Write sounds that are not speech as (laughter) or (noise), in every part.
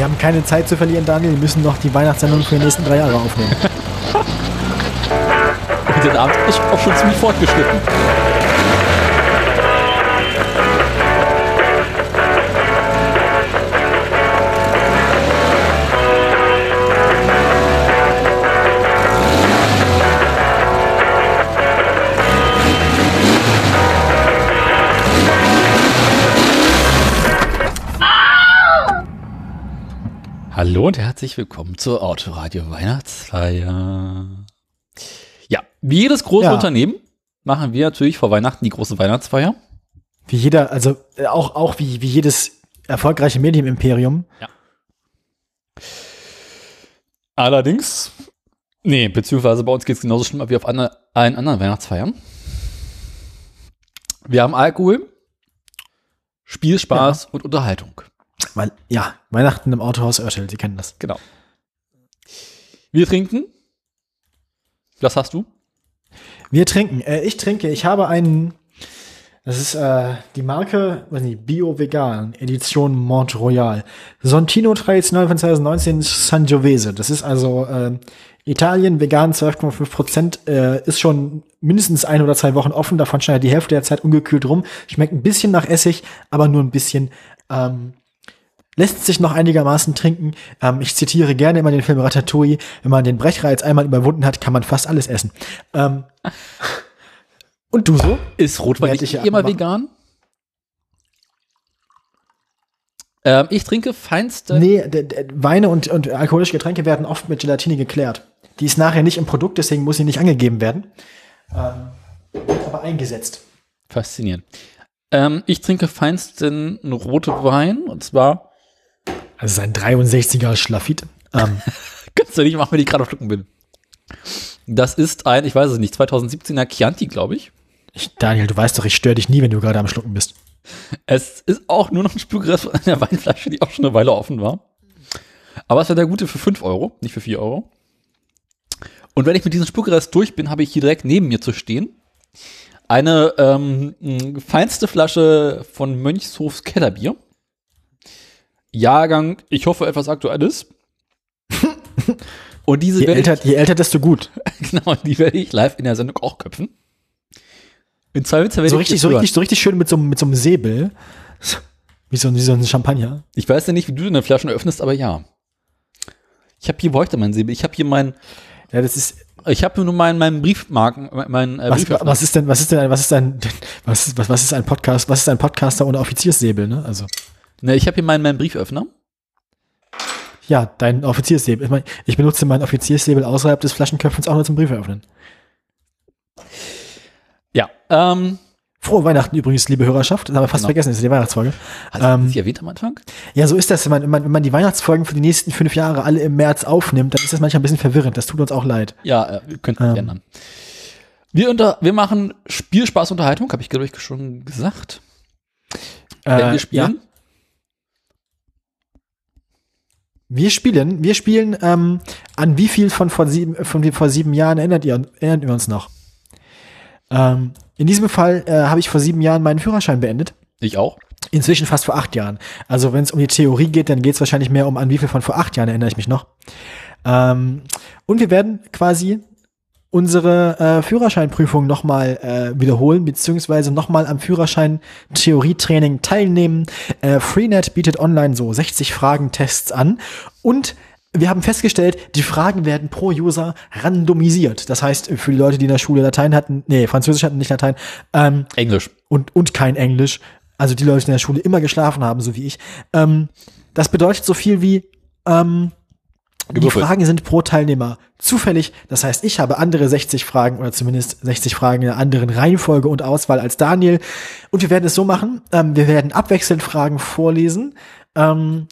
Wir haben keine Zeit zu verlieren, Daniel. Wir müssen noch die Weihnachtssendung für die nächsten drei Jahre aufnehmen. (laughs) Und der Abend ist auch schon ziemlich fortgeschritten. Hallo und herzlich willkommen zur Autoradio Weihnachtsfeier. Ja, wie jedes große Ja. Unternehmen machen wir natürlich vor Weihnachten die große Weihnachtsfeier. Wie jeder, also äh, auch, auch wie, wie jedes erfolgreiche Medienimperium. Allerdings, nee, beziehungsweise bei uns geht es genauso schlimm wie auf andre, allen anderen Weihnachtsfeiern. Wir haben Alkohol, Spiel, Spaß und Unterhaltung. Weil, ja, Weihnachten im Autohaus Oertel, Sie kennen das. Genau. Wir trinken. Was hast du? Wir trinken. Äh, ich trinke. Ich habe einen. Das ist äh, die Marke, weiß nicht, Bio Vegan, Edition Mont Royal. Sontino traditionell von 2019 Sangiovese. Das ist also äh, Italien, vegan 12,5 Prozent, äh, ist schon mindestens ein oder zwei Wochen offen. Davon scheint die Hälfte der Zeit ungekühlt rum. Schmeckt ein bisschen nach Essig, aber nur ein bisschen. Ähm, lässt sich noch einigermaßen trinken. Ähm, ich zitiere gerne immer den Film Ratatouille. Wenn man den Brechreiz einmal überwunden hat, kann man fast alles essen. Ähm, (laughs) und du so? Ist Rotwein nicht ich ja immer vegan? Ähm, ich trinke feinste. Nee, Weine und, und alkoholische Getränke werden oft mit Gelatine geklärt. Die ist nachher nicht im Produkt, deswegen muss sie nicht angegeben werden. Ähm, aber eingesetzt. Faszinierend. Ähm, ich trinke feinsten rote Wein und zwar, Also es ist ein 63er Schlafit. Ähm, (laughs) kannst du nicht machen, wenn ich gerade auf Schlucken bin. Das ist ein, ich weiß es nicht, 2017er Chianti, glaube ich. ich, Daniel, du weißt doch, ich störe dich nie, wenn du gerade am Schlucken bist. Es ist auch nur noch ein Spülgerät von einer Weinflasche, die auch schon eine Weile offen war. Aber es war der gute für 5 Euro, nicht für 4 Euro. Und wenn ich mit diesem Spülgerät durch bin, habe ich hier direkt neben mir zu stehen eine ähm, feinste Flasche von Mönchshofs Kellerbier. Jahrgang, ich hoffe, etwas Aktuelles. Und diese Je werde älter, je älter, desto gut. ich, (laughs) genau, die werde ich live in der Sendung auch köpfen. In zwei werde So ich richtig, so richtig, so richtig schön mit so, einem- mit so einem Säbel. Wie so, ein- wie so ein Champagner. Ich weiß ja nicht, wie du deine Flaschen öffnest, aber ja. Ich habe hier, wo ich denn mein Säbel? Ich habe hier mein, Ja, das ist, ich habe nur meinen meinen Briefmarken, mein äh, was, was ist denn, was ist denn, was ist ein, was, (laughs) ist- was, was ist ein Podcast, was ist ein Podcaster ohne Offizierssäbel, ne? Also, Ne, ich habe hier meinen meinen Brieföffner. ja, dein Offizierssäbel. Ich, mein, ich benutze meinen Offizierssäbel außerhalb des Flaschenköpfens auch nur zum Briefe öffnen. Ja. Ähm, Frohe Weihnachten übrigens, liebe Hörerschaft. Das haben wir fast Genau. vergessen, das ist die Weihnachtsfolge. hast du Ähm, das erwähnt am Anfang? Ja, so ist das, wenn man, wenn man, wenn die Weihnachtsfolgen für die nächsten fünf Jahre alle im März aufnimmt, dann ist das manchmal ein bisschen verwirrend. Das tut uns auch leid. Ja, äh, wir könnten ähm. ändern. Wir, unter, wir machen Spiel, Spaß, Unterhaltung, habe ich glaube ich schon gesagt. Wenn Äh, wir spielen. Ja, wir spielen, wir spielen, ähm, an wie viel von vor sieben, von vor sieben Jahren erinnert ihr, erinnert ihr uns noch? Ähm, in diesem Fall äh, habe ich vor sieben Jahren meinen Führerschein beendet. Ich auch. Inzwischen fast vor acht Jahren. Also wenn es um die Theorie geht, dann geht es wahrscheinlich mehr um an wie viel von vor acht Jahren erinnere ich mich noch. Ähm, und wir werden quasi unsere äh, Führerscheinprüfung nochmal äh, wiederholen, beziehungsweise nochmal am Führerschein-Theorietraining teilnehmen. Äh, Freenet bietet online so 60 Fragentests an und wir haben festgestellt, die Fragen werden pro User randomisiert. Das heißt, für die Leute, die in der Schule Latein hatten, nee, Französisch hatten, nicht Latein, ähm, Englisch. und, und kein Englisch. Also die Leute, die in der Schule immer geschlafen haben, so wie ich. Ähm, das bedeutet so viel wie, ähm, die Gewürfelt. Fragen sind pro Teilnehmer zufällig. Das heißt, ich habe andere 60 Fragen oder zumindest 60 Fragen in einer anderen Reihenfolge und Auswahl als Daniel. Und wir werden es so machen. Ähm, wir werden abwechselnd Fragen vorlesen. Ähm,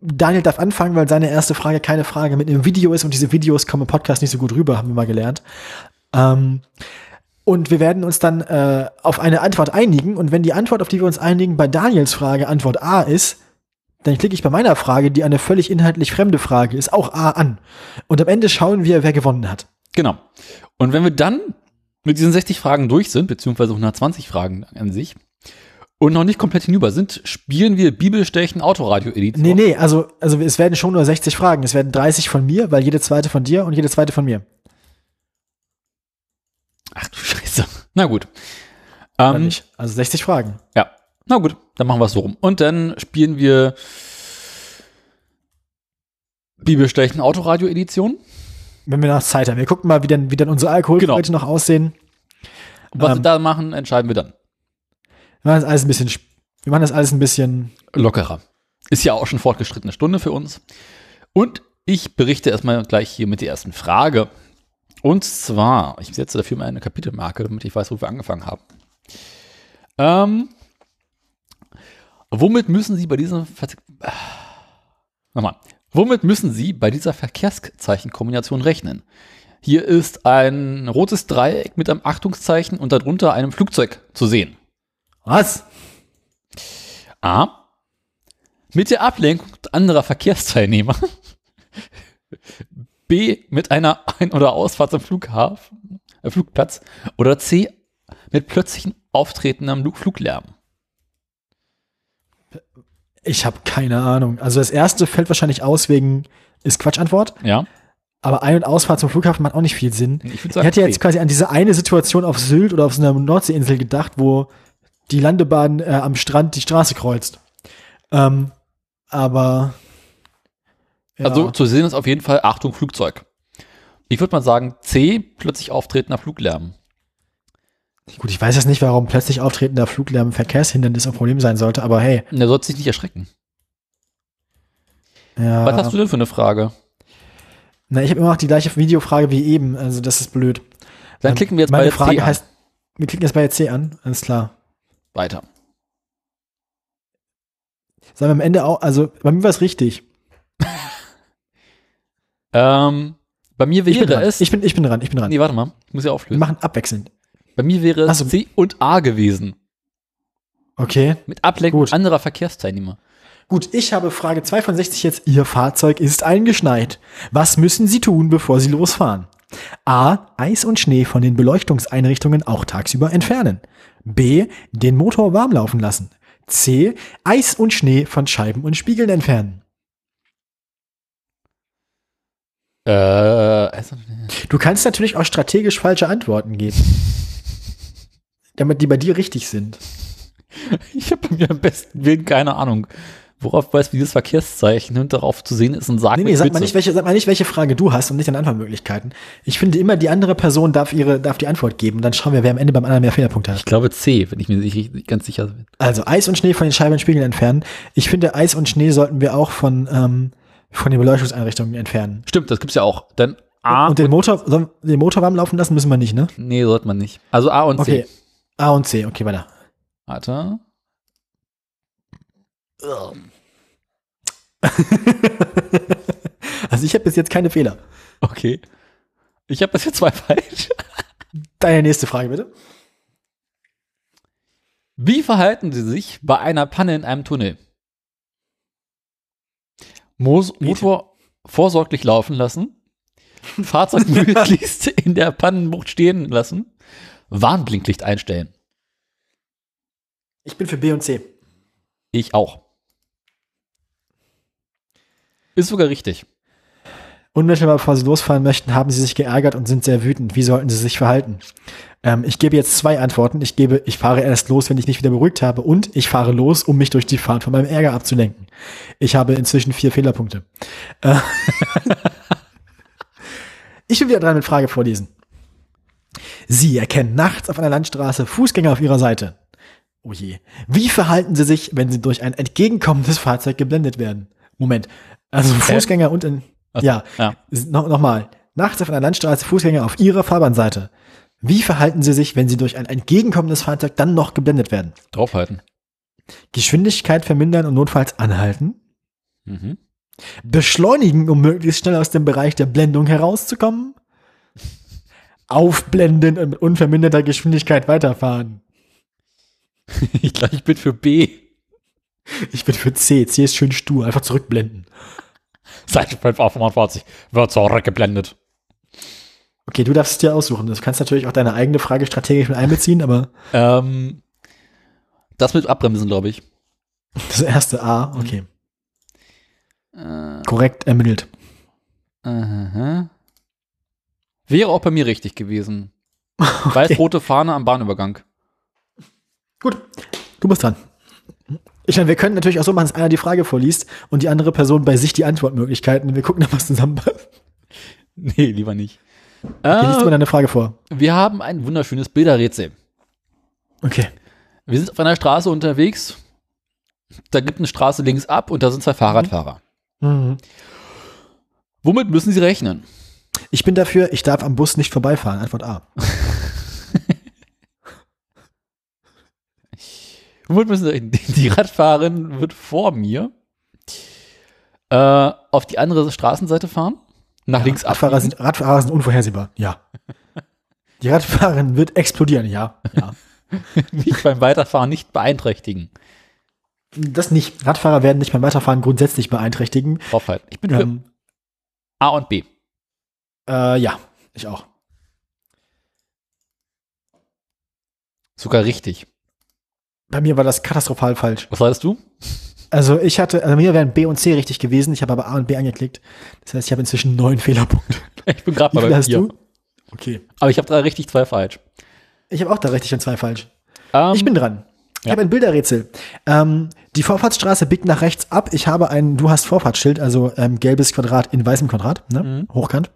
Daniel darf anfangen, weil seine erste Frage keine Frage mit einem Video ist und diese Videos kommen im Podcast nicht so gut rüber, haben wir mal gelernt. Ähm, und wir werden uns dann äh, auf eine Antwort einigen. Und wenn die Antwort, auf die wir uns einigen, bei Daniels Frage Antwort A ist, dann klicke ich bei meiner Frage, die eine völlig inhaltlich fremde Frage ist, auch A an. Und am Ende schauen wir, wer gewonnen hat. Genau. Und wenn wir dann mit diesen 60 Fragen durch sind, beziehungsweise 120 Fragen an sich, und noch nicht komplett hinüber sind, spielen wir Bibelstechen Autoradio-Edition. Nee, nee, also, also es werden schon nur 60 Fragen. Es werden 30 von mir, weil jede zweite von dir und jede zweite von mir. Ach du Scheiße. Na gut. Ähm? Also 60 Fragen. ja, na gut, dann machen wir es so rum. Und dann spielen wir Bibelstechen Autoradio-Edition. Wenn wir nach Zeit haben. Wir gucken mal, wie denn, wie denn unsere Alkoholvorräte Genau. noch aussehen. Was wir Ähm. da machen, entscheiden wir dann. Wir machen das alles ein bisschen, wir machen das alles ein bisschen, Lockerer. Ist ja auch schon fortgeschrittene Stunde für uns. Und ich berichte erstmal gleich hier mit der ersten Frage. Und zwar, ich setze dafür mal eine Kapitelmarke, damit ich weiß, wo wir angefangen haben. Ähm, womit müssen Sie bei dieser Ver Ah. Nochmal. Womit müssen Sie bei dieser Verkehrszeichenkombination rechnen? Hier ist ein rotes Dreieck mit einem Achtungszeichen und darunter einem Flugzeug zu sehen. was? A. Mit der Ablenkung anderer Verkehrsteilnehmer. B. Mit einer Ein- oder Ausfahrt zum Flughafen, äh, Flugplatz. Oder C. Mit plötzlichem auftretendem Lu- Fluglärm. Ich habe keine Ahnung. Also das erste fällt wahrscheinlich aus wegen, ist Quatschantwort. Ja. Aber Ein- und Ausfahrt zum Flughafen macht auch nicht viel Sinn. Ich Ich hätte jetzt quasi an diese eine Situation auf Sylt oder auf so einer Nordseeinsel gedacht, wo die Landebahn äh, am Strand die Straße kreuzt. Ähm, aber ja. Also zu sehen ist auf jeden Fall Achtung Flugzeug. Ich würde mal sagen C. Plötzlich auftretender Fluglärm. Gut, ich weiß jetzt nicht, warum plötzlich auftretender Fluglärm ein Verkehrshindernis ein Problem sein sollte, aber hey. Der sollte sich nicht erschrecken. Ja, Was hast du denn für eine Frage? Na, ich habe immer noch die gleiche Videofrage wie eben, also das ist blöd. Dann klicken wir jetzt Meine bei Frage C an. heißt, wir klicken jetzt bei C an, alles klar. weiter. Sagen wir am Ende auch, also bei mir war es richtig. (laughs) Ähm, bei mir Ich bin, wäre dran. es. ich bin, ich bin dran, ich bin dran. nee, warte mal. Ich muss ja Wir auflösen. machen abwechselnd. Bei mir wäre es so. C und A gewesen. Okay. Mit Ablenkung Gut. anderer Verkehrsteilnehmer. Gut, ich habe Frage 2 von 60 jetzt. Ihr Fahrzeug ist eingeschneit. Was müssen Sie tun, bevor Sie losfahren? A. Eis und Schnee von den Beleuchtungseinrichtungen auch tagsüber entfernen. B. Den Motor warm laufen lassen. C. Eis und Schnee von Scheiben und Spiegeln entfernen. Äh, also, Du kannst natürlich auch strategisch falsche Antworten geben. (laughs) damit die bei dir richtig sind. (laughs) ich habe bei mir am besten Willen keine Ahnung. Worauf weiß, wie dieses Verkehrszeichen und darauf zu sehen ist und sagt Nee, nee, sag mal, nicht, welche, sag mal nicht, welche Frage du hast und nicht deine Antwortmöglichkeiten. Ich finde immer, die andere Person darf ihre, darf die Antwort geben. Dann schauen wir, wer am Ende beim anderen mehr Fehlerpunkte hat. Ich glaube C, wenn ich mir nicht ganz sicher bin. Also Eis und Schnee von den Scheiben und Spiegeln entfernen. Ich finde, Eis und Schnee sollten wir auch von, ähm, von den Beleuchtungseinrichtungen entfernen. Stimmt, das gibt's ja auch. Dann A und den Motor, den Motor warm laufen lassen müssen wir nicht, ne? Nee, sollte man nicht. Also A und Okay. C. A und C, okay, weiter. Warte. (laughs) Also ich habe bis jetzt keine Fehler. Okay. Ich habe das jetzt zwei (laughs) falsch. Deine nächste Frage, bitte. Wie verhalten Sie sich bei einer Panne in einem Tunnel? Mos Motor vorsorglich laufen lassen, (laughs) Fahrzeug möglichst in der Pannenbucht stehen lassen, Warnblinklicht einstellen. Ich bin für B und C. Ich auch. Ist sogar richtig. Unmittelbar bevor Sie losfahren möchten, haben Sie sich geärgert und sind sehr wütend. Wie sollten Sie sich verhalten? Ähm, ich gebe jetzt zwei Antworten. Ich gebe, ich fahre erst los, wenn ich mich wieder beruhigt habe und ich fahre los, um mich durch die Fahrt von meinem Ärger abzulenken. Ich habe inzwischen vier Fehlerpunkte. Äh, (laughs) ich will wieder dran mit Frage vorlesen. Sie erkennen nachts auf einer Landstraße Fußgänger auf ihrer Seite. Oh je. Wie verhalten Sie sich, wenn Sie durch ein entgegenkommendes Fahrzeug geblendet werden? Moment. Also Fußgänger und in, Was? ja, Ja. no, nochmal. Nachts auf einer Landstraße Fußgänger auf ihrer Fahrbahnseite. Wie verhalten Sie sich, wenn Sie durch ein entgegenkommendes Fahrzeug dann noch geblendet werden? Draufhalten. Geschwindigkeit vermindern und notfalls anhalten? Mhm. Beschleunigen, um möglichst schnell aus dem Bereich der Blendung herauszukommen? Aufblenden und mit unverminderter Geschwindigkeit weiterfahren. (laughs) Ich glaube, ich bin für B. Ich bin für C. C ist schön stur. Einfach zurückblenden. Seite 5 auf 45 wird zurückgeblendet. Okay, du darfst es dir aussuchen. Du kannst natürlich auch deine eigene Frage strategisch mit einbeziehen, aber Ähm, Das mit Abbremsen, glaube ich. Das erste A, okay. Äh, Korrekt ermittelt. aha. Wäre auch bei mir richtig gewesen. Weiß-rote Fahne am Bahnübergang. Gut, du bist dran. Ich meine, wir können natürlich auch so machen, dass einer die Frage vorliest und die andere Person bei sich die Antwortmöglichkeiten wir gucken, ob was zusammenpasst. (laughs) Nee, lieber nicht. Hier liest Äh, du deine Frage vor. wir haben ein wunderschönes Bilderrätsel. Okay. Wir sind auf einer Straße unterwegs. Da gibt eine Straße links ab und da sind zwei Fahrradfahrer. Mhm. Womit müssen sie rechnen? Ich bin dafür, ich darf am Bus nicht vorbeifahren. Antwort A. Womit müssen? Die Radfahrerin wird vor mir äh, auf die andere Straßenseite fahren. Nach links Radfahrer abbiegen. sind, Radfahrer sind unvorhersehbar. Ja. Die Radfahrerin wird explodieren. Ja. Ja. (laughs) mich beim Weiterfahren nicht beeinträchtigen. Das nicht. Radfahrer werden nicht beim Weiterfahren grundsätzlich beeinträchtigen. Draufhalten. Ich bin für Ähm, A und B. äh, ja, ich auch. Sogar richtig. Bei mir war das katastrophal falsch. Was sagst du? Also ich hatte, also mir wären B und C richtig gewesen. Ich habe aber A und B angeklickt. Das heißt, ich habe inzwischen neun Fehlerpunkte. (laughs) Ich bin gerade mal bei hast vier. du? Okay. Aber ich habe drei richtig, zwei falsch. Ich habe auch da richtig und zwei falsch. Ähm, Ich bin dran. Ich ja. habe ein Bilderrätsel. Ähm, die Vorfahrtsstraße biegt nach rechts ab. Ich habe ein, du hast Vorfahrtsschild, also ähm, gelbes Quadrat in weißem Quadrat, ne? Mhm. hochkant.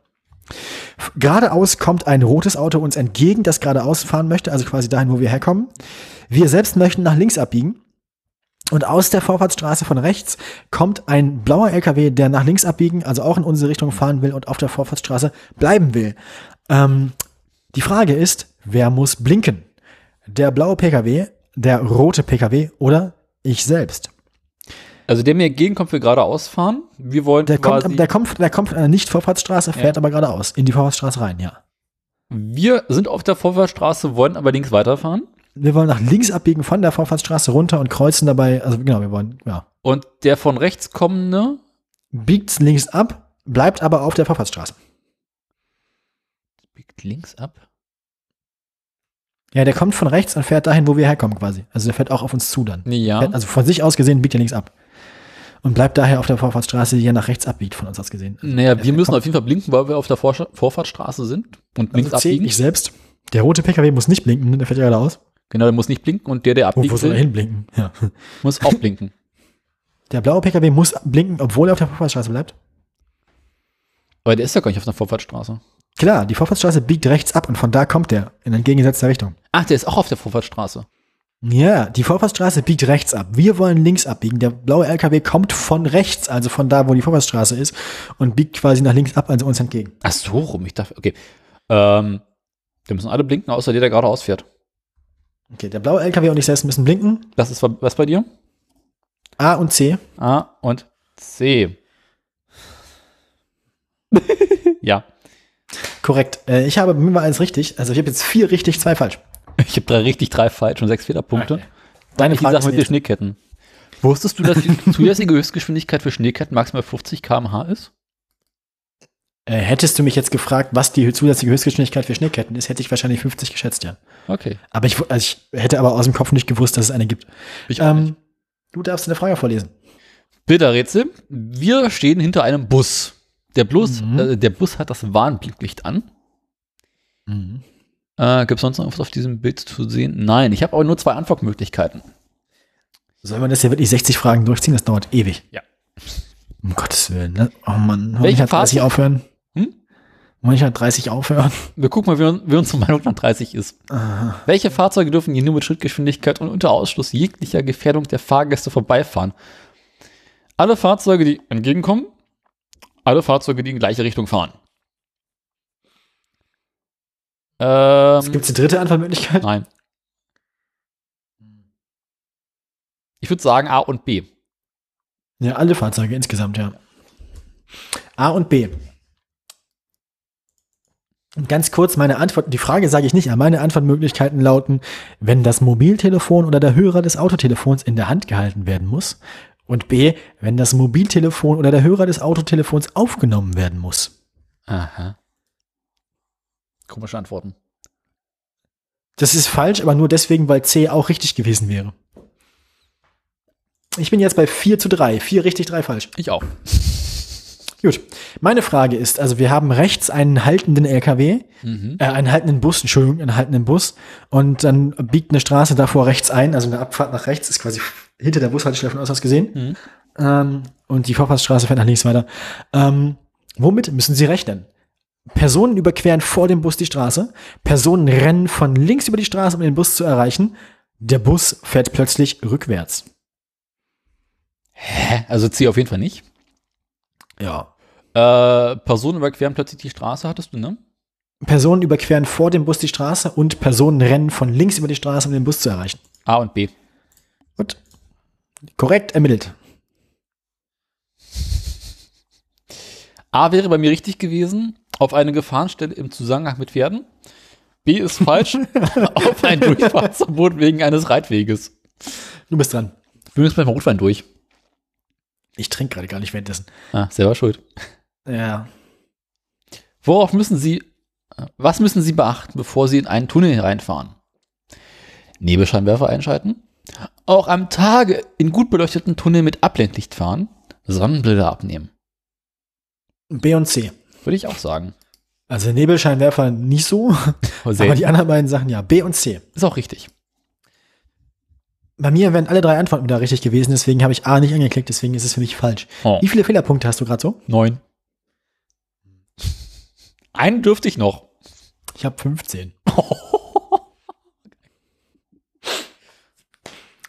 Geradeaus kommt ein rotes Auto uns entgegen, das geradeaus fahren möchte, also quasi dahin, wo wir herkommen. Wir selbst möchten nach links abbiegen. Und aus der Vorfahrtsstraße von rechts kommt ein blauer LKW, der nach links abbiegen, also auch in unsere Richtung fahren will und auf der Vorfahrtsstraße bleiben will. Ähm, die Frage ist, wer muss blinken? Der blaue PKW, der rote PKW oder ich selbst? Also der mir entgegenkommt, will geradeaus fahren. Wir wollen Der kommt, der kommt, der kommt von einer Nicht-Vorfahrtsstraße, fährt Ja. aber geradeaus, in die Vorfahrtsstraße rein, ja. wir sind auf der Vorwärtsstraße, wollen aber links weiterfahren. Wir wollen nach links abbiegen von der Vorfahrtsstraße runter und kreuzen dabei, also genau, wir wollen, ja. Und der von rechts kommende, Biegt links ab, bleibt aber auf der Vorfahrtsstraße. biegt links ab. Ja, der kommt von rechts und fährt dahin, wo wir herkommen quasi. Also der fährt auch auf uns zu dann. Ja. Fährt, also von sich aus gesehen biegt er links ab. Und bleibt daher auf der Vorfahrtsstraße, die ja nach rechts abbiegt, von uns aus gesehen. Naja, wir müssen auf jeden Fall blinken, weil wir auf der Vor Vorfahrtsstraße sind und links Also C, abbiegen. ich selbst. Der rote PKW muss nicht blinken, ne? der fährt ja geradeaus. Genau, der muss nicht blinken und der, der Wo, abbiegen wo soll er hinblinken? Ja. (laughs) muss auch blinken. Der blaue PKW muss blinken, obwohl er auf der Vorfahrtsstraße bleibt. Aber der ist ja gar nicht auf der Vorfahrtsstraße. Klar, die Vorfahrtsstraße biegt rechts ab und von da kommt der in entgegengesetzter Richtung. Ach, der ist auch auf der Vorfahrtsstraße. Ja, die Vorfahrtsstraße biegt rechts ab. Wir wollen links abbiegen. Der blaue LKW kommt von rechts, also von da, wo die Vorfahrtsstraße ist, und biegt quasi nach links ab, also uns entgegen. Ach so rum, ich dachte, okay. Ähm, wir müssen alle blinken, außer der, der geradeaus fährt. Okay, der blaue LKW und ich selbst müssen blinken. Das ist was bei dir? A und C. A und C. (laughs) ja. Korrekt. Äh, ich habe, mir war alles richtig. Also ich habe jetzt vier richtig, zwei falsch. (laughs) Ich habe drei richtig, drei falsch und sechs Fehlerpunkte. Deine Die Frage ist mit den. Schneeketten. Wusstest du, dass die (laughs) zulässige Höchstgeschwindigkeit für Schneeketten maximal 50 km/h ist? Äh, hättest du mich jetzt gefragt, was die zusätzliche Höchstgeschwindigkeit für Schneeketten ist, hätte ich wahrscheinlich 50 geschätzt, ja. Okay. Aber ich, also ich hätte aber aus dem Kopf nicht gewusst, dass es eine gibt. Ähm, du darfst eine Frage vorlesen. Bilderrätsel. Wir stehen hinter einem Bus. Der, Bus, Mhm. äh, der Bus hat das Warnblinklicht an. Äh, Gibt es sonst noch was auf diesem Bild zu sehen? Nein, ich habe aber nur zwei Antwortmöglichkeiten. Soll man das ja wirklich 60 Fragen durchziehen? Das dauert ewig. Ja. Um Gottes Willen. Ne? Oh Mann. Wollen wir 30 Fahrzeug- aufhören? Hm? Wollen wir 30 aufhören? Wir gucken mal, wie, wie unsere Meinung nach 30 ist. Welche Fahrzeuge dürfen hier nur mit Schrittgeschwindigkeit und unter Ausschluss jeglicher Gefährdung der Fahrgäste vorbeifahren? Alle Fahrzeuge, die entgegenkommen, alle Fahrzeuge, die in gleiche Richtung fahren. Ähm, Gibt es eine dritte Antwortmöglichkeit? nein. Ich würde sagen A und B. Ja, alle Fahrzeuge insgesamt, ja. A und B. Und Ganz kurz, meine Antwort, die Frage sage ich nicht, aber meine Antwortmöglichkeiten lauten, wenn das Mobiltelefon oder der Hörer des Autotelefons in der Hand gehalten werden muss. Und B, wenn das Mobiltelefon oder der Hörer des Autotelefons aufgenommen werden muss. Aha. Komische Antworten. Das ist falsch, aber nur deswegen, weil C auch richtig gewesen wäre. Ich bin jetzt bei 4 zu 3. 4 richtig, 3 falsch. Ich auch. Gut. Meine Frage ist, also wir haben rechts einen haltenden LKW, Mhm. äh, einen haltenden Bus, Entschuldigung, einen haltenden Bus und dann biegt eine Straße davor rechts ein, also eine Abfahrt nach rechts ist quasi hinter der Bushaltestelle von aus aus gesehen. Mhm. Ähm, und die Vorfahrtsstraße fährt nach links weiter. Ähm, womit müssen Sie rechnen? Personen überqueren vor dem Bus die Straße, Personen rennen von links über die Straße, um den Bus zu erreichen. Der Bus fährt plötzlich rückwärts. Hä? Also C auf jeden Fall nicht. Ja. Äh, Personen überqueren plötzlich die Straße, hattest du, ne? Personen überqueren vor dem Bus die Straße und Personen rennen von links über die Straße, um den Bus zu erreichen. A und B. Gut. Korrekt ermittelt. A wäre bei mir richtig gewesen, auf eine Gefahrenstelle im Zusammenhang mit Pferden. B ist falsch, (laughs) auf ein Durchfahrtsverbot wegen eines Reitweges. Du bist dran. Wir müssen beim Rotwein durch. Ich trinke gerade gar nicht währenddessen. Ah, selber schuld. Ja. Worauf müssen Sie, was müssen Sie beachten, bevor Sie in einen Tunnel hereinfahren? Nebelscheinwerfer einschalten, auch am Tage in gut beleuchteten Tunnel mit Abblendlicht fahren, Sonnenbilder abnehmen. B und C. Würde ich auch sagen. Also Nebelscheinwerfer nicht so, (laughs) Aber die anderen beiden Sachen ja. B und C. Ist auch richtig. Bei mir wären alle drei Antworten wieder richtig gewesen, deswegen habe ich A nicht angeklickt, deswegen ist es für mich falsch. Oh, Wie viele Fehlerpunkte hast du gerade so? neun. Einen dürfte ich noch. Ich habe 15. (laughs)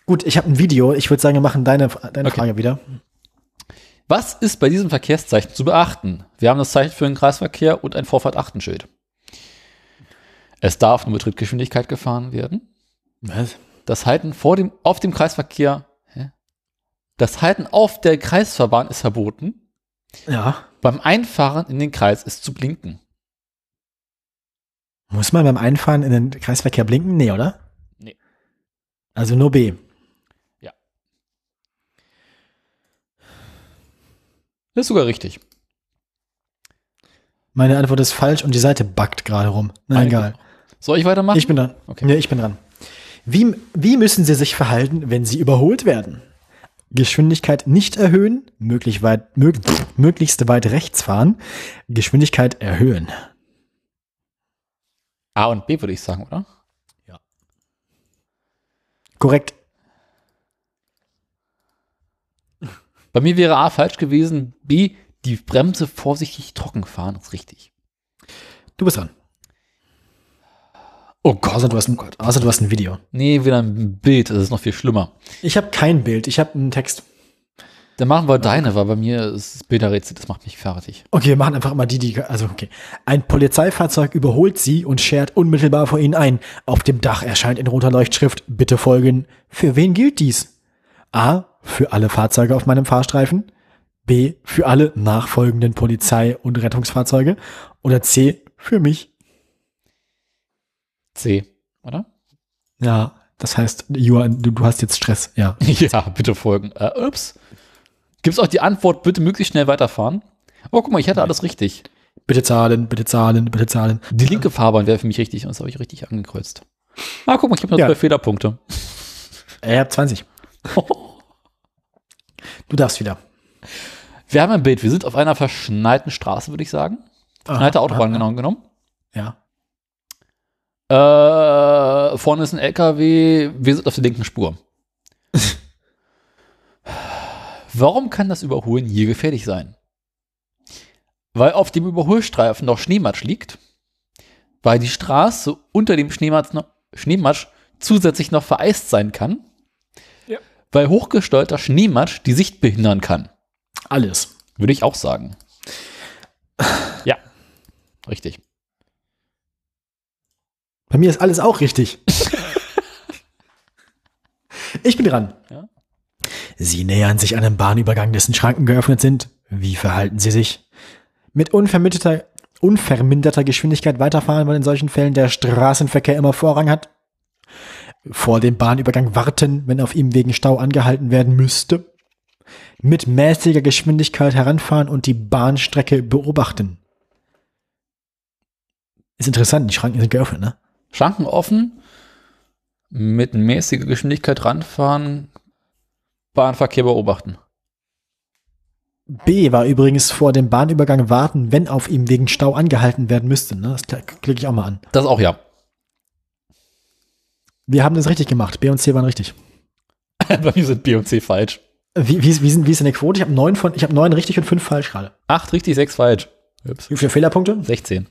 Gut, ich habe ein Video. Ich würde sagen, wir machen deine, deine Okay. Frage wieder. Was ist bei diesem Verkehrszeichen zu beachten? Wir haben das Zeichen für den Kreisverkehr und ein Vorfahrt-Achtenschild. Es darf nur mit Trittgeschwindigkeit gefahren werden. Was? Das Halten vor dem, auf dem Kreisverkehr, hä? Das Halten auf der Kreisverbahn ist verboten. Ja. Beim Einfahren in den Kreis ist zu blinken. Muss man beim Einfahren in den Kreisverkehr blinken? Nee, oder? Nee. Also nur B. Das ist sogar richtig. Meine Antwort ist falsch und die Seite backt gerade rum. Na egal. Soll ich weitermachen? Ich bin dran. Okay. Nee, ich bin dran. Wie, wie müssen Sie sich verhalten, wenn Sie überholt werden? Geschwindigkeit nicht erhöhen, möglich weit, mög, möglichst weit rechts fahren, Geschwindigkeit erhöhen. A und B würde ich sagen, oder? Korrekt. Bei mir wäre A falsch gewesen, B die Bremse vorsichtig trocken fahren, ist richtig. Du bist dran. Oh Gott. Außer du hast ein, außer du hast ein Video. Nee, wieder ein Bild, das ist noch viel schlimmer. Ich habe kein Bild, ich habe einen Text. Dann machen wir deine, weil bei mir ist das Bilderrätsel, das macht mich fertig. Okay, wir machen einfach immer die, die, also okay. Ein Polizeifahrzeug überholt sie und schert unmittelbar vor ihnen ein. Auf dem Dach erscheint in roter Leuchtschrift, bitte folgen. Für wen gilt dies? A, für alle Fahrzeuge auf meinem Fahrstreifen. B, für alle nachfolgenden Polizei- und Rettungsfahrzeuge. Oder C, für mich. C, oder? Ja, das heißt, you are, du, du hast jetzt Stress, ja. (laughs) Ja, bitte folgen. Äh, ups. Gibt's auch die Antwort, bitte möglichst schnell weiterfahren? Oh, guck mal, ich hatte alles richtig. Bitte zahlen, bitte zahlen, bitte zahlen. Die linke Fahrbahn wäre für mich richtig und das habe ich richtig angekreuzt. Ah, guck mal, ich habe noch Ja. zwei Fehlerpunkte. Er hat 20. Du darfst wieder. Wir haben ein Bild. Wir sind auf einer verschneiten Straße, würde ich sagen. Verschneite Aha, Autobahn aha. genau genommen. Ja. Äh, vorne ist ein LKW, wir sind auf der linken Spur. (laughs) Warum kann das Überholen hier gefährlich sein? Weil auf dem Überholstreifen noch Schneematsch liegt, weil die Straße unter dem Schneematsch, noch, Schneematsch zusätzlich noch vereist sein kann. Weil hochgesteuerter Schneematsch die Sicht behindern kann. Alles. Würde ich auch sagen. Ja, richtig. Bei mir ist alles auch richtig. (laughs) ich bin dran. Ja. Sie nähern sich einem Bahnübergang, dessen Schranken geöffnet sind. Wie verhalten Sie sich? Mit unverminderter, unverminderter Geschwindigkeit weiterfahren, weil in solchen Fällen der Straßenverkehr immer Vorrang hat. Vor dem Bahnübergang warten, wenn auf ihm wegen Stau angehalten werden müsste. Mit mäßiger Geschwindigkeit heranfahren und die Bahnstrecke beobachten. Ist interessant, die Schranken sind geöffnet, ne? Schranken offen, mit mäßiger Geschwindigkeit ranfahren, Bahnverkehr beobachten. B war übrigens vor dem Bahnübergang warten, wenn auf ihm wegen Stau angehalten werden müsste. Ne? Das kl- klicke ich auch mal an. Das auch ja. Wir haben das richtig gemacht. B und C waren richtig. (laughs) Bei mir sind B und C falsch. Wie, wie, wie, sind, wie ist denn die Quote? Ich habe neun von, ich habe neun richtig und fünf falsch gerade. Acht richtig, sechs falsch. Ups. Wie viele Fehlerpunkte? 16.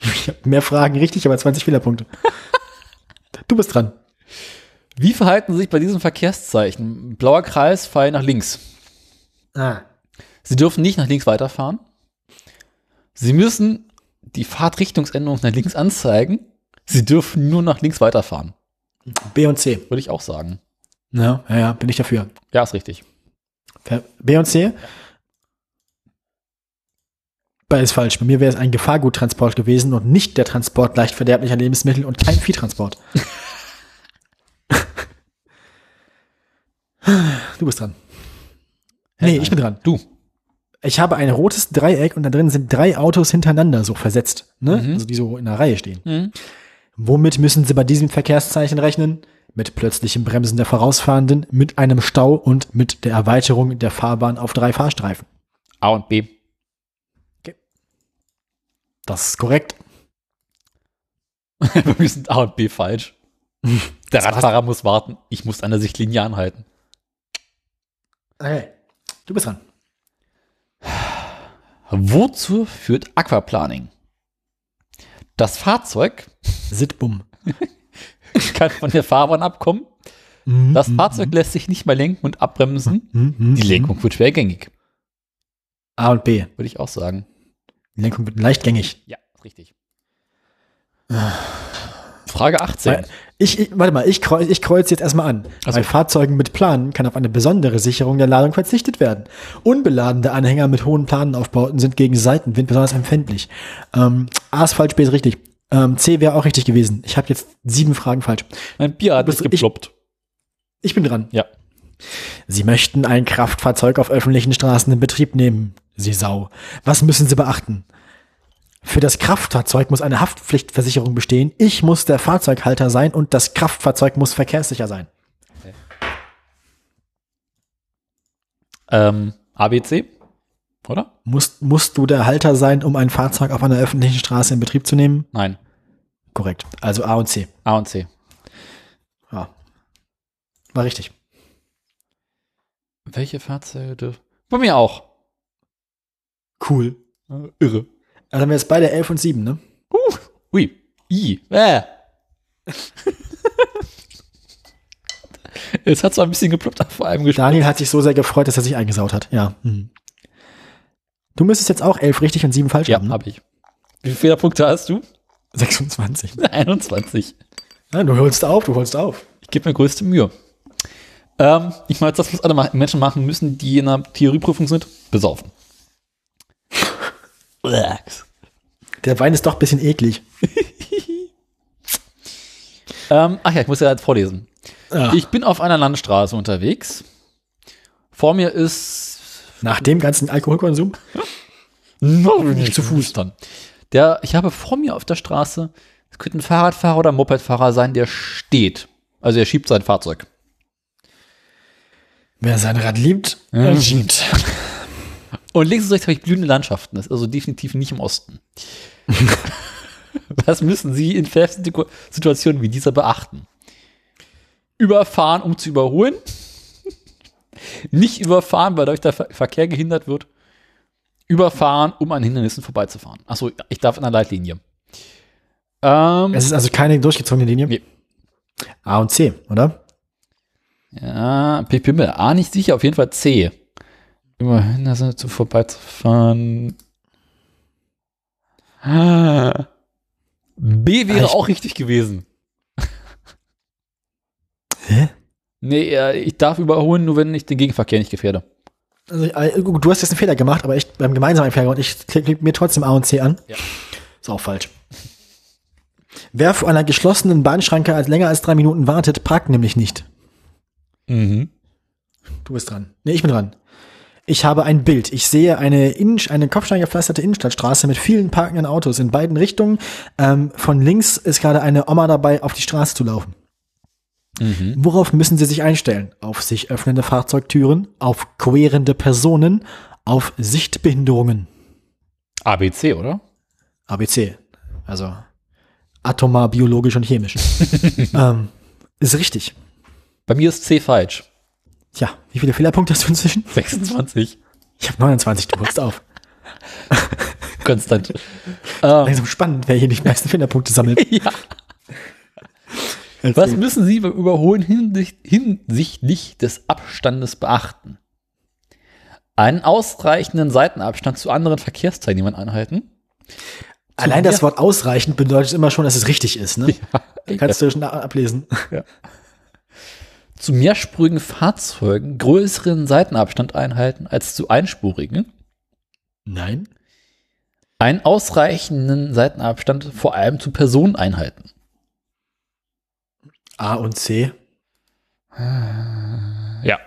Ich habe mehr Fragen richtig, aber 20 Fehlerpunkte. (laughs) Du bist dran. Wie verhalten Sie sich bei diesem Verkehrszeichen? Blauer Kreis, Pfeil nach links. Ah. Sie dürfen nicht nach links weiterfahren. Sie müssen die Fahrtrichtungsänderung nach links anzeigen. Sie dürfen nur nach links weiterfahren. B und C. Würde ich auch sagen. Ja, ja, ja, bin ich dafür. Ja, ist richtig. B und C? Beides falsch. Bei mir wäre es ein Gefahrguttransport gewesen und nicht der Transport leicht verderblicher Lebensmittel und kein Viehtransport. (laughs) du bist dran. Nee, ich bin dran. Du. Ich habe ein rotes Dreieck und da drin sind drei Autos hintereinander so versetzt, ne? Also die so in einer Reihe stehen. Mhm. Womit müssen Sie bei diesem Verkehrszeichen rechnen? Mit plötzlichem Bremsen der Vorausfahrenden, mit einem Stau und mit der Erweiterung der Fahrbahn auf drei Fahrstreifen. A und B. Das ist korrekt. (laughs) Mir sind A und B falsch. (laughs) Der Radfahrer muss warten. Ich muss an der Sichtlinie anhalten. Okay. Du bist dran. Wozu führt Aquaplaning? Das Fahrzeug Sitbum. (laughs) kann von der Fahrbahn abkommen. Das Fahrzeug lässt sich nicht mehr lenken und abbremsen. Mhm. Die Lenkung wird schwergängig, A und B. würde ich auch sagen. Die Lenkung wird leichtgängig. Ja, richtig. Frage 18. Weil ich, ich, warte mal, ich kreuze ich kreuz jetzt erstmal an. Ach so. Bei Fahrzeugen mit Planen kann auf eine besondere Sicherung der Ladung verzichtet werden. Unbeladene Anhänger mit hohen Planenaufbauten sind gegen Seitenwind besonders empfindlich. Ähm, A ist falsch, B ist richtig. Ähm, C wäre auch richtig gewesen. Ich habe jetzt sieben Fragen falsch. Mein Bier hat bist- nicht ich- geploppt. Ich bin dran. Ja. Sie möchten ein Kraftfahrzeug auf öffentlichen Straßen in Betrieb nehmen. Sie Sau. Was müssen Sie beachten? Für das Kraftfahrzeug muss eine Haftpflichtversicherung bestehen. Ich muss der Fahrzeughalter sein und das Kraftfahrzeug muss verkehrssicher sein. Ähm, ABC, oder? Musst, musst du der Halter sein, um ein Fahrzeug auf einer öffentlichen Straße in Betrieb zu nehmen? Nein. Korrekt. Also A und C. A und C. Ja. War richtig. Welche Fahrzeuge? Bei mir auch. Cool. Irre. Also haben wir jetzt beide 11 und 7, ne? Ui. I. Äh. (laughs) Es hat zwar ein bisschen geploppt, aber vor allem gesprochen. Daniel hat sich so sehr gefreut, dass er sich eingesaut hat. Ja. Hm. Du müsstest jetzt auch 11 richtig und 7 falsch Ja, haben. ne? habe ich. Wie viele Fehlerpunkte hast du? 26. 21. (laughs) Ja, du holst auf, du holst auf. Ich gebe mir größte Mühe. Ähm, ich meine, das, was alle Menschen machen müssen, die in einer Theorieprüfung sind, besaufen. (laughs) Der Wein ist doch ein bisschen eklig. (laughs) ähm, ach ja, ich muss ja jetzt vorlesen. Ja. Ich bin auf einer Landstraße unterwegs. Vor mir ist Nach dem ganzen Alkoholkonsum? noch nicht zu Fuß. dann. Der, ich habe vor mir auf der Straße, es könnte ein Fahrradfahrer oder ein Mopedfahrer sein, der steht. Also er schiebt sein Fahrzeug. Wer sein Rad liebt, äh, schiebt. (laughs) Und links und rechts habe ich blühende Landschaften. Das ist also definitiv nicht im Osten. (laughs) Was müssen Sie in Situationen wie dieser beachten? Überfahren, um zu überholen. (laughs) Nicht überfahren, weil dadurch der Ver Verkehr gehindert wird. Überfahren, um an Hindernissen vorbeizufahren. Achso, ich darf in der Leitlinie. Ähm, Es ist also keine durchgezogene Linie. Nee. A und C, oder? ja, ich bin mir A nicht sicher, auf jeden Fall C. Über Hindernisse vorbeizufahren. Ah. B wäre Ah, auch richtig gewesen. (laughs) Hä? Nee, ich darf überholen, nur wenn ich den Gegenverkehr nicht gefährde. Also, äh, du hast jetzt einen Fehler gemacht, aber ich beim gemeinsamen Fehler und ich klicke mir trotzdem A und C an. Ja. Ist auch falsch. Wer vor einer geschlossenen Bahnschranke als länger als drei Minuten wartet, parkt nämlich nicht. Mhm. Du bist dran. Nee, ich bin dran. Ich habe ein Bild. Ich sehe eine, Innen eine kopfsteingepflasterte Innenstadtstraße mit vielen parkenden Autos in beiden Richtungen. Ähm, von links ist gerade eine Oma dabei, auf die Straße zu laufen. Worauf müssen Sie sich einstellen? Auf sich öffnende Fahrzeugtüren, auf querende Personen, auf Sichtbehinderungen. ABC, oder? ABC. Also atomar, biologisch und chemisch. (laughs) ähm, ist richtig. Bei mir ist C falsch. Tja, wie viele Fehlerpunkte hast du inzwischen? 26. Ich habe 29, du holst auf. (laughs) Konstant. ähm, Langsam spannend, wer hier die meisten Fehlerpunkte sammelt. (laughs) ja. Was müssen Sie beim Überholen hinsicht, hinsichtlich des Abstandes beachten? Einen ausreichenden Seitenabstand zu anderen Verkehrsteilnehmern einhalten. Allein mehr- das Wort ausreichend bedeutet immer schon, dass es richtig ist. Ne? (laughs) Kannst du schon ablesen. Zu mehrspurigen Fahrzeugen größeren Seitenabstand einhalten als zu einspurigen. Nein. Einen ausreichenden Seitenabstand vor allem zu Personen einhalten. A und C. Ja.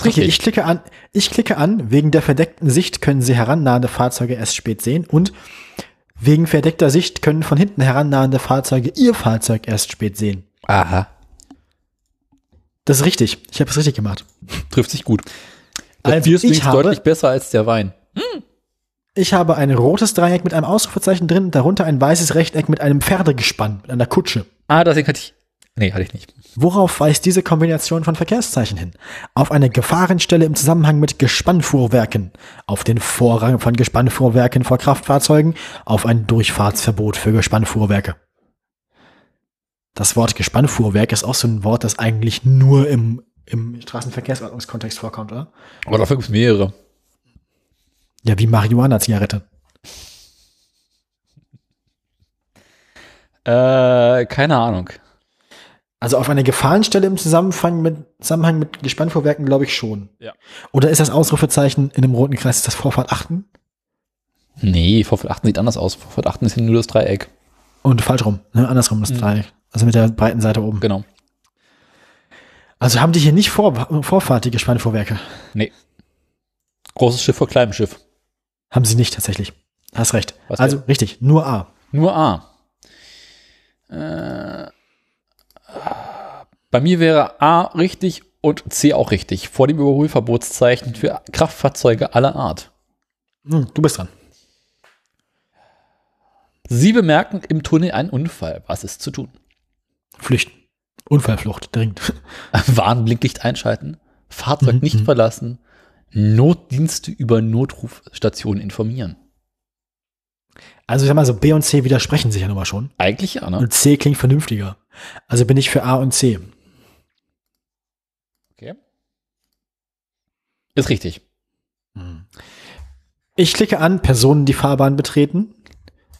Okay, ich klicke an, ich klicke an, wegen der verdeckten Sicht können Sie herannahende Fahrzeuge erst spät sehen und wegen verdeckter Sicht können von hinten herannahende Fahrzeuge Ihr Fahrzeug erst spät sehen. Aha. Das ist richtig. Ich habe es richtig gemacht. Trifft sich gut. Das Also Bier ist ich habe- deutlich besser als der Wein. Ich habe ein rotes Dreieck mit einem Ausrufezeichen drin, darunter ein weißes Rechteck mit einem Pferdegespann, mit einer Kutsche. Ah, deswegen hatte ich. Nee, hatte ich nicht. Worauf weist diese Kombination von Verkehrszeichen hin? Auf eine Gefahrenstelle im Zusammenhang mit Gespannfuhrwerken, auf den Vorrang von Gespannfuhrwerken vor Kraftfahrzeugen, auf ein Durchfahrtsverbot für Gespannfuhrwerke. Das Wort Gespannfuhrwerk ist auch so ein Wort, das eigentlich nur im, im Straßenverkehrsordnungskontext vorkommt, oder? Aber dafür gibt es mehrere. Ja, wie Marihuana-Zigarette. Äh, keine Ahnung. Also auf eine Gefahrenstelle im Zusammenhang mit, Zusammenhang mit Gespannfuhrwerken glaube ich schon. Ja. Oder ist das Ausrufezeichen in einem roten Kreis, ist das Vorfahrt achten? Nee, Vorfeld 8 sieht anders aus. Vorfeld 8 ist ja nur das Dreieck. Und falsch rum, ne? andersrum das Dreieck. Also mit der breiten Seite oben. Genau. Also haben die hier nicht Vor Vorfahrt, die Gespannfuhrwerke. Nee. Großes Schiff vor kleinem Schiff. Haben sie nicht tatsächlich. Hast recht. Was also richtig, nur A. Nur A. Äh, bei mir wäre A richtig und C auch richtig. Vor dem Überholverbotszeichen für Kraftfahrzeuge aller Art. Hm, du bist dran. Sie bemerken im Tunnel einen Unfall. Was ist zu tun? Flüchten. Unfallflucht, dringend. (laughs) Warnblinklicht einschalten, Fahrzeug Mhm, nicht mhm. verlassen, Notdienste über Notrufstationen informieren. Also ich sag mal so, B und C widersprechen sich ja nun mal schon. Eigentlich ja, ne? Und C klingt vernünftiger. Also bin ich für A und C. Okay. Ist richtig. Ich klicke an, Personen die Fahrbahn betreten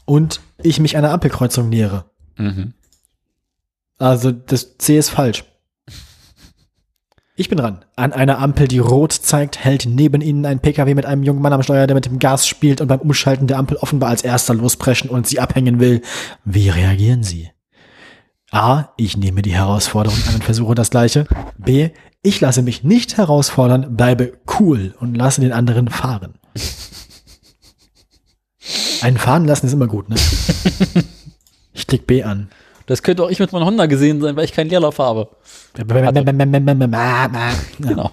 und ich mich einer Ampelkreuzung nähere. Mhm. Also das C ist falsch. Ich bin dran. An einer Ampel, die rot zeigt, hält neben ihnen ein PKW mit einem jungen Mann am Steuer, der mit dem Gas spielt und beim Umschalten der Ampel offenbar als erster lospreschen und sie abhängen will. Wie reagieren sie? A. Ich nehme die Herausforderung an und versuche das Gleiche. B. Ich lasse mich nicht herausfordern, bleibe cool und lasse den anderen fahren. Einen fahren lassen ist immer gut, ne? Ich klick B an. Das könnte auch ich mit meinem Honda gesehen sein, weil ich keinen Leerlauf habe. Genau.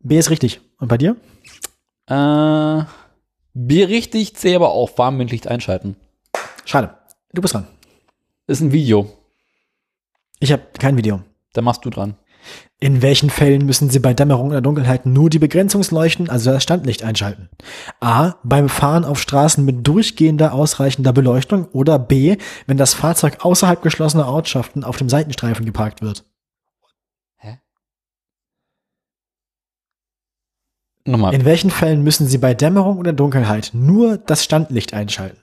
B ist richtig. Und bei dir? Äh, B richtig, C aber auch. Warnblinklicht einschalten. Schade. Du bist dran. Ist ein Video. Ich habe kein Video. Da machst du dran. In welchen Fällen müssen Sie bei Dämmerung oder Dunkelheit nur die Begrenzungsleuchten, also das Standlicht, einschalten? A. Beim Fahren auf Straßen mit durchgehender, ausreichender Beleuchtung oder B. Wenn das Fahrzeug außerhalb geschlossener Ortschaften auf dem Seitenstreifen geparkt wird. Nochmal. In welchen Fällen müssen Sie bei Dämmerung oder Dunkelheit nur das Standlicht einschalten?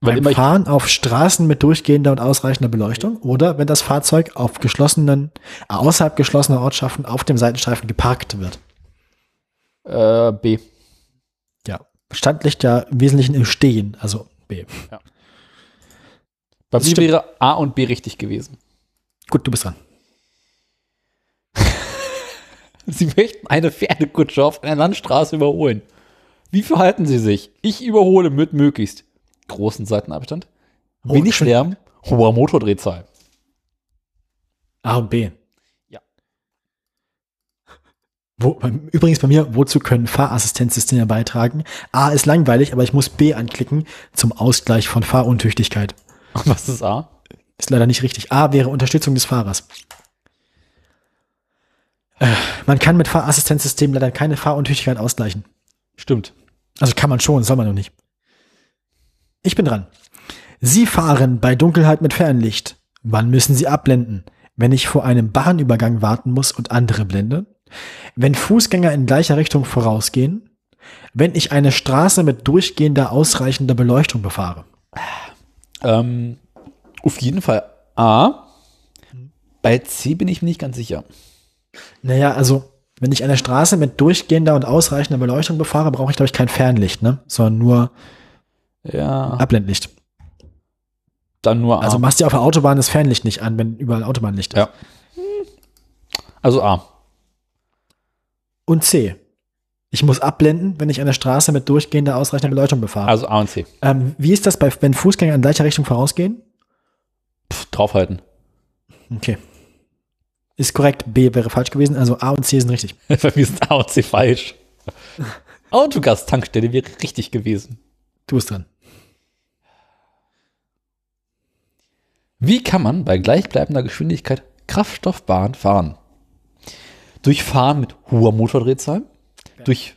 Weil Beim Fahren auf Straßen mit durchgehender und ausreichender Beleuchtung oder wenn das Fahrzeug auf geschlossenen, außerhalb geschlossener Ortschaften auf dem Seitenstreifen geparkt wird. Äh, B. Ja. Standlicht ja im Wesentlichen im Stehen, also B. Bei Das mir stimmt. wäre A und B richtig gewesen. Gut, du bist dran. (laughs) Sie möchten eine Pferdekutsche auf einer Landstraße überholen. Wie verhalten Sie sich? Ich überhole mit möglichst großen Seitenabstand, Oh, wenig schön. Lärm, hoher Motordrehzahl. A und B. Ja. Wo, übrigens bei mir, wozu können Fahrassistenzsysteme beitragen? A ist langweilig, aber ich muss B anklicken zum Ausgleich von Fahruntüchtigkeit. (laughs) Was ist A? Ist leider nicht richtig. A wäre Unterstützung des Fahrers. Äh, man kann mit Fahrassistenzsystemen leider keine Fahruntüchtigkeit ausgleichen. Stimmt. Also kann man schon, soll man noch nicht. Ich bin dran. Sie fahren bei Dunkelheit mit Fernlicht. Wann müssen Sie abblenden? Wenn ich vor einem Bahnübergang warten muss und andere blende? Wenn Fußgänger in gleicher Richtung vorausgehen? Wenn ich eine Straße mit durchgehender, ausreichender Beleuchtung befahre? Ähm, auf jeden Fall A. Bei C bin ich mir nicht ganz sicher. Naja, also, wenn ich eine Straße mit durchgehender und ausreichender Beleuchtung befahre, brauche ich, glaube ich, kein Fernlicht, ne? Sondern nur Ja, Abblendlicht. dann nur A. Also machst du auf der Autobahn das Fernlicht nicht an, wenn überall Autobahnlicht ist. Ja. also A. Und C. Ich muss abblenden, wenn ich eine Straße mit durchgehender, ausreichender Beleuchtung befahre. Also A und C. ähm, wie ist das, bei, wenn Fußgänger in gleicher Richtung vorausgehen? Pff, draufhalten. Okay. Ist korrekt. B wäre falsch gewesen. Also A und C sind richtig. (laughs) Bei mir sind A und C falsch. (laughs) Autogas-Tankstelle wäre richtig gewesen. Du bist dran. Wie kann man bei gleichbleibender Geschwindigkeit Kraftstoffbahn fahren? Durch Fahren mit hoher Motordrehzahl? Durch,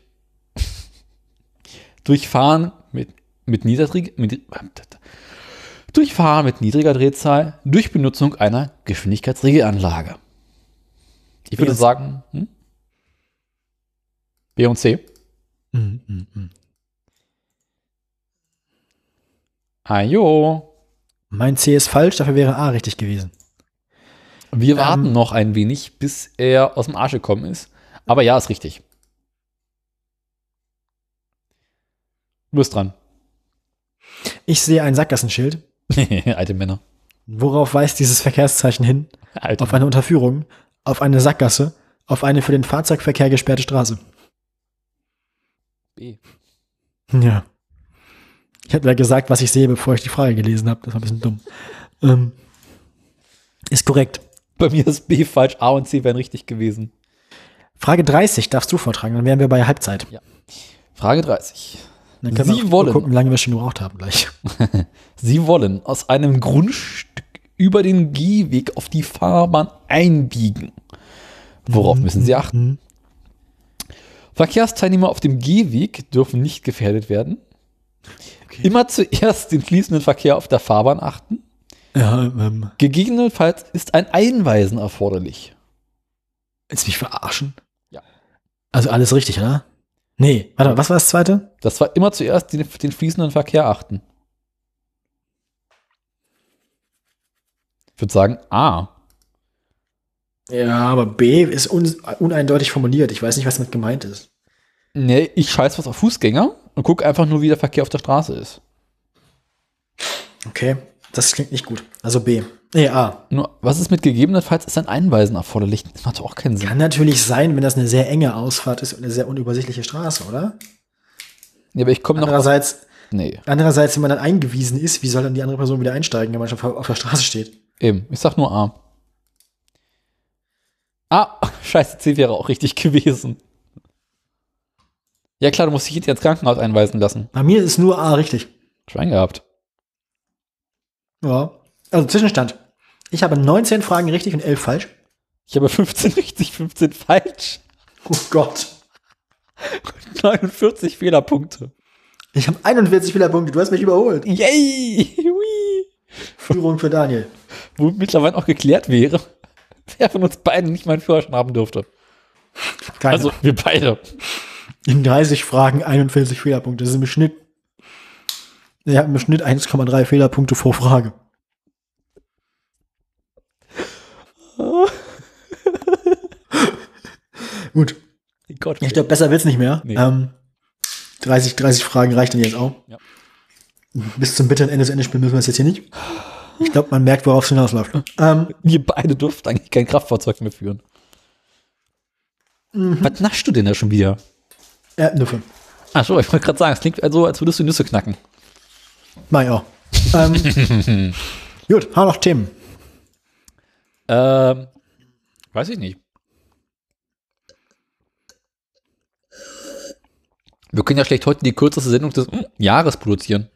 durch Fahren mit, mit, niedrig, mit, durch Fahren mit niedriger Drehzahl? Durch Benutzung einer Geschwindigkeitsregelanlage? Ich würde B sagen, hm? B und C. Mhm, mhm, mhm. Ajo. Mein C ist falsch, dafür wäre A richtig gewesen. Wir warten Ähm. noch ein wenig, bis er aus dem Arsch gekommen ist. Aber ja, ist richtig. Du bist dran. Ich sehe ein Sackgassenschild. (laughs) Alte Männer. Worauf weist dieses Verkehrszeichen hin? Alte Auf eine Unterführung, auf eine Sackgasse, auf eine für den Fahrzeugverkehr gesperrte Straße. B. Ja. Ich habe ja gesagt, was ich sehe, bevor ich die Frage gelesen habe. Das war ein bisschen dumm. Ähm, ist korrekt. Bei mir ist B falsch, A und C wären richtig gewesen. Frage 30 darfst du vortragen, dann wären wir bei Halbzeit. Frage 30. Dann können Sie wir wollen. gucken, wie lange wir schon gebraucht haben gleich. (laughs) Sie wollen aus einem Grundstück über den Gehweg auf die Fahrbahn einbiegen. Worauf müssen Sie achten? Verkehrsteilnehmer auf dem Gehweg dürfen nicht gefährdet werden. Immer zuerst den fließenden Verkehr auf der Fahrbahn achten. Ja, ähm, Gegebenenfalls ist ein Einweisen erforderlich. willst du mich verarschen? Ja. Also alles richtig, oder? Nee, warte, was war das zweite? Das war immer zuerst den, den fließenden Verkehr achten. Ich würde sagen A. Ja, aber B ist un uneindeutig formuliert. Ich weiß nicht, was damit gemeint ist. Nee, ich scheiß was auf Fußgänger und gucke einfach nur, wie der Verkehr auf der Straße ist. Okay, das klingt nicht gut. Also B. Nee, A. Nur, was ist mit gegebenenfalls ist ein Einweisen erforderlich? Das macht doch auch keinen Sinn. Kann natürlich sein, wenn das eine sehr enge Ausfahrt ist und eine sehr unübersichtliche Straße, oder? Ja, aber ich komme noch auf, Andererseits, Nee, andererseits, wenn man dann eingewiesen ist, wie soll dann die andere Person wieder einsteigen, wenn man schon auf der Straße steht? eben. Ich sag nur A. Ah, (laughs) scheiße, C wäre auch richtig (laughs) gewesen. Ja klar, du musst dich jetzt ins Krankenhaus einweisen lassen. Bei mir ist nur A richtig. Schwein gehabt. Ja. Also Zwischenstand. Ich habe 19 Fragen richtig und 11 falsch. Ich habe 15 (laughs) richtig, 15 falsch. Oh Gott. 49 Fehlerpunkte. Ich habe 41 Fehlerpunkte. Du hast mich überholt. Yay! Hui. Führung für Daniel. Wo mittlerweile auch geklärt wäre, (laughs) wer von uns beiden nicht mal einen Führerschein haben dürfte. Keiner. Also wir beide. In 30 Fragen 41 Fehlerpunkte. Das ist im Schnitt. Wir haben im Schnitt 1,3 Fehlerpunkte pro Frage. (laughs) Gut. Gott, Ich glaube, besser wird's nicht mehr. Nee. Ähm, 30, 30 Fragen reicht dann jetzt auch. Ja. Bis zum bitteren Ende des Endespiels müssen wir es jetzt hier nicht. Ich glaube, man merkt, worauf es hinausläuft. Ähm, wir beide durften eigentlich kein Kraftfahrzeug mehr führen. Was naschst du denn da schon wieder? Erdnüsse. Ach so, ich wollte gerade sagen, es klingt also, als würdest du Nüsse knacken. Mach ich auch. Ähm, (laughs) gut, haben wir noch Themen. Ähm, Weiß ich nicht. Wir können ja schlecht heute die kürzeste Sendung des mm, Jahres produzieren.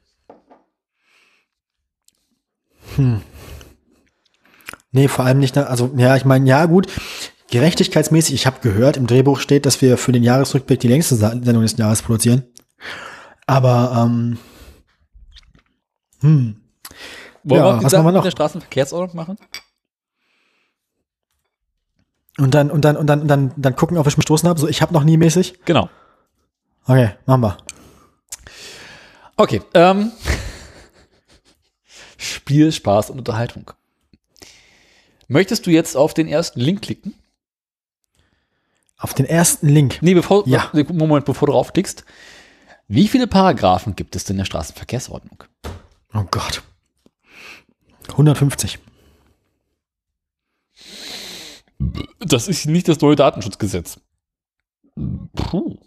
Nee, vor allem nicht, also ja, ich meine, ja gut, gerechtigkeitsmäßig, ich habe gehört, im Drehbuch steht, dass wir für den Jahresrückblick die längste Sendung des Jahres produzieren. Aber, ähm, hm, Wollen Ja, wir was machen wir noch? der Straßenverkehrsordnung machen? und dann, und dann, und dann, und dann, dann gucken, ob ich mich gestoßen habe, so ich habe noch nie mäßig. Genau. Okay, machen wir. Okay. Ähm. (laughs) Spiel, Spaß und Unterhaltung. Möchtest du jetzt auf den ersten Link klicken? Auf den ersten Link. Nee, bevor, Ja. Moment, bevor du draufklickst. Wie viele Paragraphen gibt es denn in der Straßenverkehrsordnung? Oh Gott. 150. Das ist nicht das neue Datenschutzgesetz. Puh.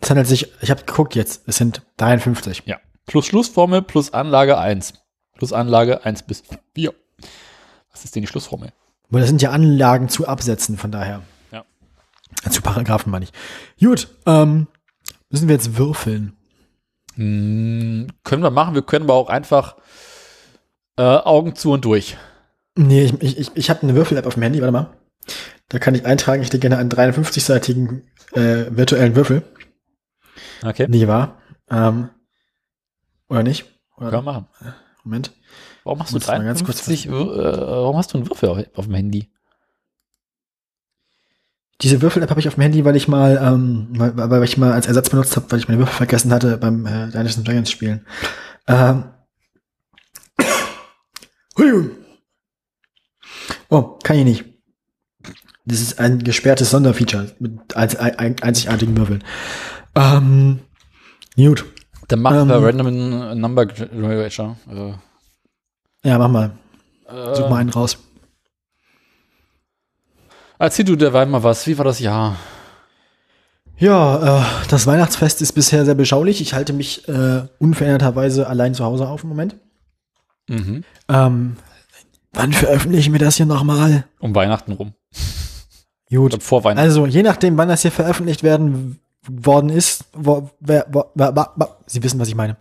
Es handelt sich, ich habe geguckt jetzt, es sind 53. Ja. Plus Schlussformel plus Anlage 1. Plus Anlage 1 bis 4. Was ist denn die Schlussformel? Weil das sind ja Anlagen zu Absätzen, von daher. Zu Paragraphen meine ich. Gut, ähm, müssen wir jetzt würfeln. Hm, können wir machen. Wir können aber auch einfach äh, Augen zu und durch. Nee, ich, ich, ich, ich habe eine Würfel-App auf dem Handy, warte mal. Da kann ich eintragen, ich hätte gerne einen 53-seitigen äh, virtuellen Würfel. Okay. Nicht wahr? Ähm, oder nicht? Oder, Können wir machen. Moment. Warum hast du Muss mal ganz kurz 53, äh, warum hast du einen Würfel auf, auf dem Handy? Diese Würfel-App habe ich auf dem Handy, weil ich mal, ähm, weil, weil ich mal als Ersatz benutzt habe, weil ich meine Würfel vergessen hatte beim äh, Dungeons and Dragons Spielen. Ähm. (coughs) Oh, kann ich nicht. Das ist ein gesperrtes Sonderfeature mit ein, ein, einzigartigen Würfeln. Ähm, gut. Dann machen Ähm. wir Random Number Generator. Äh, Ja, mach mal. äh, Such mal einen raus. Erzähl du derweil mal was. Wie war das Jahr? Ja, äh, das Weihnachtsfest ist bisher sehr beschaulich. Ich halte mich äh, unveränderterweise allein zu Hause auf im Moment. Mhm. Ähm, wann veröffentlichen wir das hier nochmal? Um Weihnachten rum. Gut. Oder vor Weihnachten. Also, je nachdem, wann das hier veröffentlicht werden worden ist, wo, wer, wo, wer, wa- Sie wissen, was ich meine.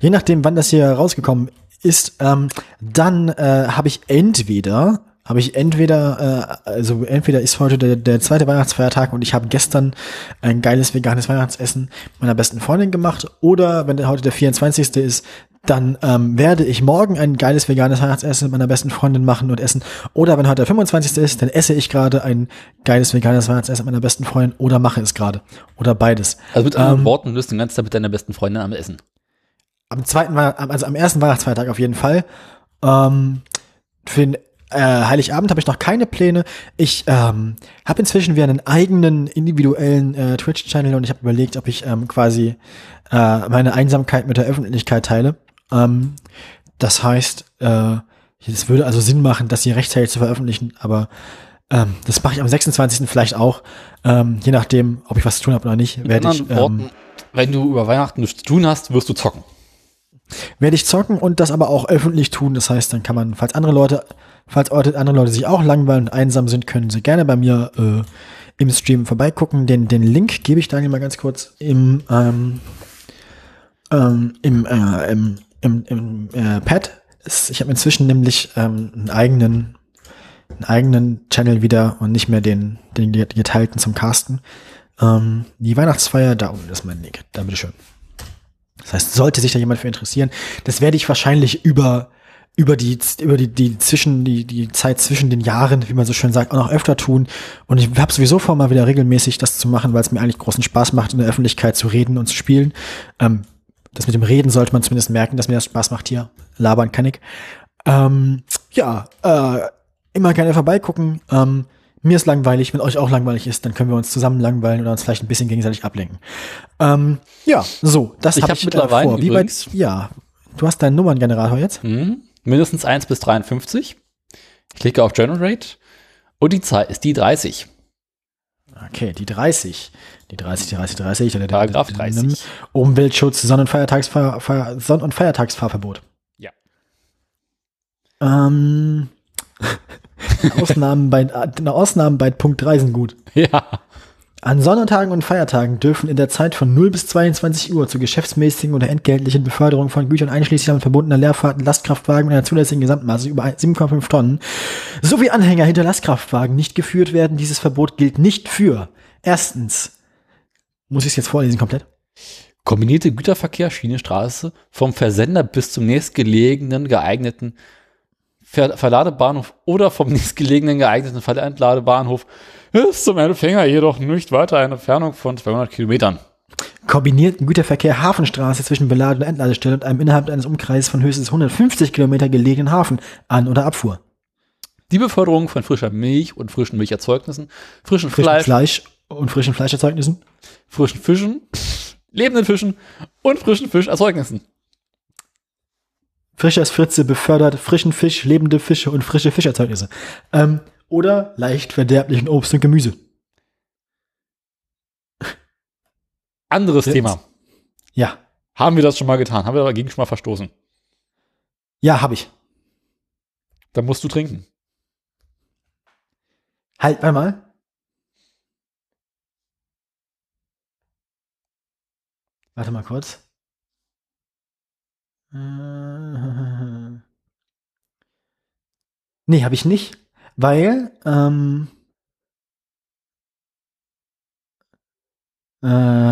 Je nachdem, wann das hier rausgekommen ist, ähm, dann äh, habe ich entweder, habe ich entweder, äh, also entweder ist heute der, der zweite Weihnachtsfeiertag und ich habe gestern ein geiles veganes Weihnachtsessen meiner besten Freundin gemacht, oder wenn heute der 24. ist, dann ähm, werde ich morgen ein geiles veganes Weihnachtsessen mit meiner besten Freundin machen und essen. Oder wenn heute der 25. ist, dann esse ich gerade ein geiles veganes Weihnachtsessen mit meiner besten Freundin oder mache es gerade. Oder beides. Also mit anderen ähm, Worten, du bist den ganzen Tag mit deiner besten Freundin am Essen. Am zweiten, Wei- also am ersten Weihnachtsfeiertag auf jeden Fall. Ähm, für den äh, Heiligabend habe ich noch keine Pläne. Ich ähm, habe inzwischen wieder einen eigenen individuellen äh, Twitch-Channel und ich habe überlegt, ob ich ähm, quasi äh, meine Einsamkeit mit der Öffentlichkeit teile. Ähm, das heißt, äh, es würde also Sinn machen, das hier rechtzeitig zu veröffentlichen, aber ähm, das mache ich am 26. vielleicht auch. Ähm, je nachdem, ob ich was zu tun habe oder nicht, werde ich, anderen Worten, ähm, wenn du über Weihnachten nichts zu tun hast, wirst du zocken. werde ich zocken und das aber auch öffentlich tun. Das heißt, dann kann man, falls andere Leute, falls andere Leute sich auch langweilen und einsam sind, können sie gerne bei mir äh, im Stream vorbeigucken. Den, den Link gebe ich Daniel mal ganz kurz im, ähm, ähm, im, äh, im, im, im äh, Pad. Ich habe inzwischen nämlich ähm, einen eigenen einen eigenen Channel wieder und nicht mehr den, den geteilten zum Casten. Ähm, die Weihnachtsfeier, da unten ist mein Link. Da bitteschön. Das heißt, sollte sich da jemand für interessieren, das werde ich wahrscheinlich über über die über die die zwischen die die Zeit zwischen den Jahren, wie man so schön sagt, auch noch öfter tun. Und ich habe sowieso vor, mal wieder regelmäßig das zu machen, weil es mir eigentlich großen Spaß macht, in der Öffentlichkeit zu reden und zu spielen. Ähm, das mit dem Reden sollte man zumindest merken, dass mir das Spaß macht hier. Labern kann ich. Ähm, ja, äh, immer gerne vorbeigucken. Ähm, mir ist langweilig, wenn euch auch langweilig ist, dann können wir uns zusammen langweilen oder uns vielleicht ein bisschen gegenseitig ablenken. Ähm, ja, so, das habe hab ich mittlerweile äh, vor. Wie weit, ja, du hast deinen Nummerngenerator jetzt? Mhm. Mindestens 1 bis 53. Ich klicke auf Generate und die Zahl ist die 30. Okay, die 30. Die 30, die 30, 30. Der, der, Paragraph der- der- 30. Umweltschutz, Sonn- und, Feiertagsfahr, Fahr, Sonn und Feiertagsfahrverbot. Ja. Ähm, (laughs) Ausnahmen bei, äh, Ausnahmen bei Punkt 3 sind gut. (laughs) Ja. An Sonntagen und Feiertagen dürfen in der Zeit von 0 bis 22 Uhr zur geschäftsmäßigen oder entgeltlichen Beförderung von Gütern einschließlich damit verbundener Leerfahrten Lastkraftwagen mit einer zulässigen Gesamtmasse über 7,5 Tonnen sowie Anhänger hinter Lastkraftwagen nicht geführt werden. Dieses Verbot gilt nicht für erstens, muss ich es jetzt vorlesen komplett? Kombinierte Güterverkehr, Schiene, Straße, vom Versender bis zum nächstgelegenen geeigneten Ver Verladebahnhof oder vom (laughs) nächstgelegenen geeigneten Verladebahnhof ist zum Empfänger jedoch nicht weiter eine Entfernung von 200 Kilometern. Kombinierten Güterverkehr Hafenstraße zwischen Belade- und Entladestelle und einem innerhalb eines Umkreises von höchstens 150 Kilometer gelegenen Hafen An- oder Abfuhr. Die Beförderung von frischer Milch und frischen Milcherzeugnissen, frischen Frischen Fleisch, Fleisch und frischen Fleischerzeugnissen. frischen Fischen, lebenden Fischen und frischen Fischerzeugnissen. Frischers Fritze befördert frischen Fisch, lebende Fische und frische Fischerzeugnisse. Ähm, oder leicht verderblichen Obst und Gemüse. Anderes Jetzt. Thema. Ja. Haben wir das schon mal getan? Haben wir dagegen schon mal verstoßen? Ja, habe ich. Dann musst du trinken. Halt warte mal. Warte mal kurz. Äh, (laughs) Nee, habe ich nicht, weil ähm,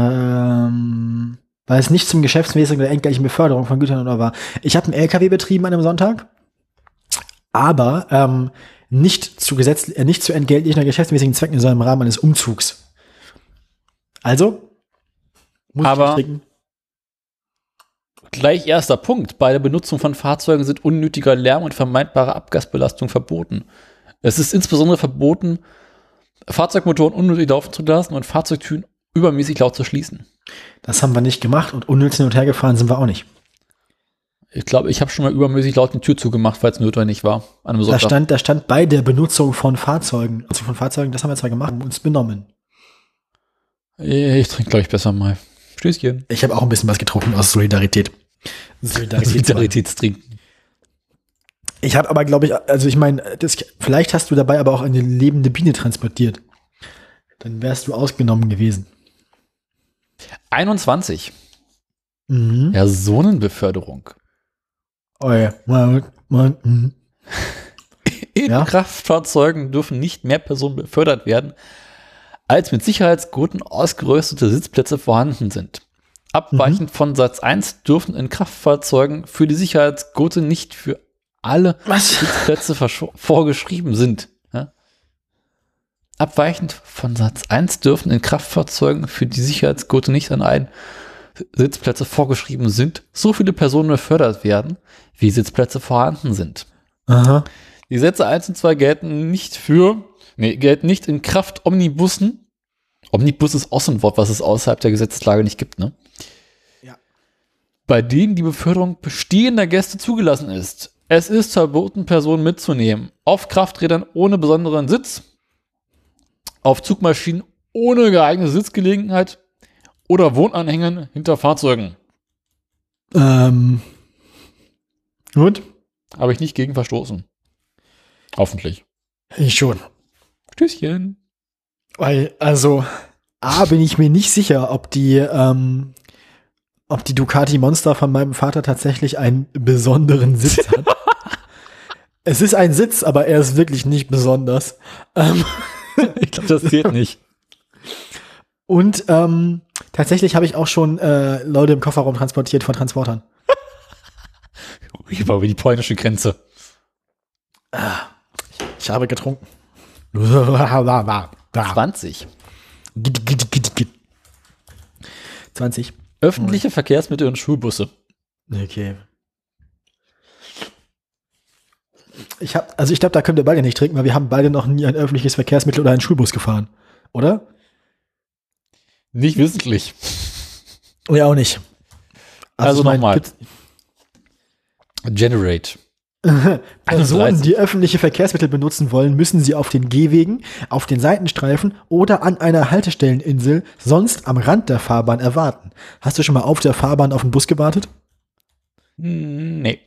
ähm, weil es nicht zum geschäftsmäßigen oder entgeltlichen Beförderung von Gütern oder war. Ich habe einen LKW betrieben an einem Sonntag, aber ähm, nicht zu Gesetz, äh, nicht zu entgeltlichen oder geschäftsmäßigen Zwecken, sondern im Rahmen eines Umzugs. Also muss Aber- ich trinken. Gleich erster Punkt. Bei der Benutzung von Fahrzeugen sind unnötiger Lärm und vermeidbare Abgasbelastung verboten. Es ist insbesondere verboten, Fahrzeugmotoren unnötig laufen zu lassen und Fahrzeugtüren übermäßig laut zu schließen. Das haben wir nicht gemacht und unnütz hin und her gefahren sind wir auch nicht. Ich glaube, ich habe schon mal übermäßig laut die Tür zugemacht, weil es notwendig war. An einem Da stand, da stand bei der Benutzung von Fahrzeugen, also von Fahrzeugen, das haben wir zwar gemacht, haben uns benommen. ich trinke, glaube ich, besser mal. Stößchen. Ich habe auch ein bisschen was getrunken aus Solidarität. (laughs) Solidarität. Solidaritätstrinken. Ich habe aber, glaube ich, also ich meine, vielleicht hast du dabei aber auch eine lebende Biene transportiert. Dann wärst du ausgenommen gewesen. 21. Mhm. Personenbeförderung. Oh ja. Mhm. (laughs) In Ja. Kraftfahrzeugen dürfen nicht mehr Personen befördert werden, als mit Sicherheitsgurten ausgerüstete Sitzplätze vorhanden sind. Abweichend von Satz 1 dürfen in Kraftfahrzeugen für die Sicherheitsgurte nicht für alle Was? Sitzplätze vorgeschrieben sind. Ja? Abweichend von Satz 1 dürfen in Kraftfahrzeugen für die Sicherheitsgurte nicht an allen Sitzplätze vorgeschrieben sind, so viele Personen befördert werden, wie Sitzplätze vorhanden sind. Aha. Die Sätze 1 und 2 gelten nicht für, nee, gelten nicht in Kraft Omnibussen. Omnibus ist auch so ein Wort, was es außerhalb der Gesetzeslage nicht gibt, ne? Ja. Bei denen die Beförderung bestehender Gäste zugelassen ist. Es ist verboten, Personen mitzunehmen. Auf Krafträdern ohne besonderen Sitz, auf Zugmaschinen ohne geeignete Sitzgelegenheit oder Wohnanhängern hinter Fahrzeugen. Ähm. Gut. Habe ich nicht gegen verstoßen. Hoffentlich. Ich schon. Stößchen. Weil, also, A, bin ich mir nicht sicher, ob die, ähm, ob die Ducati Monster von meinem Vater tatsächlich einen besonderen Sitz hat. (laughs) es ist ein Sitz, aber er ist wirklich nicht besonders. Ähm, (laughs) Ich glaube, das zählt nicht. und ähm, tatsächlich habe ich auch schon äh, Leute im Kofferraum transportiert von Transportern. Ich war über die polnische Grenze. Ich habe getrunken. (laughs) 20. 20. Öffentliche Verkehrsmittel und Schulbusse. Okay. Ich hab, also ich glaube, da können wir beide nicht trinken, weil wir haben beide noch nie ein öffentliches Verkehrsmittel oder einen Schulbus gefahren. Oder? Nicht wissentlich. Ja, auch nicht. Also mein, nochmal. Generate. (laughs) Personen, 31. die öffentliche Verkehrsmittel benutzen wollen, müssen sie auf den Gehwegen, auf den Seitenstreifen oder an einer Haltestelleninsel, sonst am Rand der Fahrbahn erwarten. Hast du schon mal auf der Fahrbahn auf den Bus gewartet? Hm, Nee.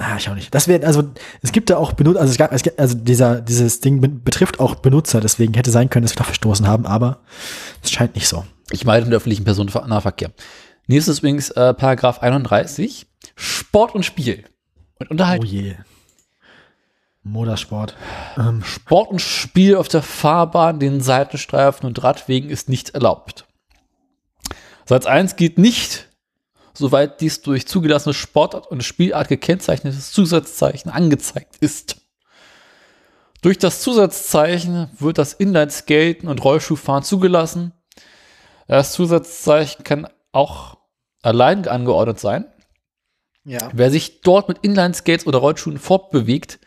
Ah, ich auch nicht. Das wäre, also, es gibt da auch Benutzer, also es gab, es also dieser, dieses Ding be- betrifft auch Benutzer, deswegen hätte sein können, dass wir da verstoßen haben, aber es scheint nicht so. Ich meide den öffentlichen Personennahverkehr. Nächstes übrigens äh, Paragraph 31. Sport und Spiel. Und Oh Unterhaltung. je. Motorsport. Ähm, Sport und Spiel auf der Fahrbahn, den Seitenstreifen und Radwegen ist nicht erlaubt. Satz 1 gilt nicht, soweit dies durch zugelassene Sportart und Spielart gekennzeichnetes Zusatzzeichen angezeigt ist. Durch das Zusatzzeichen wird das Inlineskaten und Rollschuhfahren zugelassen. Das Zusatzzeichen kann auch allein angeordnet sein. ja. Wer sich dort mit Inlineskates oder Rollschuhen fortbewegt,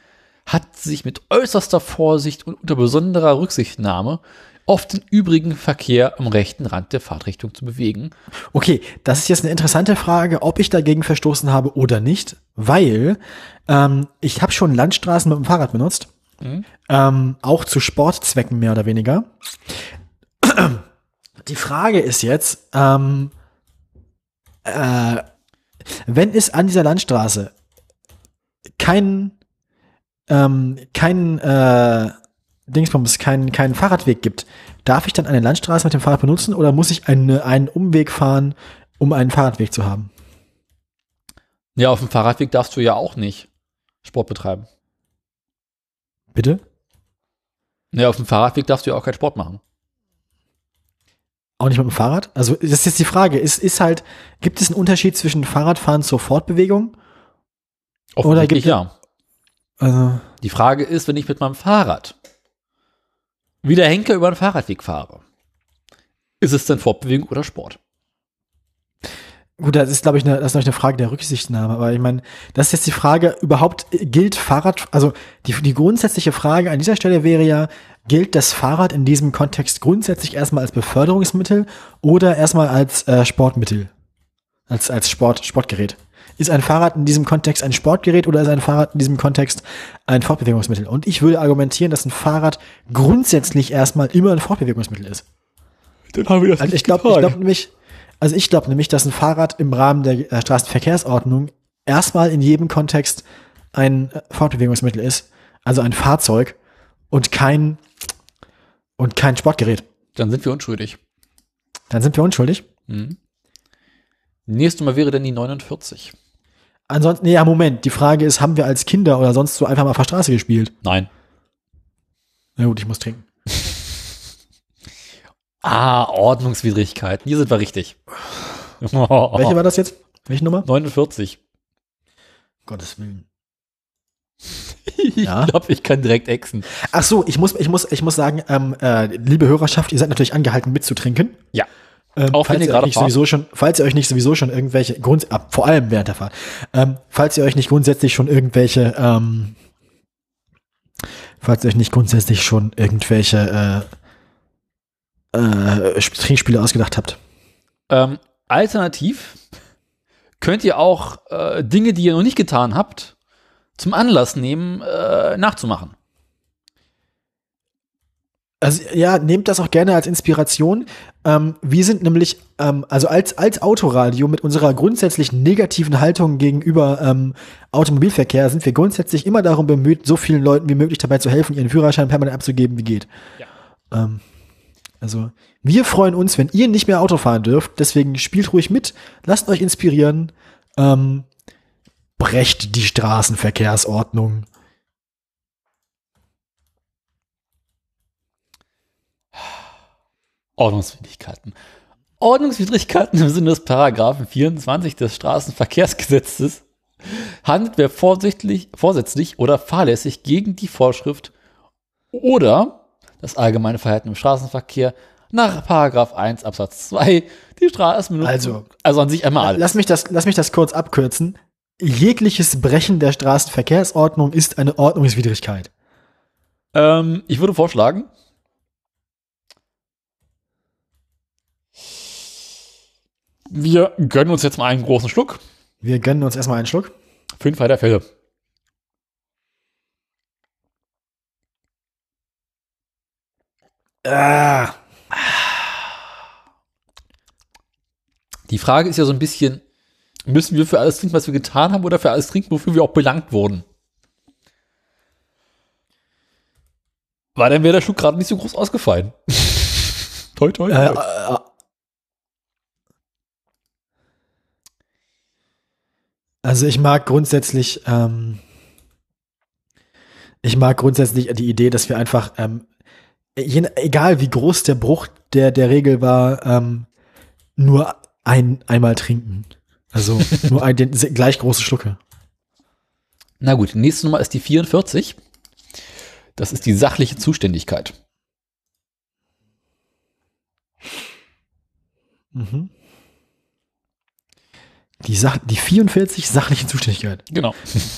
hat sich mit äußerster Vorsicht und unter besonderer Rücksichtnahme auf den übrigen Verkehr am rechten Rand der Fahrtrichtung zu bewegen. Okay, das ist jetzt eine interessante Frage, ob ich dagegen verstoßen habe oder nicht, weil ähm, ich habe schon Landstraßen mit dem Fahrrad benutzt, ähm, auch zu Sportzwecken mehr oder weniger. (clears throat) Die Frage ist jetzt, ähm, äh, wenn es an dieser Landstraße kein ähm, kein äh, Dingsbums, keinen keinen Fahrradweg gibt, darf ich dann eine Landstraße mit dem Fahrrad benutzen oder muss ich eine, einen Umweg fahren, um einen Fahrradweg zu haben? Ja, auf dem Fahrradweg darfst du ja auch nicht Sport betreiben. Bitte? Ja, auf dem Fahrradweg darfst du ja auch keinen Sport machen. Auch nicht mit dem Fahrrad? Also das ist jetzt die Frage. Ist, ist halt, gibt es einen Unterschied zwischen Fahrradfahren zur Fortbewegung? Offensichtlich gibt- ja. Also, Die Frage ist, wenn ich mit meinem Fahrrad wie der Henker über den Fahrradweg fahre, ist es denn Fortbewegung oder Sport? gut, das ist, glaube ich, eine, das ist, ich, eine Frage der Rücksichtnahme. Aber ich meine, das ist jetzt die Frage, überhaupt äh, gilt Fahrrad, also die, die grundsätzliche Frage an dieser Stelle wäre ja, gilt das Fahrrad in diesem Kontext grundsätzlich erstmal als Beförderungsmittel oder erstmal als äh, Sportmittel? Als, als Sport, Sportgerät? Ist ein Fahrrad in diesem Kontext ein Sportgerät oder ist ein Fahrrad in diesem Kontext ein Fortbewegungsmittel? Und ich würde argumentieren, dass ein Fahrrad grundsätzlich erstmal immer ein Fortbewegungsmittel ist. Dann haben wir das Also ich glaube ich glaub nämlich, also ich glaube nämlich, dass ein Fahrrad im Rahmen der äh, Straßenverkehrsordnung erstmal in jedem Kontext ein äh, Fortbewegungsmittel ist, also ein Fahrzeug und kein und kein Sportgerät. Dann sind wir unschuldig. Dann sind wir unschuldig. Nächste Mal wäre dann die 49. Ansonsten, nee, ja, Moment, die Frage ist, haben wir als Kinder oder sonst so einfach mal auf der Straße gespielt? Nein. Na gut, ich muss trinken. (laughs) Ah, Ordnungswidrigkeiten. Hier sind wir richtig. (laughs) Welche war das jetzt? Welche Nummer? 49. Gottes Willen. (laughs) Ich Ja. glaube, ich kann direkt exen. Ach so, ich muss, ich muss, ich muss sagen, ähm, äh, liebe Hörerschaft, ihr seid natürlich angehalten mitzutrinken. Ja. Ähm, Auch wenn falls ihr ihr gerade euch nicht fahrt. sowieso schon, falls ihr euch nicht sowieso schon irgendwelche Grund, ab, vor allem während der Fahrt, ähm, falls ihr euch nicht grundsätzlich schon irgendwelche, ähm, falls ihr euch nicht grundsätzlich schon irgendwelche äh, äh, Sp- Trinkspiele ausgedacht habt. Ähm, alternativ könnt ihr auch äh, Dinge, die ihr noch nicht getan habt, zum Anlass nehmen, äh, nachzumachen. Also ja, nehmt das auch gerne als Inspiration. Ähm, wir sind nämlich, ähm, also als, als Autoradio mit unserer grundsätzlich negativen Haltung gegenüber ähm, Automobilverkehr sind wir grundsätzlich immer darum bemüht, so vielen Leuten wie möglich dabei zu helfen, ihren Führerschein permanent abzugeben, wie geht. Ähm, also wir freuen uns, wenn ihr nicht mehr Auto fahren dürft. Deswegen spielt ruhig mit, lasst euch inspirieren, ähm, brecht die Straßenverkehrsordnung. Ordnungswidrigkeiten. Ordnungswidrigkeiten im Sinne des Paragraphen 24 des Straßenverkehrsgesetzes handelt wer vorsichtig, vorsätzlich oder fahrlässig gegen die Vorschrift oder das allgemeine Verhalten im Straßenverkehr nach Paragraph 1 Absatz 2 die Straßenbenutzung. Also- also an sich einmal alles. Lass mich das, lass mich das kurz abkürzen. Jegliches Brechen der Straßenverkehrsordnung ist eine Ordnungswidrigkeit. Ähm, ich würde vorschlagen, wir gönnen uns jetzt mal einen großen Schluck. Wir gönnen uns erstmal einen Schluck. Für den Fall der Fälle. Ah, Die Frage ist ja so ein bisschen, Müssen wir für alles trinken, was wir getan haben, oder für alles trinken, wofür wir auch belangt wurden? Weil dann wäre der Schuh gerade nicht so groß ausgefallen. (laughs) toi, toi, toi. Äh, äh, also ich mag grundsätzlich, ähm, ich mag grundsätzlich die Idee, dass wir einfach, ähm, je, egal wie groß der Bruch der, der Regel war, ähm, nur ein, einmal trinken. Also (laughs) nur ein, den, gleich große Schlucke. Na gut, die nächste Nummer ist die 44. Das ist die sachliche Zuständigkeit. Mhm. Die, Sach die 44 sachliche Zuständigkeit. Genau.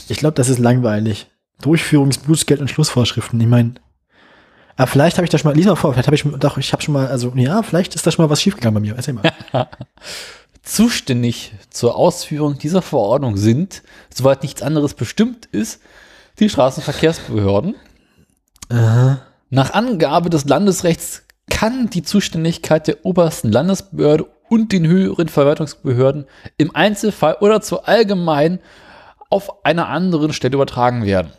Ich glaube, das ist langweilig. Durchführungsbußgeld und Schlussvorschriften. Ich meine, aber ah, vielleicht habe ich da schon mal, lies mal vor, vielleicht habe ich doch, ich habe schon mal, also ja, vielleicht ist da schon mal was schiefgegangen bei mir. Erzähl mal. (laughs) Zuständig zur Ausführung dieser Verordnung sind, soweit nichts anderes bestimmt ist, die Straßenverkehrsbehörden. Aha. Nach Angabe des Landesrechts kann die Zuständigkeit der obersten Landesbehörde und den höheren Verwaltungsbehörden im Einzelfall oder zur allgemein auf einer anderen Stelle übertragen werden.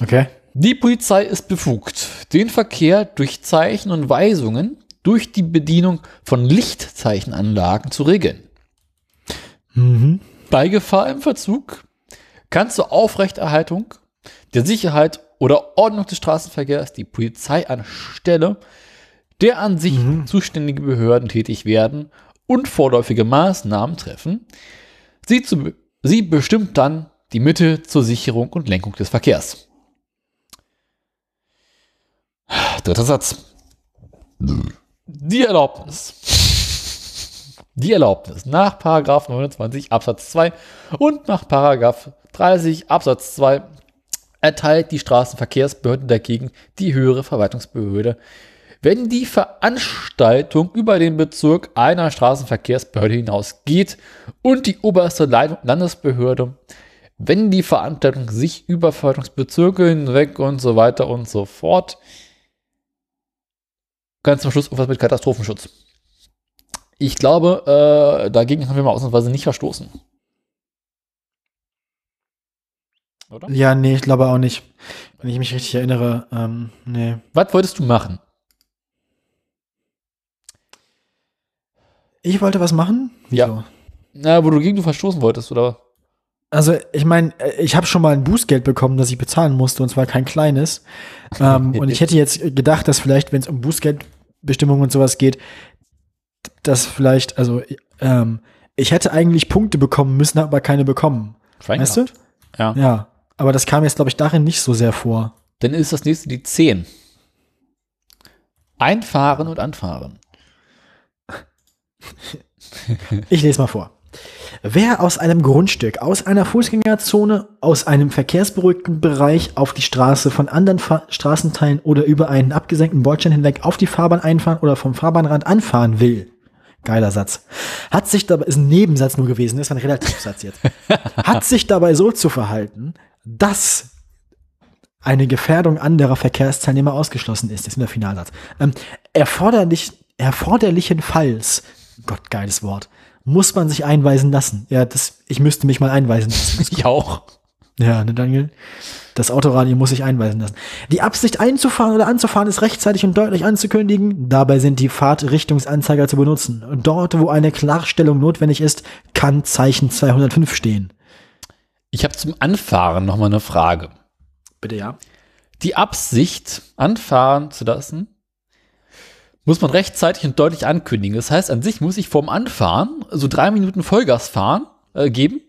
Okay. Die Polizei ist befugt, den Verkehr durch Zeichen und Weisungen durch die Bedienung von Lichtzeichenanlagen zu regeln. Mhm. Bei Gefahr im Verzug kann zur Aufrechterhaltung der Sicherheit oder Ordnung des Straßenverkehrs die Polizei anstelle der an sich Mhm. zuständige Behörden tätig werden und vorläufige Maßnahmen treffen. Sie, zu, sie bestimmt dann die Mittel zur Sicherung und Lenkung des Verkehrs. Dritter Satz. Die Erlaubnis. Die Erlaubnis nach Paragraph 29 Absatz 2 und nach Paragraph 30 Absatz 2 erteilt die Straßenverkehrsbehörde dagegen die höhere Verwaltungsbehörde, wenn die Veranstaltung über den Bezirk einer Straßenverkehrsbehörde hinausgeht und die oberste Leitung- Landesbehörde, wenn die Veranstaltung sich über Verwaltungsbezirke hinweg und so weiter und so fort ganz zum Schluss irgendwas mit Katastrophenschutz. Ich glaube, äh, dagegen haben wir mal ausnahmsweise nicht verstoßen. Oder? Ja, nee, ich glaube auch nicht. Wenn ich mich richtig erinnere, ähm, nee. Was wolltest du machen? Ich wollte was machen? Ja. Na, wo du gegen du verstoßen wolltest, oder? Also, ich meine, ich habe schon mal ein Bußgeld bekommen, das ich bezahlen musste, und zwar kein kleines. ähm, (laughs) und ich hätte jetzt gedacht, dass vielleicht, wenn es um Bußgeldbestimmungen und sowas geht, dass vielleicht, also, ähm, ich hätte eigentlich Punkte bekommen müssen, aber keine bekommen. Schwein weißt gehabt. du? Ja. Ja. Aber das kam jetzt, glaube ich, darin nicht so sehr vor. Dann ist das nächste die 10. Einfahren und anfahren. (laughs) Ich lese mal vor. Wer aus einem Grundstück, aus einer Fußgängerzone, aus einem verkehrsberuhigten Bereich auf die Straße von anderen Fa Straßenteilen oder über einen abgesenkten Bordstein hinweg auf die Fahrbahn einfahren oder vom Fahrbahnrand anfahren will, geiler Satz, hat sich dabei, ist ein Nebensatz nur gewesen, ist ein Relativsatz jetzt, hat sich dabei so zu verhalten, dass eine Gefährdung anderer Verkehrsteilnehmer ausgeschlossen ist. Das ist der Finalsatz. Ähm, erforderlich, erforderlichenfalls, Gott, geiles Wort, muss man sich einweisen lassen. Ja, das, ich müsste mich mal einweisen lassen. (laughs) Ich auch. Ja, ne, Daniel? Das Autoradio muss sich einweisen lassen. Die Absicht einzufahren oder anzufahren ist rechtzeitig und deutlich anzukündigen. Dabei sind die Fahrtrichtungsanzeiger zu benutzen. Dort, wo eine Klarstellung notwendig ist, kann Zeichen 205 stehen. Ich habe zum Anfahren noch mal eine Frage. Bitte ja. Die Absicht, anfahren zu lassen, muss man rechtzeitig und deutlich ankündigen. Das heißt, an sich muss ich vorm Anfahren so drei Minuten Vollgas fahren, äh, geben,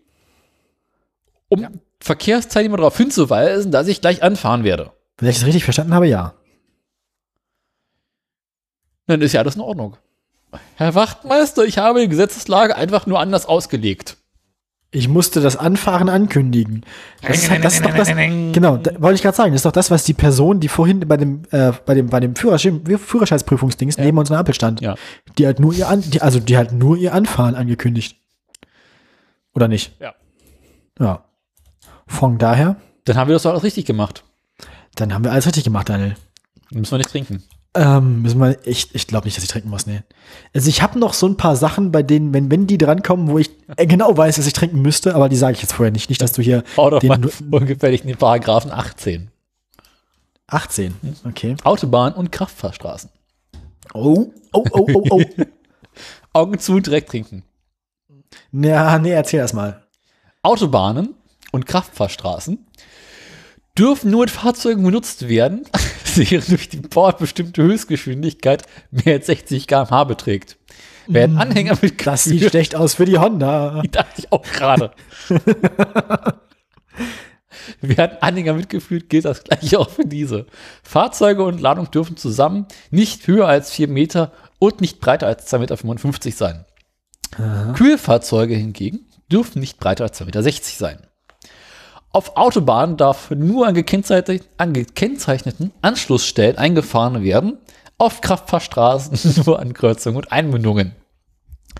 um Ja. Verkehrsteilnehmer darauf hinzuweisen, dass ich gleich anfahren werde. Wenn ich das richtig verstanden habe, ja. Dann ist ja alles in Ordnung. Herr Wachtmeister, ich habe die Gesetzeslage einfach nur anders ausgelegt. Ich musste das Anfahren ankündigen. Das ist, halt, das ist doch das, genau, da, wollte ich gerade sagen, das ist doch das, was die Person, die vorhin bei dem, äh, bei dem, bei dem Führerschein, Führerscheinsprüfungsdings neben uns in der Ampel stand, Ja. die hat nur ihr An, die, also die hat nur ihr Anfahren angekündigt. Oder nicht? Ja. Ja. Von daher, Dann haben wir das doch alles richtig gemacht. dann haben wir alles richtig gemacht, Daniel. Dann müssen wir nicht trinken. Ähm, müssen wir, ich ich glaube nicht, dass ich trinken muss, nee. Also ich habe noch so ein paar Sachen, bei denen, wenn, wenn die drankommen, wo ich äh, genau weiß, dass ich trinken müsste, aber die sage ich jetzt vorher nicht. Nicht, dass du hier Hau doch mal den (laughs) ungefährlich in den Paragraphen 18. 18. Okay. Autobahn und Kraftfahrstraßen. Oh, oh, oh, oh, oh. (laughs) Augen zu, direkt trinken. ja, nee, erzähl erst mal. Autobahnen und Kraftfahrstraßen dürfen nur mit Fahrzeugen benutzt werden, deren (laughs) durch die Bord bestimmte Höchstgeschwindigkeit mehr als 60 km/h beträgt. Werden Anhänger Das sieht schlecht aus für die Honda. (laughs) die dachte ich auch gerade. (laughs) Werden Anhänger mitgeführt, gilt das gleiche auch für diese. Fahrzeuge und Ladung dürfen zusammen nicht höher als 4 Meter und nicht breiter als 2,55 Meter sein. Kühlfahrzeuge hingegen dürfen nicht breiter als 2,60 Meter sein. Auf Autobahnen darf nur an, gekennzeichnet, an gekennzeichneten Anschlussstellen eingefahren werden, auf Kraftfahrstraßen (laughs) nur an Kreuzungen und Einmündungen.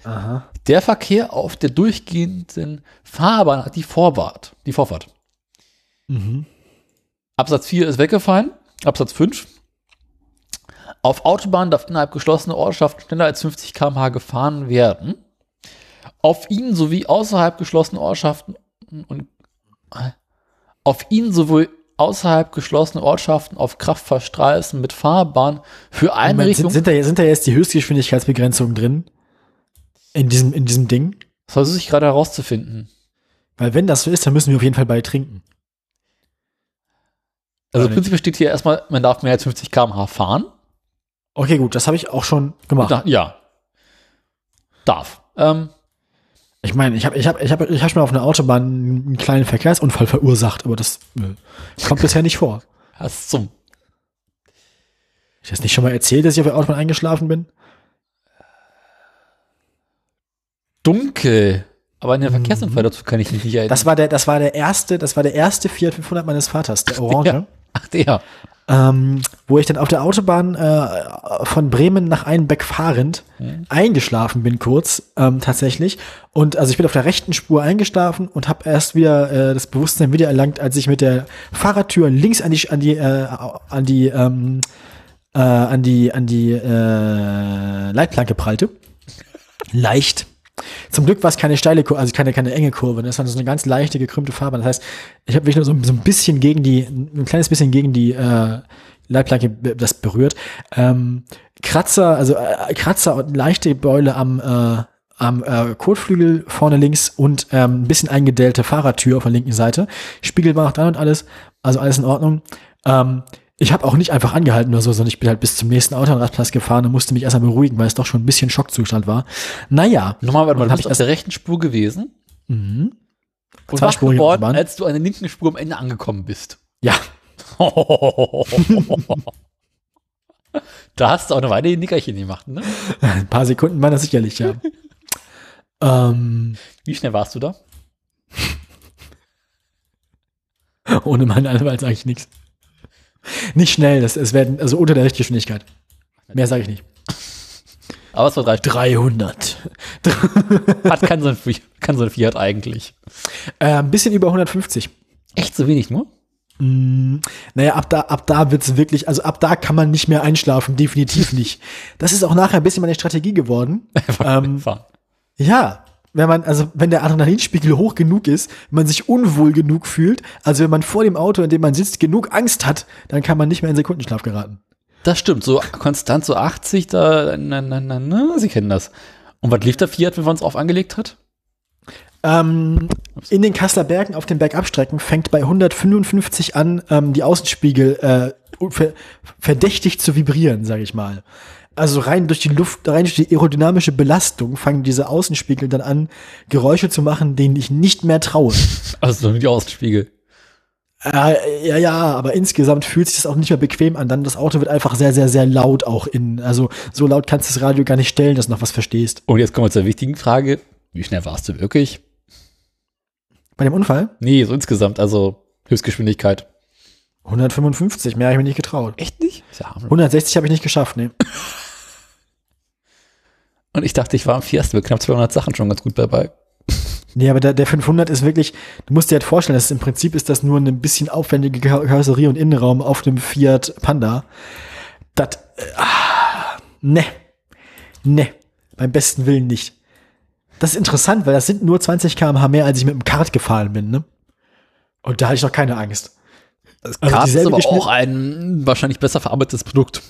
Aha. Der Verkehr auf der durchgehenden Fahrbahn hat die Vorfahrt. Die Vorfahrt. Mhm. Absatz 4 ist weggefallen. Absatz 5. Auf Autobahnen darf innerhalb geschlossener Ortschaften schneller als 50 km/h gefahren werden. Auf ihnen sowie außerhalb geschlossener Ortschaften und auf ihnen sowohl außerhalb geschlossener Ortschaften auf Kraftfahrstraßen mit Fahrbahn für Einrichtungen. sind, sind, da, sind da jetzt die Höchstgeschwindigkeitsbegrenzungen drin? In diesem, in diesem Ding? Das versuche ich gerade herauszufinden. Weil wenn das so ist, dann müssen wir auf jeden Fall bei trinken. Also Oder prinzipiell steht hier erstmal, man darf mehr als 50 km/h fahren. Okay, gut, das habe ich auch schon gemacht. Da, ja. Darf. Ähm, Ich meine, ich habe ich hab, ich hab, ich hab schon mal auf einer Autobahn einen kleinen Verkehrsunfall verursacht, aber das äh, kommt bisher nicht vor. was zum. Ich das nicht schon mal erzählt, dass ich auf der Autobahn eingeschlafen bin? Dunkel. Aber an den Verkehrsunfall dazu kann ich mich nicht erinnern. Das war der, das war der erste, das war der erste Fiat 500 meines Vaters, der (laughs) Orange. Ja. Ach, der. Ähm, wo ich dann auf der Autobahn äh, von Bremen nach Einbeck fahrend eingeschlafen bin kurz ähm, tatsächlich und also ich bin auf der rechten Spur eingeschlafen und habe erst wieder äh, das Bewusstsein wieder erlangt, als ich mit der Fahrradtür links an die an die äh, an die ähm, äh, an die an die äh, Leitplanke prallte. (laughs) Leicht. Zum Glück war es keine steile Kurve, also keine, keine enge Kurve. Das war so eine ganz leichte, gekrümmte Fahrbahn. Das heißt, ich habe mich nur so, so ein bisschen gegen die, ein kleines bisschen gegen die äh, Leitplanke das berührt. Ähm, Kratzer, also äh, Kratzer und leichte Beule am, äh, am äh, Kotflügel vorne links und ähm, ein bisschen eingedellte Fahrradtür auf der linken Seite. Spiegel war noch dran und alles, also alles in Ordnung. Ähm, ich habe auch nicht einfach angehalten oder so, sondern ich bin halt bis zum nächsten Autoradplatz gefahren und musste mich erstmal beruhigen, weil es doch schon ein bisschen Schockzustand war. Naja. Nochmal, warte mal, Dann du bist ich auf der rechten Spur gewesen Mhm. und wach Zweispurige geworden, als du an der linken Spur am Ende angekommen bist. Ja, (laughs) da hast du auch eine Weile die Nickerchen gemacht, ne? ein paar Sekunden waren das sicherlich, ja. (laughs) ähm, Wie schnell warst du da? (laughs) ohne meine Anwalt sage ich nichts. Nicht schnell, das, es werden, also unter der Richtgeschwindigkeit. Mehr sage ich nicht. Aber es war drei 300. Hat kann so, ein, Fiat- kann so ein Fiat eigentlich. Äh, ein bisschen über 150. Echt so wenig nur? Mm, naja, ab da, ab da wird's wirklich, also ab da kann man nicht mehr einschlafen, definitiv nicht. Das ist auch nachher ein bisschen meine Strategie geworden. (laughs) ähm, ja, wenn man, also wenn der Adrenalinspiegel hoch genug ist, man sich unwohl genug fühlt, also wenn man vor dem Auto, in dem man sitzt, genug Angst hat, dann kann man nicht mehr in Sekundenschlaf geraten. Das stimmt, so konstant so 80, da, na, na, na, na, Sie kennen das. Und was lief der Fiat, wenn man es auf angelegt hat? Ähm, in den Kasseler Bergen auf den Bergabstrecken fängt bei 155 an, ähm, die Außenspiegel äh, ver verdächtig zu vibrieren, sage ich mal. Also rein durch die Luft, rein durch die aerodynamische Belastung fangen diese Außenspiegel dann an, Geräusche zu machen, denen ich nicht mehr traue. (laughs) Also nur die Außenspiegel. Äh, ja, ja, aber insgesamt fühlt sich das auch nicht mehr bequem an. Dann das Auto wird einfach sehr, sehr, sehr laut auch in. Also so laut kannst du das Radio gar nicht stellen, dass du noch was verstehst. Und jetzt kommen wir zur wichtigen Frage. Wie schnell warst du wirklich? Bei dem Unfall Nee, so insgesamt, also Höchstgeschwindigkeit. 155, mehr habe ich mir nicht getraut. Echt nicht? Ist ja harmlos. 160 habe ich nicht geschafft, ne. (laughs) Und ich dachte, ich war am Fiesta mit knapp 200 Sachen schon ganz gut dabei. Nee, aber der, der 500 ist wirklich, du musst dir halt vorstellen, dass im Prinzip ist das nur eine bisschen aufwendige Kar- Karosserie und Innenraum auf dem Fiat Panda. Das ne, ne, beim besten Willen nicht. Das ist interessant, weil das sind nur 20 km/h mehr, als ich mit dem Kart gefahren bin, ne? Und da hatte ich noch keine Angst. Das Also Kart ist dieselbe aber auch ein wahrscheinlich besser verarbeitetes Produkt.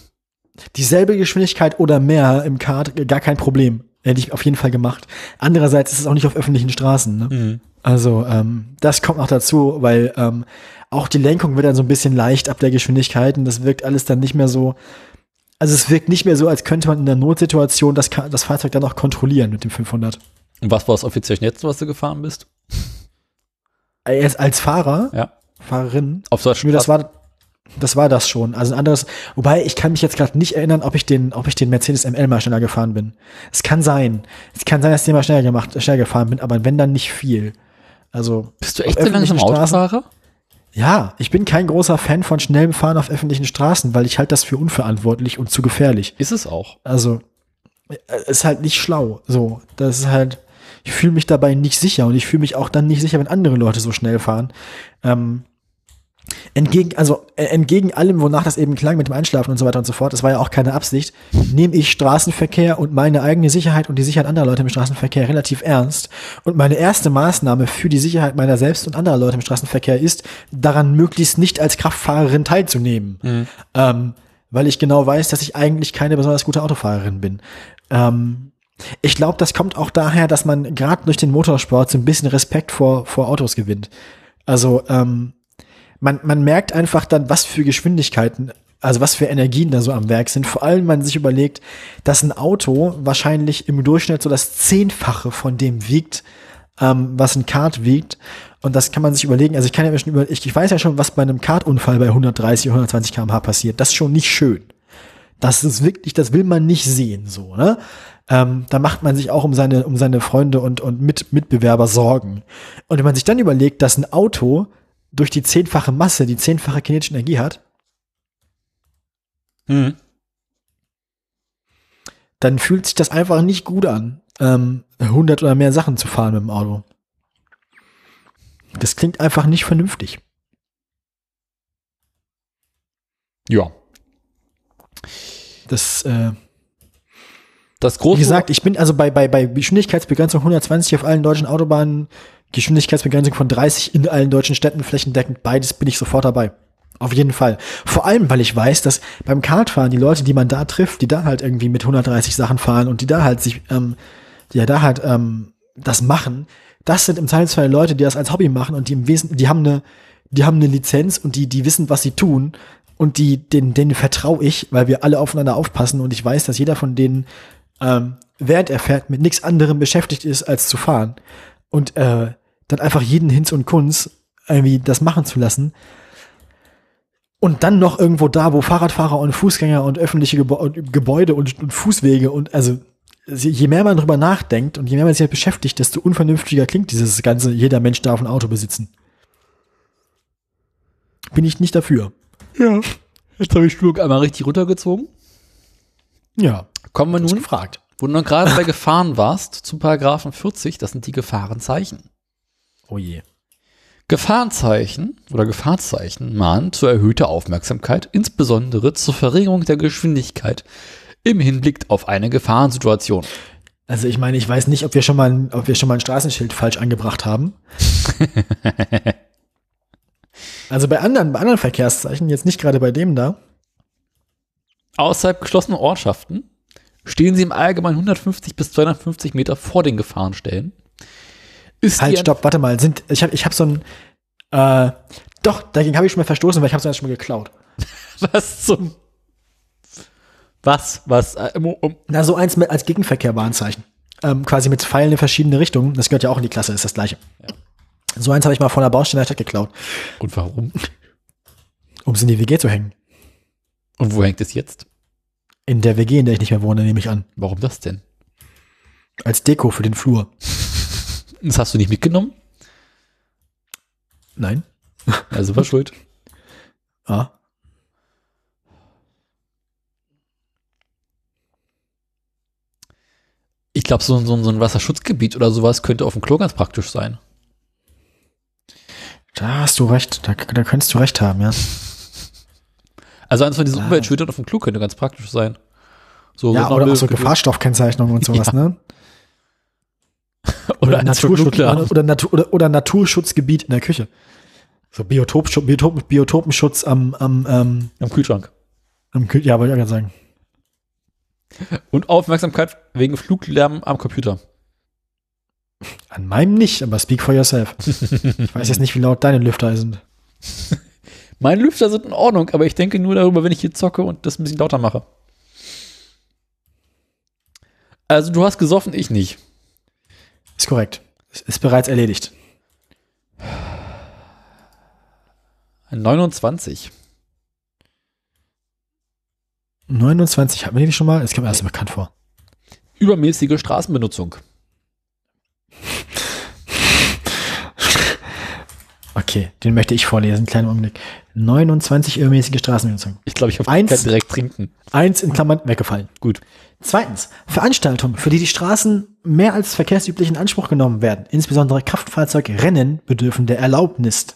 Dieselbe Geschwindigkeit oder mehr im Kart, gar kein Problem. Hätte ich auf jeden Fall gemacht. Andererseits ist es auch nicht auf öffentlichen Straßen. Ne? Also ähm, das kommt noch dazu, weil ähm, auch die Lenkung wird dann so ein bisschen leicht ab der Geschwindigkeit und das wirkt alles dann nicht mehr so. Also es wirkt nicht mehr so, als könnte man in der Notsituation das, das Fahrzeug dann auch kontrollieren mit dem 500. Und was war das offiziell schnellste, was du gefahren bist? Jetzt als Fahrer, Ja. Fahrerin, Auf solchen Nö, das war, das war das schon. Also ein anderes, wobei ich kann mich jetzt gerade nicht erinnern, ob ich den, ob ich den Mercedes ML mal schneller gefahren bin. Es kann sein. Es kann sein, dass ich den mal schneller gemacht, schneller gefahren bin, aber wenn dann nicht viel. Also. Bist du echt so langsam Autofahrer? Ja, ich bin kein großer Fan von schnellem Fahren auf öffentlichen Straßen, weil ich halte das für unverantwortlich und zu gefährlich. Ist es auch. Also, äh, ist halt nicht schlau. So, das ist halt, ich fühle mich dabei nicht sicher und ich fühle mich auch dann nicht sicher, wenn andere Leute so schnell fahren. Ähm, entgegen, also äh, entgegen allem, wonach das eben klang mit dem Einschlafen und so weiter und so fort, das war ja auch keine Absicht, nehme ich Straßenverkehr und meine eigene Sicherheit und die Sicherheit anderer Leute im Straßenverkehr relativ ernst. Und meine erste Maßnahme für die Sicherheit meiner selbst und anderer Leute im Straßenverkehr ist, daran möglichst nicht als Kraftfahrerin teilzunehmen. Ähm, weil ich genau weiß, dass ich eigentlich keine besonders gute Autofahrerin bin. Ähm, ich glaube, das kommt auch daher, dass man gerade durch den Motorsport so ein bisschen Respekt vor, vor Autos gewinnt. Also ähm, man, man merkt einfach dann, was für Geschwindigkeiten, also was für Energien da so am Werk sind. Vor allem, wenn man sich überlegt, dass ein Auto wahrscheinlich im Durchschnitt so das Zehnfache von dem wiegt, ähm, was ein Kart wiegt. Und das kann man sich überlegen. Also ich kann ja schon über, ich, ich weiß ja schon, was bei einem Kartunfall bei 130, 120 km/h passiert. Das ist schon nicht schön. Das ist wirklich, das will man nicht sehen, so, ne? Ähm, da macht man sich auch um seine, um seine Freunde und, und Mit, Mitbewerber Sorgen. Und wenn man sich dann überlegt, dass ein Auto durch die zehnfache Masse, die zehnfache kinetische Energie hat, Hm. dann fühlt sich das einfach nicht gut an, ähm, 100 oder mehr Sachen zu fahren mit dem Auto. Das klingt einfach nicht vernünftig. Ja. Das, äh, Das große wie gesagt, ich bin also bei, bei, bei Geschwindigkeitsbegrenzung 120 auf allen deutschen Autobahnen, Geschwindigkeitsbegrenzung von 30 in allen deutschen Städten flächendeckend, beides bin ich sofort dabei. Auf jeden Fall. Vor allem, weil ich weiß, dass beim Kartfahren die Leute, die man da trifft, die da halt irgendwie mit 130 Sachen fahren und die da halt sich, ähm, die ja da halt ähm, das machen, das sind im Zweifelsfall Leute, die das als Hobby machen und die im Wesentlichen, die haben eine, die haben eine Lizenz und die, die wissen, was sie tun und die, denen, denen vertraue ich, weil wir alle aufeinander aufpassen und ich weiß, dass jeder von denen, ähm, während er fährt, mit nichts anderem beschäftigt ist, als zu fahren und äh, dann einfach jeden Hinz und Kunz irgendwie das machen zu lassen. Und dann noch irgendwo da, wo Fahrradfahrer und Fußgänger und öffentliche Gebäude und, und Fußwege und also je mehr man drüber nachdenkt und je mehr man sich halt beschäftigt, desto unvernünftiger klingt dieses ganze, jeder Mensch darf ein Auto besitzen. Bin ich nicht dafür. Ja. Jetzt habe ich Flug einmal richtig runtergezogen. Ja, Kommen wir nun nun, gefragt. Wo du gerade bei Gefahren warst, zu Paragraphen 40, das sind die Gefahrenzeichen. Oh je. Gefahrenzeichen oder Gefahrzeichen mahnen zu erhöhter Aufmerksamkeit, insbesondere zur Verringerung der Geschwindigkeit im Hinblick auf eine Gefahrensituation. Also ich meine, ich weiß nicht, ob wir schon mal, ein- ob wir schon mal ein Straßenschild falsch angebracht haben. (laughs) also bei anderen, bei anderen Verkehrszeichen, jetzt nicht gerade bei dem da. Außerhalb geschlossener Ortschaften stehen sie im Allgemeinen 150 bis 250 Meter vor den Gefahrenstellen. Ist Halt, stopp, warte mal. Sind, ich habe ich hab so ein, äh, doch, dagegen habe ich schon mal verstoßen, weil ich habe es schon mal geklaut. (laughs) Was zum. Was? Was? Äh, um, um, Na, so eins mit, als Gegenverkehr-Warnzeichen. Ähm, quasi mit Pfeilen in verschiedene Richtungen. Das gehört ja auch in die Klasse, ist das gleiche. So eins habe ich mal von der Baustelle in der Stadt geklaut, und warum? um es in die WG zu hängen. Und wo hängt es jetzt? In der WG, in der ich nicht mehr wohne, nehme ich an. Warum das denn? Als Deko für den Flur. (laughs) Das hast du nicht mitgenommen? Nein? (laughs) Also war schuld. Ah. Ich glaube, so, so, so ein Wasserschutzgebiet oder sowas könnte auf dem Klo ganz praktisch sein. Da hast du recht. Da, da könntest du recht haben, ja. Also eins von diesen Ah. Umweltschildern auf dem Klo könnte ganz praktisch sein. So, Ja, oder auch so Gefahrstoffkennzeichnungen und sowas, (laughs) Ja. ne? oder, Naturschutz, oder, oder, Natur, oder, oder Naturschutzgebiet in der Küche. So Biotopschutz, Biotop, Biotopenschutz am, am, ähm, am Kühlschrank. am Kü ja, wollte ich auch gerade sagen. Und Aufmerksamkeit wegen Fluglärm am Computer. An meinem nicht, aber speak for yourself. (laughs) Ich weiß jetzt nicht, wie laut deine Lüfter sind. (laughs) Meine Lüfter sind in Ordnung, aber ich denke nur darüber, wenn ich hier zocke und das ein bisschen lauter mache. Also du hast gesoffen, ich nicht. Ist korrekt. Es ist bereits erledigt. 29. 29 hatten wir die schon mal? Das kommt mir erst bekannt vor. Übermäßige Straßenbenutzung. (laughs) Okay, den möchte ich vorlesen, kleinen Augenblick. 29 übermäßige Straßenbenutzung. Ich glaube, ich habe Eins. direkt trinken. Eins in Klammern weggefallen. Gut. Zweitens, Veranstaltungen, für die die Straßen mehr als verkehrsüblich in Anspruch genommen werden, insbesondere Kraftfahrzeugrennen, bedürfen der Erlaubnis.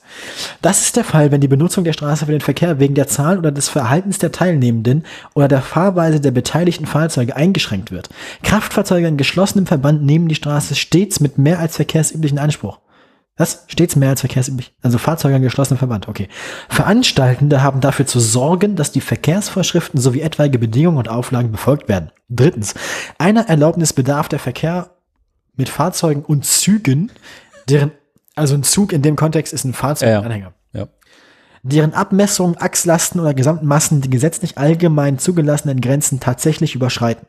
Das ist der Fall, wenn die Benutzung der Straße für den Verkehr wegen der Zahl oder des Verhaltens der Teilnehmenden oder der Fahrweise der beteiligten Fahrzeuge eingeschränkt wird. Kraftfahrzeuge in geschlossenem Verband nehmen die Straße stets mit mehr als verkehrsüblichen Anspruch. Was? Stets mehr als verkehrsüblich? Also Fahrzeuge in geschlossenem Verband, okay. Veranstaltende haben dafür zu sorgen, dass die Verkehrsvorschriften sowie etwaige Bedingungen und Auflagen befolgt werden. Drittens. Einer Erlaubnis bedarf der Verkehr mit Fahrzeugen und Zügen, deren, also ein Zug in dem Kontext ist ein Fahrzeug Ja, ja. und Anhänger. Ja. Deren Abmessungen, Achslasten oder Gesamtmassen die gesetzlich allgemein zugelassenen Grenzen tatsächlich überschreiten.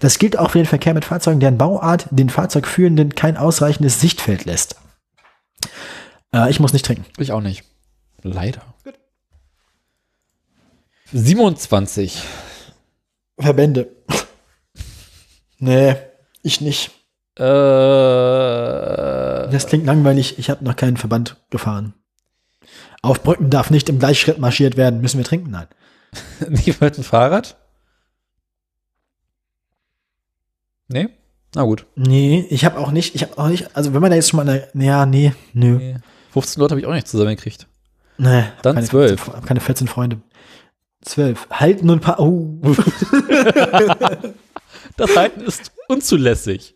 Das gilt auch für den Verkehr mit Fahrzeugen, deren Bauart den Fahrzeugführenden kein ausreichendes Sichtfeld lässt. Äh, ich muss nicht trinken. Ich auch nicht. Leider. 27. Verbände. nee, ich nicht. Äh, Das klingt langweilig. Ich habe noch keinen Verband gefahren. Auf Brücken darf nicht im Gleichschritt marschiert werden. Müssen wir trinken? Nein. (laughs) niemand ein Fahrrad? Nee? Na gut. Nee, ich habe auch nicht, ich habe auch nicht, also wenn man da jetzt schon mal eine, ja, nee, nö. Nee. 15 Leute habe ich auch nicht zusammengekriegt. Nee, Dann keine 12. 14, hab keine 14 Freunde. 12. Halten und paar, oh. (laughs) (laughs) Das Halten ist unzulässig.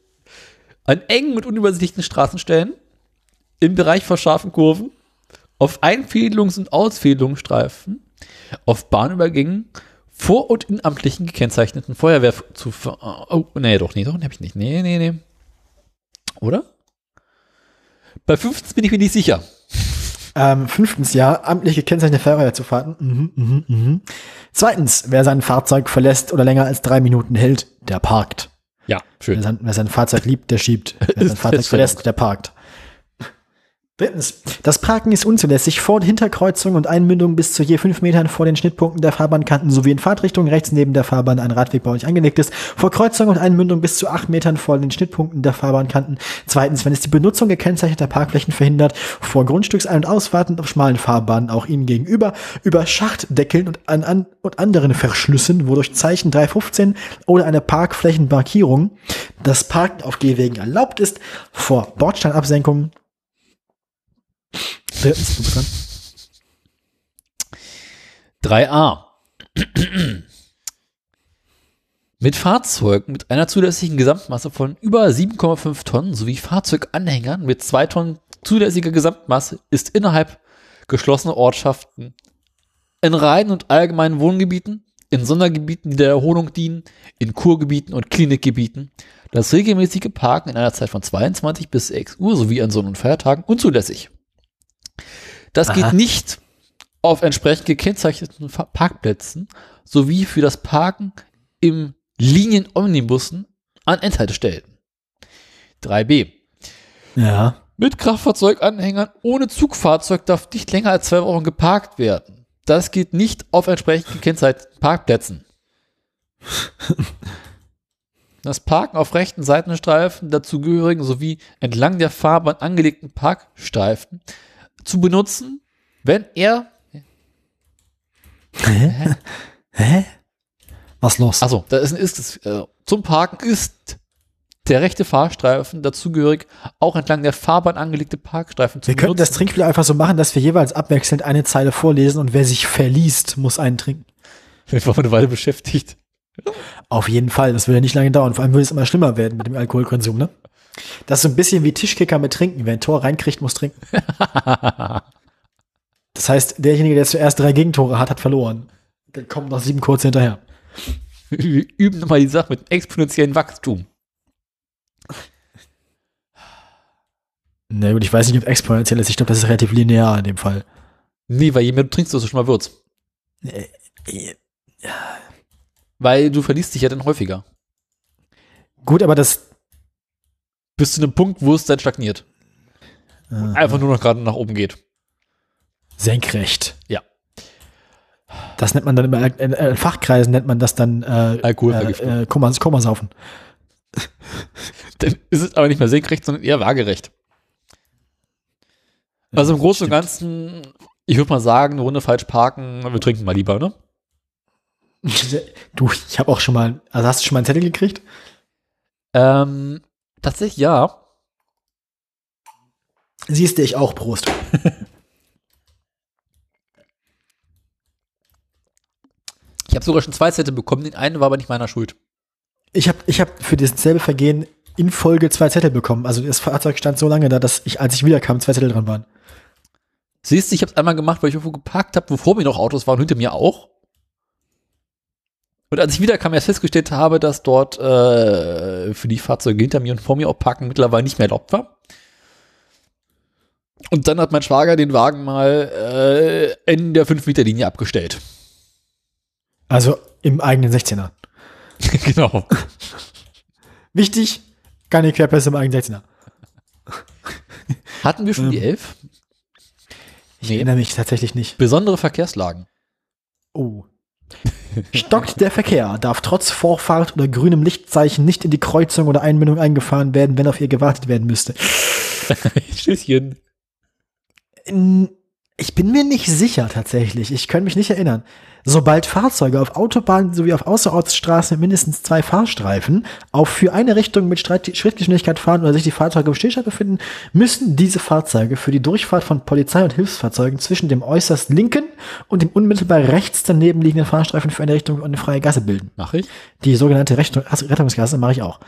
An engen und unübersichtlichen Straßenstellen, im Bereich vor scharfen Kurven, auf Einfädelungs- und Ausfädelungsstreifen, auf Bahnübergängen, vor- und in amtlichen gekennzeichneten Feuerwehr zu ver Oh, nee, doch, nee, doch, hab ich nicht. Nee, nee, nee. Oder? Bei 15 bin ich mir nicht sicher. Ähm, fünftens Jahr, amtlich gekennzeichnete Feuerwehrzufahrten. Mhm, mhm, mhm. Zweitens, wer sein Fahrzeug verlässt oder länger als drei Minuten hält, der parkt. Ja, Wer schön. sein, wer sein Fahrzeug liebt, der schiebt. (laughs) Wer sein Fahrzeug verlässt, der parkt. Drittens, das Parken ist unzulässig vor und Hinterkreuzung und Einmündung bis zu je fünf Metern vor den Schnittpunkten der Fahrbahnkanten sowie in Fahrtrichtung rechts neben der Fahrbahn ein Radweg baulich angelegt ist, vor Kreuzung und Einmündung bis zu acht Metern vor den Schnittpunkten der Fahrbahnkanten. Zweitens, wenn es die Benutzung gekennzeichneter Parkflächen verhindert, vor Grundstücksein- und Ausfahrten auf schmalen Fahrbahnen auch ihnen gegenüber, über Schachtdeckeln und, an, an, und anderen Verschlüssen, wodurch Zeichen 315 oder eine Parkflächenmarkierung das Parken auf Gehwegen erlaubt ist, vor Bordsteinabsenkungen. Du bist dran. 3a. Mit Fahrzeugen mit einer zulässigen Gesamtmasse von über 7,5 Tonnen sowie Fahrzeuganhängern mit 2 Tonnen zulässiger Gesamtmasse ist innerhalb geschlossener Ortschaften in Reihen und allgemeinen Wohngebieten, in Sondergebieten, die der Erholung dienen, in Kurgebieten und Klinikgebieten das regelmäßige Parken in einer Zeit von 22 bis 6 Uhr sowie an Sonn- und Feiertagen unzulässig. Das Aha. geht nicht auf entsprechend gekennzeichneten Parkplätzen sowie für das Parken im Linien-Omnibussen an Endhaltestellen. 3b. Ja. Mit Kraftfahrzeuganhängern ohne Zugfahrzeug darf nicht länger als zwei Wochen geparkt werden. Das geht nicht auf entsprechend gekennzeichneten Parkplätzen. (laughs) Das Parken auf rechten Seitenstreifen dazugehörigen sowie entlang der Fahrbahn angelegten Parkstreifen zu benutzen, wenn er Hä? Hä? Was los? Also, da ist, ist es, äh, zum Parken ist der rechte Fahrstreifen dazugehörig, auch entlang der Fahrbahn angelegte Parkstreifen zu wir könnten das benutzen. Trinkspiel einfach so machen, dass wir jeweils abwechselnd eine Zeile vorlesen und wer sich verliest, muss einen trinken. Ich war eine Weile beschäftigt. Auf jeden Fall, das würde ja nicht lange dauern. Vor allem würde es immer schlimmer werden mit dem Alkoholkonsum, ne? Das ist so ein bisschen wie Tischkicker mit Trinken. Wer ein Tor reinkriegt, muss trinken. (laughs) Das heißt, derjenige, der zuerst drei Gegentore hat, hat verloren. Dann kommen noch sieben kurz hinterher. Wir üben nochmal die Sache mit exponentiellem Wachstum. Na gut, ich weiß nicht, ob exponentiell ist. Ich glaube, das ist relativ linear in dem Fall. Nee, weil je mehr du trinkst, desto schlimmer wird's. Äh, äh, Weil du verliest dich ja dann häufiger. Gut, aber das. Bis zu einem Punkt, wo es dann stagniert. Einfach nur noch gerade nach oben geht. Senkrecht. Ja. Das nennt man dann immer, in äh, Fachkreisen nennt man das dann äh, Alkoholvergiftung. äh, äh, Kommasaufen. (laughs) Dann ist es aber nicht mehr senkrecht, sondern eher waagerecht. Also im Großen und Ganzen, ich würde mal sagen, eine Runde falsch parken, wir trinken mal lieber, ne? Du, ich habe auch schon mal, also hast du schon mal einen Zettel gekriegt? Ähm, tatsächlich ja. Siehst du, ich auch, Prost. (laughs) Ich habe sogar schon zwei Zettel bekommen, den einen war aber nicht meiner Schuld. Ich habe ich hab für dasselbe Vergehen in Folge zwei Zettel bekommen. Also das Fahrzeug stand so lange da, dass ich, als ich wiederkam, zwei Zettel dran waren. Siehst du, ich habe es einmal gemacht, weil ich irgendwo geparkt habe, wo vor mir noch Autos waren und hinter mir auch. Und als ich wiederkam, erst festgestellt habe, dass dort äh, für die Fahrzeuge hinter mir und vor mir auch parken mittlerweile nicht mehr erlaubt war. Und dann hat mein Schwager den Wagen mal äh, in der 5-Meter-Linie abgestellt. Also im eigenen 16er. (laughs) genau. Wichtig, keine Querpässe im eigenen 16er. Hatten wir schon die Ähm. 11? Ich erinnere mich tatsächlich nicht. Besondere Verkehrslagen. Oh. Stockt der Verkehr, darf trotz Vorfahrt oder grünem Lichtzeichen nicht in die Kreuzung oder Einbindung eingefahren werden, wenn auf ihr gewartet werden müsste. (laughs) Tschüsschen. Ich bin mir nicht sicher tatsächlich. Ich kann mich nicht erinnern. Sobald Fahrzeuge auf Autobahnen sowie auf Außerortsstraßen mit mindestens zwei Fahrstreifen auf für eine Richtung mit Schrittgeschwindigkeit fahren oder sich die Fahrzeuge im Stillstand befinden, müssen diese Fahrzeuge für die Durchfahrt von Polizei und Hilfsfahrzeugen zwischen dem äußerst linken und dem unmittelbar rechts daneben liegenden Fahrstreifen für eine Richtung und eine freie Gasse bilden. Mach ich? Die sogenannte Rechtung- Rettungsgasse mache ich auch.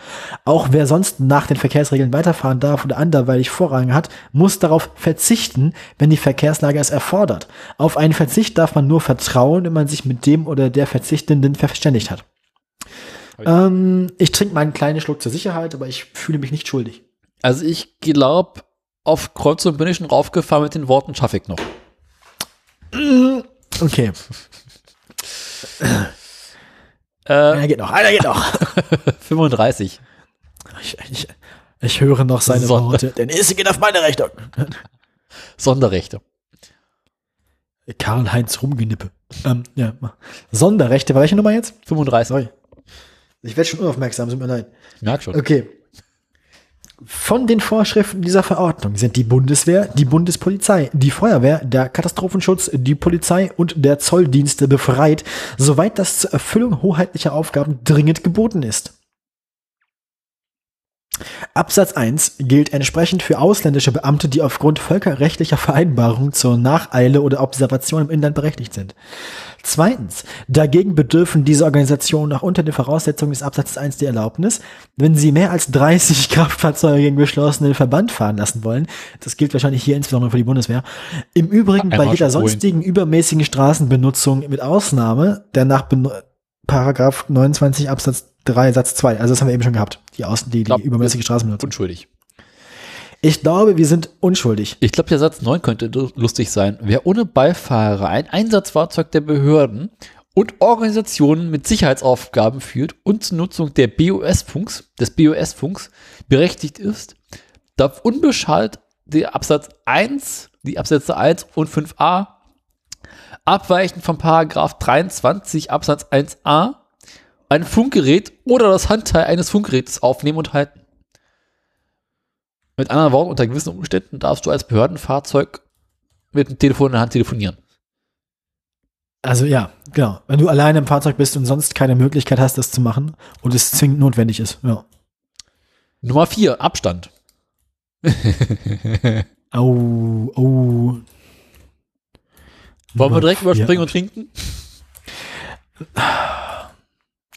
Auch wer sonst nach den Verkehrsregeln weiterfahren darf oder anderweitig Vorrang hat, muss darauf verzichten, wenn die Verkehrslage es erfordert. Auf einen Verzicht darf man nur vertrauen, wenn man sich mit dem oder der Verzichtenden verständigt hat. Ähm, ich trinke mal einen kleinen Schluck zur Sicherheit, aber ich fühle mich nicht schuldig. Also ich glaube, auf Kreuzung bin ich schon raufgefahren mit den Worten schaffe ich noch. Okay, Äh, einer geht noch, einer geht noch. (laughs) 35. Ich, ich, ich höre noch seine Sonne. Worte. Der nächste geht auf meine Rechnung. Sonderrechte. Karl-Heinz Rumgenippe. Ähm, ja. Sonderrechte, welche Nummer jetzt? 35. Sorry. Ich werde schon unaufmerksam, tut mir leid. Merk schon. Okay. Von den Vorschriften dieser Verordnung sind die Bundeswehr, die Bundespolizei, die Feuerwehr, der Katastrophenschutz, die Polizei und der Zolldienste befreit, soweit das zur Erfüllung hoheitlicher Aufgaben dringend geboten ist. Absatz 1 gilt entsprechend für ausländische Beamte, die aufgrund völkerrechtlicher Vereinbarungen zur Nacheile oder Observation im Inland berechtigt sind. Zweitens, dagegen bedürfen diese Organisationen auch unter den Voraussetzungen des Absatzes 1 die Erlaubnis, wenn sie mehr als 30 (laughs) Kraftfahrzeuge im geschlossenen Verband fahren lassen wollen, das gilt wahrscheinlich hier insbesondere für die Bundeswehr, im Übrigen bei jeder sonstigen übermäßigen Straßenbenutzung mit Ausnahme der nach Paragraph 29 Absatz 3 Satz 2, also das haben wir eben schon gehabt, die, Außen die, die Glaub, übermäßige Straßenbenutzung. Unschuldig. Ich glaube, wir sind unschuldig. Ich glaube, der Satz 9 könnte lu- lustig sein. Wer ohne Beifahrer ein Einsatzfahrzeug der Behörden und Organisationen mit Sicherheitsaufgaben führt und zur Nutzung der BOS-Funks, des BOS-Funks berechtigt ist, darf unbeschadet die Absatz 1, die Absätze 1 und 5a abweichend vom Paragraph 23 Absatz 1a ein Funkgerät oder das Handteil eines Funkgerätes aufnehmen und halten. Mit anderen Worten, unter gewissen Umständen darfst du als Behördenfahrzeug mit dem Telefon in der Hand telefonieren. Also ja, genau. Wenn du alleine im Fahrzeug bist und sonst keine Möglichkeit hast, das zu machen und es zwingend notwendig ist. Ja. Nummer 4, Abstand. (laughs) Oh, oh. Wollen wir direkt vier. überspringen und trinken?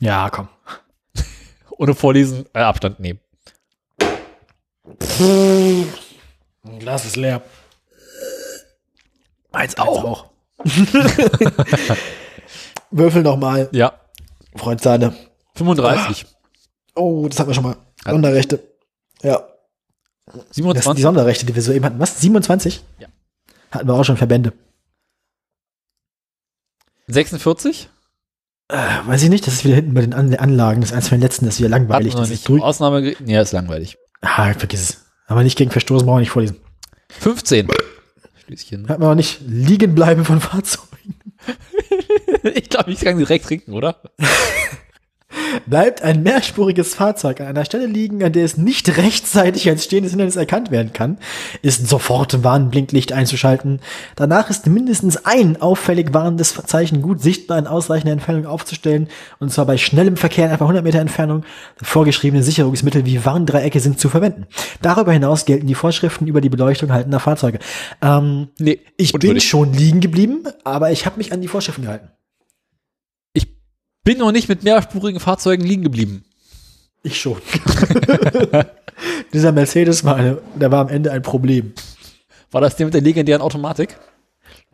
Ja, komm. (laughs) Ohne Vorlesen, äh, Abstand nehmen. Ein Glas ist leer. Meins auch. (laughs) Würfel noch mal, Ja, Freund Sahne. 35. Oh, das hatten wir schon mal. Sonderrechte. Ja. Das sind die 27. Sonderrechte, die wir soeben hatten. Was? 27? Ja. Hatten wir auch schon Verbände. 46. Äh, weiß ich nicht, das ist wieder hinten bei den An Anlagen. Das ist eins von den letzten, das ist wieder langweilig. Das ist durch. Ausnahme. Nee, ist langweilig. Ah, vergiss es. Aber nicht gegen Verstoßen, brauchen wir nicht vorlesen. 15. Schließchen. Hatten wir auch nicht liegen bleiben von Fahrzeugen. (laughs) Ich glaube, ich kann direkt trinken, oder? (laughs) Bleibt ein mehrspuriges Fahrzeug an einer Stelle liegen, an der es nicht rechtzeitig als stehendes Hindernis erkannt werden kann, ist sofort Warnblinklicht einzuschalten. Danach ist mindestens ein auffällig warnendes Zeichen gut sichtbar in ausreichender Entfernung aufzustellen, und zwar bei schnellem Verkehr in etwa 100 Meter Entfernung. Vorgeschriebene Sicherungsmittel wie Warndreiecke sind zu verwenden. Darüber hinaus gelten die Vorschriften über die Beleuchtung haltender Fahrzeuge. Ähm, Nee. ich bin schon liegen geblieben, aber ich habe mich an die Vorschriften gehalten. Bin noch nicht mit mehrspurigen Fahrzeugen liegen geblieben. Ich schon. (laughs) Dieser Mercedes war, eine, der war am Ende ein Problem. War das der mit der legendären Automatik?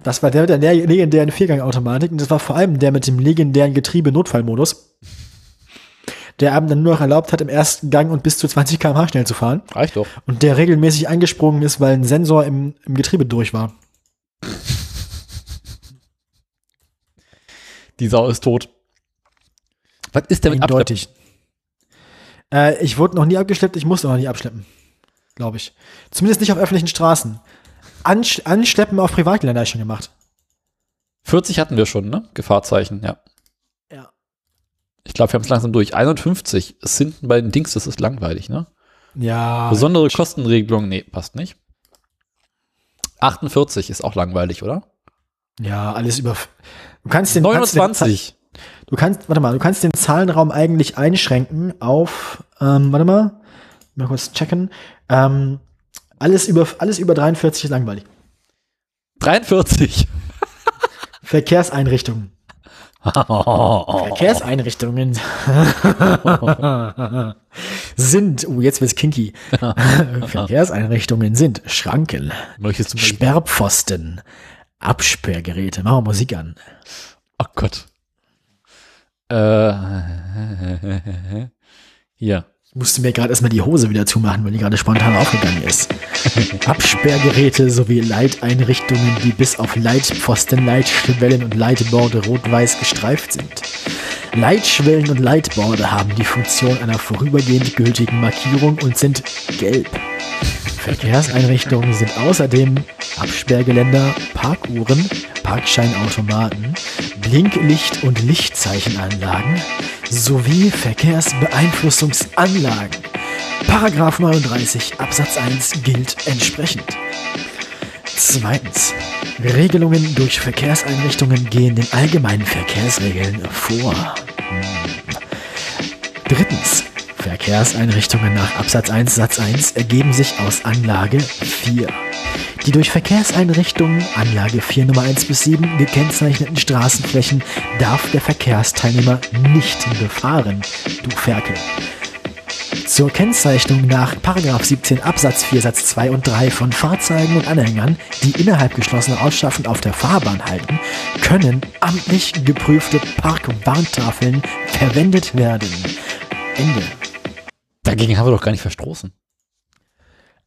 Das war der mit der le- legendären Viergangautomatik und das war vor allem der mit dem legendären Getriebe-Notfallmodus, der einem dann nur noch erlaubt hat, im ersten Gang und bis zu 20 km/h schnell zu fahren Reicht doch. und der regelmäßig eingesprungen ist, weil ein Sensor im, im Getriebe durch war. Die Sau ist tot. Was ist denn mit? Eindeutig. Äh, ich wurde noch nie abgeschleppt, ich musste noch nie abschleppen. Glaube ich. Zumindest nicht auf öffentlichen Straßen. Ansch Anschleppen auf Privatgelände habe ich schon gemacht. 40 hatten wir schon, ne? Gefahrzeichen, ja. Ja. Ich glaube, wir haben es langsam durch. 51 ist hinten bei den Dings, das ist langweilig, ne? Ja. Besondere Kostenregelung, nee, passt nicht. 48 ist auch langweilig, oder? Ja, alles über. Du kannst den kannst du den 29. Du kannst, warte mal, du kannst den Zahlenraum eigentlich einschränken auf, ähm, warte mal, mal kurz checken. Ähm, alles über, alles über 43 ist langweilig. 43. (laughs) Verkehrseinrichtungen. (laughs) Verkehrseinrichtungen (laughs) sind, oh, jetzt wird's kinky. Verkehrseinrichtungen sind Schranken, Sperrpfosten, Absperrgeräte. Machen wir Musik an. Oh Gott. Äh, (laughs) hier. Ich musste mir gerade erstmal die Hose wieder zumachen, weil die gerade spontan aufgegangen ist. (laughs) Absperrgeräte sowie Leiteinrichtungen, die bis auf Leitpfosten, Leitschwellen und Leitborde rot-weiß gestreift sind. Leitschwellen und Leitborde haben die Funktion einer vorübergehend gültigen Markierung und sind gelb. Verkehrseinrichtungen sind außerdem Absperrgeländer, Parkuhren, Parkscheinautomaten, Blinklicht- und Lichtzeichenanlagen sowie Verkehrsbeeinflussungsanlagen. Paragraph 39 Absatz 1 gilt entsprechend. Zweitens. Regelungen durch Verkehrseinrichtungen gehen den allgemeinen Verkehrsregeln vor. Hm. Drittens. Verkehrseinrichtungen nach Absatz 1 Satz 1 ergeben sich aus Anlage 4. Die durch Verkehrseinrichtungen Anlage 4 Nummer 1 bis 7 gekennzeichneten Straßenflächen darf der Verkehrsteilnehmer nicht befahren, du Ferkel. Zur Kennzeichnung nach 17 Absatz 4 Satz 2 und 3 von Fahrzeugen und Anhängern, die innerhalb geschlossener Ortschaften auf der Fahrbahn halten, können amtlich geprüfte Parkwarntafeln verwendet werden. Ende. Dagegen haben wir doch gar nicht verstoßen.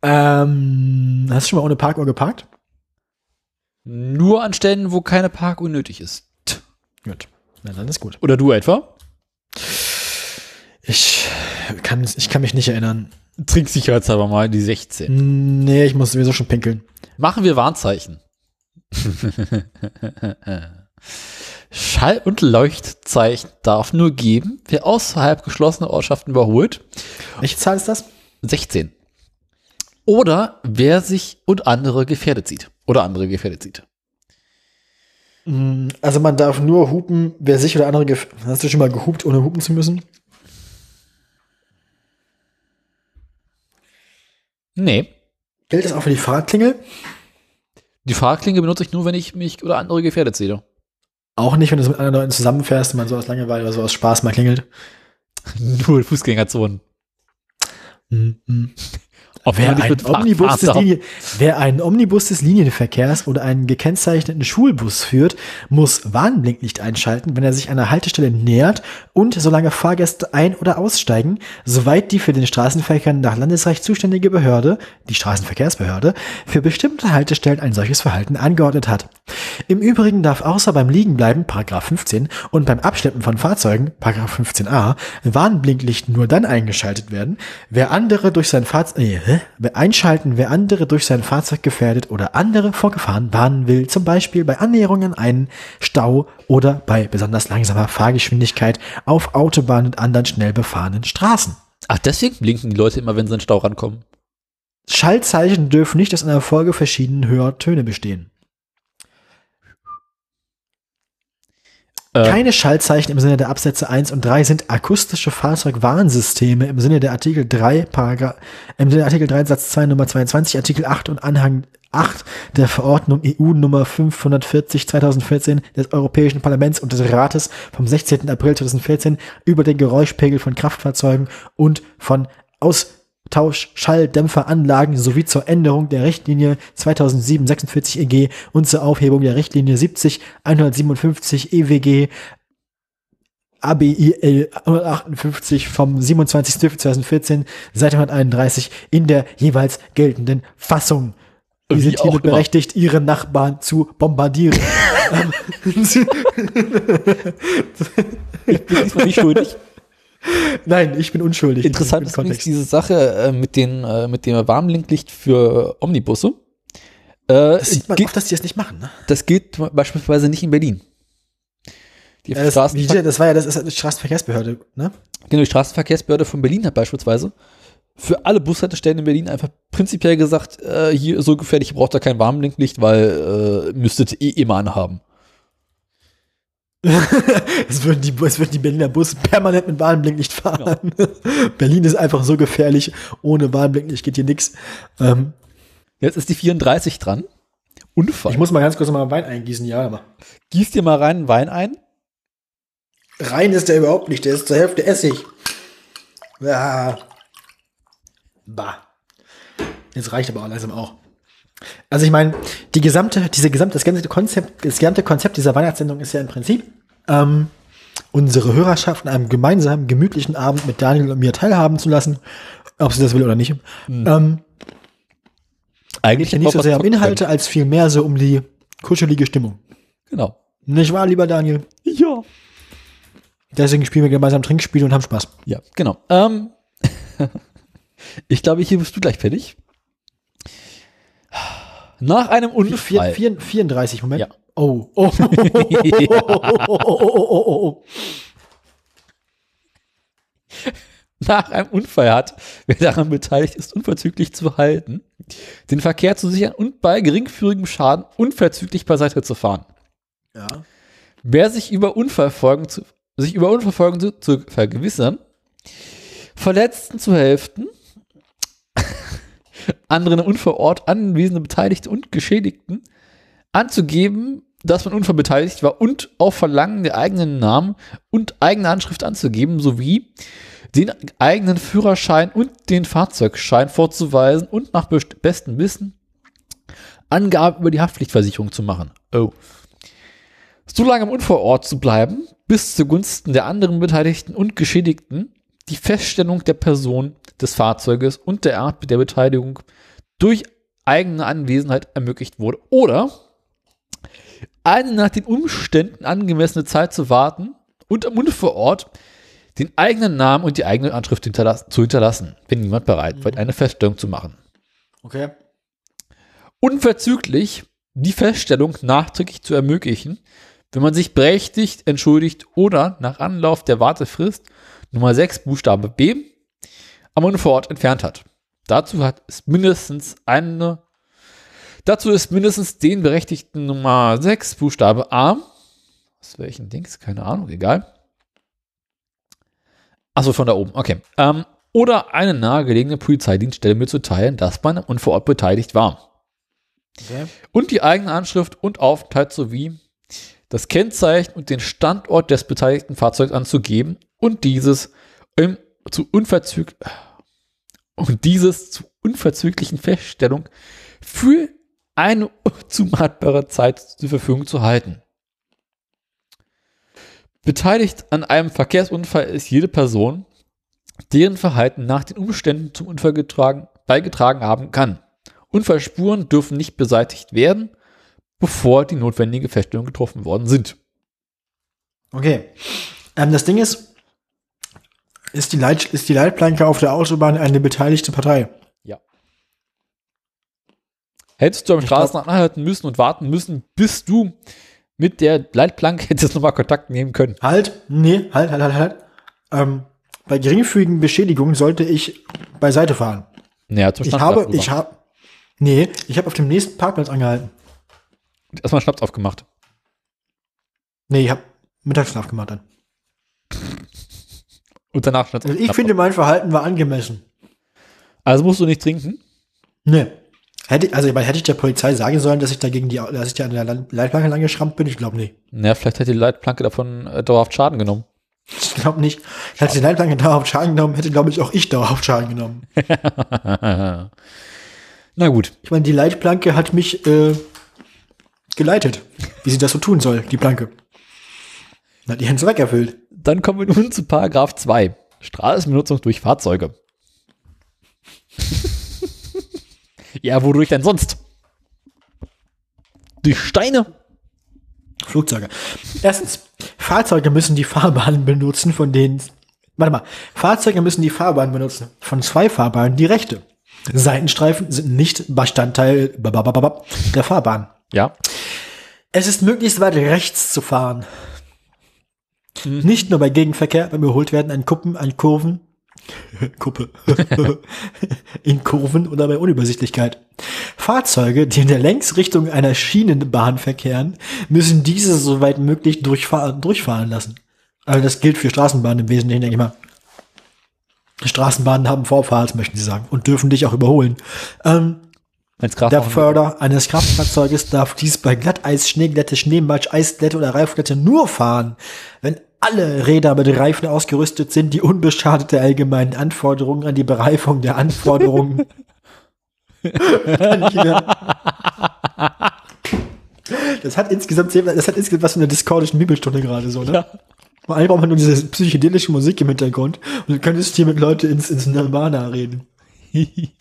Ähm, hast du schon mal ohne Parkuhr geparkt? Nur an Stellen, wo keine Parkuhr nötig ist. Gut. Na, dann ist gut. Oder du etwa? Ich kann, ich kann mich nicht erinnern. Trinksicherheitshalber mal die 16. Nee, ich muss sowieso schon pinkeln. Machen wir Warnzeichen. (laughs) Schall- und Leuchtzeichen darf nur geben, wer außerhalb geschlossener Ortschaften überholt. Welche Zahl ist das? 16. Oder wer sich und andere gefährdet sieht. Oder andere gefährdet sieht. Also man darf nur hupen, wer sich oder andere gef Hast du schon mal gehupt, ohne hupen zu müssen? Nee. Gilt das auch für die Fahrradklingel? Die Fahrklinge benutze ich nur, wenn ich mich oder andere gefährdet sehe. Auch nicht, wenn du mit anderen Leuten zusammenfährst und man so aus Langeweile oder so aus Spaß mal klingelt. (laughs) Nur Fußgängerzonen. Mhm. Ob Wer, ein Omnibus fahren des darf. Linie, wer einen Omnibus des Linienverkehrs oder einen gekennzeichneten Schulbus führt, muss Warnblinklicht einschalten, wenn er sich einer Haltestelle nähert und solange Fahrgäste ein- oder aussteigen, soweit die für den Straßenverkehr nach Landesrecht zuständige Behörde, die Straßenverkehrsbehörde, für bestimmte Haltestellen ein solches Verhalten angeordnet hat. Im Übrigen darf außer beim Liegenbleiben, Paragraph 15, und beim Abschleppen von Fahrzeugen, Paragraph 15a, Warnblinklicht nur dann eingeschaltet werden, wer andere durch sein Fahrzeug, nee, hä? Wer einschalten, wer andere durch sein Fahrzeug gefährdet oder andere vor Gefahren warnen will, zum Beispiel bei Annäherung an einen Stau oder bei besonders langsamer Fahrgeschwindigkeit auf Autobahnen und anderen schnell befahrenen Straßen. Ach, deswegen blinken die Leute immer, wenn sie in den Stau rankommen. Schaltzeichen dürfen nicht aus einer Folge verschiedenen höherer Töne bestehen. Keine Schaltzeichen im Sinne der Absätze 1 und 3 sind akustische Fahrzeugwarnsysteme im Sinne der Artikel 3, Paragraph, im Sinne Artikel 3 Satz 2 Nummer 22, Artikel 8 und Anhang 8 der Verordnung EU Nummer 540 2014 des Europäischen Parlaments und des Rates vom 16. April 2014 über den Geräuschpegel von Kraftfahrzeugen und von Austauschschalldämpferanlagen sowie zur Änderung der Richtlinie 2007-46 EG und zur Aufhebung der Richtlinie 70-157 EWG ABIL 158 vom 27.12.2014, Seite 131 in der jeweils geltenden Fassung. Die Wie sind hiermit berechtigt, ihre Nachbarn zu bombardieren. (laughs) (laughs) ich bin diesmal nicht schuldig. Nein, ich bin unschuldig. Interessant ist übrigens diese Sache äh, mit, den, äh, mit dem Warnblinklicht für Omnibusse. Äh, Das sieht man gilt, oft, dass die das nicht machen. Ne? das gilt beispielsweise nicht in Berlin. Die, Ja, das, Straßen, wie, das war ja das ist ja die Straßenverkehrsbehörde. Ne? genau, die Straßenverkehrsbehörde von Berlin hat beispielsweise für alle Bushaltestellen in Berlin einfach prinzipiell gesagt, äh, hier so gefährlich, ihr braucht da kein Warnblinklicht, weil äh, müsstet eh immer anhaben. (laughs) Es würden, die, es würden die Berliner Busse permanent mit Warnblinklicht fahren. (laughs) Berlin ist einfach so gefährlich. Ohne Warnblinklicht geht hier nichts. Ähm, Jetzt ist die 34 dran. Unfall. ich muss mal ganz kurz mal Wein eingießen, ja, aber. Gieß dir mal rein Wein ein. Rein ist der überhaupt nicht, der ist zur Hälfte Essig. Ja. Bah. Jetzt reicht aber auch langsam auch. Also ich meine, die gesamte, diese gesamte, das ganze Konzept, das gesamte Konzept dieser Weihnachtssendung ist ja im Prinzip, ähm, unsere Hörerschaft an einem gemeinsamen, gemütlichen Abend mit Daniel und mir teilhaben zu lassen, ob sie das will oder nicht. Ähm, Eigentlich nicht so sehr um Inhalte, als vielmehr so um die kuschelige Stimmung. Genau. Nicht wahr, lieber Daniel? Ja. Deswegen spielen wir gemeinsam Trinkspiele und haben Spaß. Ja, genau. Ähm, (laughs) ich glaube, hier bist du gleich fertig. Nach einem Unfall. vier, 34, Moment. Ja. Oh. Oh. Oh, oh, oh, oh, oh, oh. Nach einem Unfall hat, wer daran beteiligt ist, unverzüglich zu halten, den Verkehr zu sichern und bei geringfügigem Schaden unverzüglich beiseite zu fahren. Ja. Wer sich über Unfallfolgen zu, sich über Unfallfolgen zu, zu vergewissern, Verletzten zu helfen, anderen Unfallort anwesende Beteiligte und Geschädigten anzugeben, dass man unfallbeteiligt war und auf Verlangen der eigenen Namen und eigene Anschrift anzugeben, sowie den eigenen Führerschein und den Fahrzeugschein vorzuweisen und nach best- bestem Wissen Angaben über die Haftpflichtversicherung zu machen. Oh. So lange am Unfallort zu bleiben, bis zugunsten der anderen Beteiligten und Geschädigten die Feststellung der Person des Fahrzeuges und der Art der Beteiligung durch eigene Anwesenheit ermöglicht wurde. Oder eine nach den Umständen angemessene Zeit zu warten und am Unfallort den eigenen Namen und die eigene Anschrift hinterlassen, zu hinterlassen, wenn niemand bereit war, eine Feststellung zu machen. Okay. Unverzüglich die Feststellung nachträglich zu ermöglichen, wenn man sich berechtigt, entschuldigt oder nach Anlauf der Wartefrist Nummer 6 Buchstabe B am Unfallort entfernt hat. Dazu hat es mindestens eine Dazu ist mindestens den Berechtigten Nummer 6 Buchstabe A aus welchen Dings, keine Ahnung, egal. Achso, von da oben, okay. Ähm, oder eine nahegelegene Polizeidienststelle mitzuteilen, dass man am Unfallort beteiligt war okay. und die eigene Anschrift und Aufenthalt sowie das Kennzeichen und den Standort des beteiligten Fahrzeugs anzugeben und dieses im, zu unverzüglich und dieses zu unverzüglichen Feststellung für eine zumatbare Zeit zur Verfügung zu halten. Beteiligt an einem Verkehrsunfall ist jede Person, deren Verhalten nach den Umständen zum Unfall getragen, beigetragen haben kann. Unfallspuren dürfen nicht beseitigt werden, bevor die notwendige Feststellung getroffen worden sind. Okay. Ähm, das Ding ist, ist die, Leit ist die Leitplanke auf der Autobahn eine beteiligte Partei? Ja. Hättest du am Ich glaub- Straßen anhalten müssen und warten müssen, bis du mit der Leitplanke (laughs) hättest nochmal Kontakt nehmen können. Halt, nee, halt, halt, halt, halt. Ähm, bei geringfügigen Beschädigungen sollte ich beiseite fahren. Naja, zum Ich Stand habe, ich habe, nee, ich habe auf dem nächsten Parkplatz angehalten. Erstmal Schnaps aufgemacht. Nee, ich habe Mittagsschlaf gemacht dann. (laughs) Und danach Also ich finde, mein Verhalten war angemessen. Also musst du nicht trinken? Nee. Hätte, also, weil hätte ich der Polizei sagen sollen, dass ich dagegen die, dass ich da an der Leitplanke lang geschrammt bin? Ich glaube nicht. Naja, vielleicht hätte die Leitplanke davon äh, dauerhaft Schaden genommen. Ich glaube nicht. Hätte die Leitplanke dauerhaft Schaden genommen, hätte, glaube ich, auch ich dauerhaft Schaden genommen. (laughs) Na gut. Ich meine, die Leitplanke hat mich äh, geleitet, wie sie das so tun soll, die Planke. Und Hat ihren Zweck erfüllt. Dann kommen wir nun zu Paragraph 2. Straßenbenutzung durch Fahrzeuge. (laughs) ja, wodurch denn sonst? Durch Steine? Flugzeuge. Erstens, Fahrzeuge müssen die Fahrbahnen benutzen, von denen. Warte mal, Fahrzeuge müssen die Fahrbahn benutzen. Von zwei Fahrbahnen die rechte. Seitenstreifen sind nicht Bestandteil der Fahrbahn. Ja. Es ist möglichst weit rechts zu fahren. Nicht nur bei Gegenverkehr, beim Überholtwerden an Kuppen, an Kurven, (laughs) Kuppe, (laughs) in Kurven oder bei Unübersichtlichkeit. Fahrzeuge, die in der Längsrichtung einer Schienenbahn verkehren, müssen diese soweit möglich durchfahren, durchfahren lassen. Also das gilt für Straßenbahnen im Wesentlichen, denke ich mal. Straßenbahnen haben Vorfahrt, möchten sie sagen, und dürfen dich auch überholen. Ähm, der Förder eines Kraftfahrzeuges darf dies bei Glatteis, Schneeglätte, Schneematsch, Eisglätte oder Reifglätte nur fahren, wenn alle Räder mit Reifen ausgerüstet sind, die unbeschadet der allgemeinen Anforderungen an die Bereifung der Anforderungen. Das hat insgesamt das hat insgesamt was von der discordischen Bibelstunde gerade so, ne? Ja. Vor allem braucht man nur diese psychedelische Musik im Hintergrund und du könntest hier mit Leute ins, ins Nirvana reden. (laughs)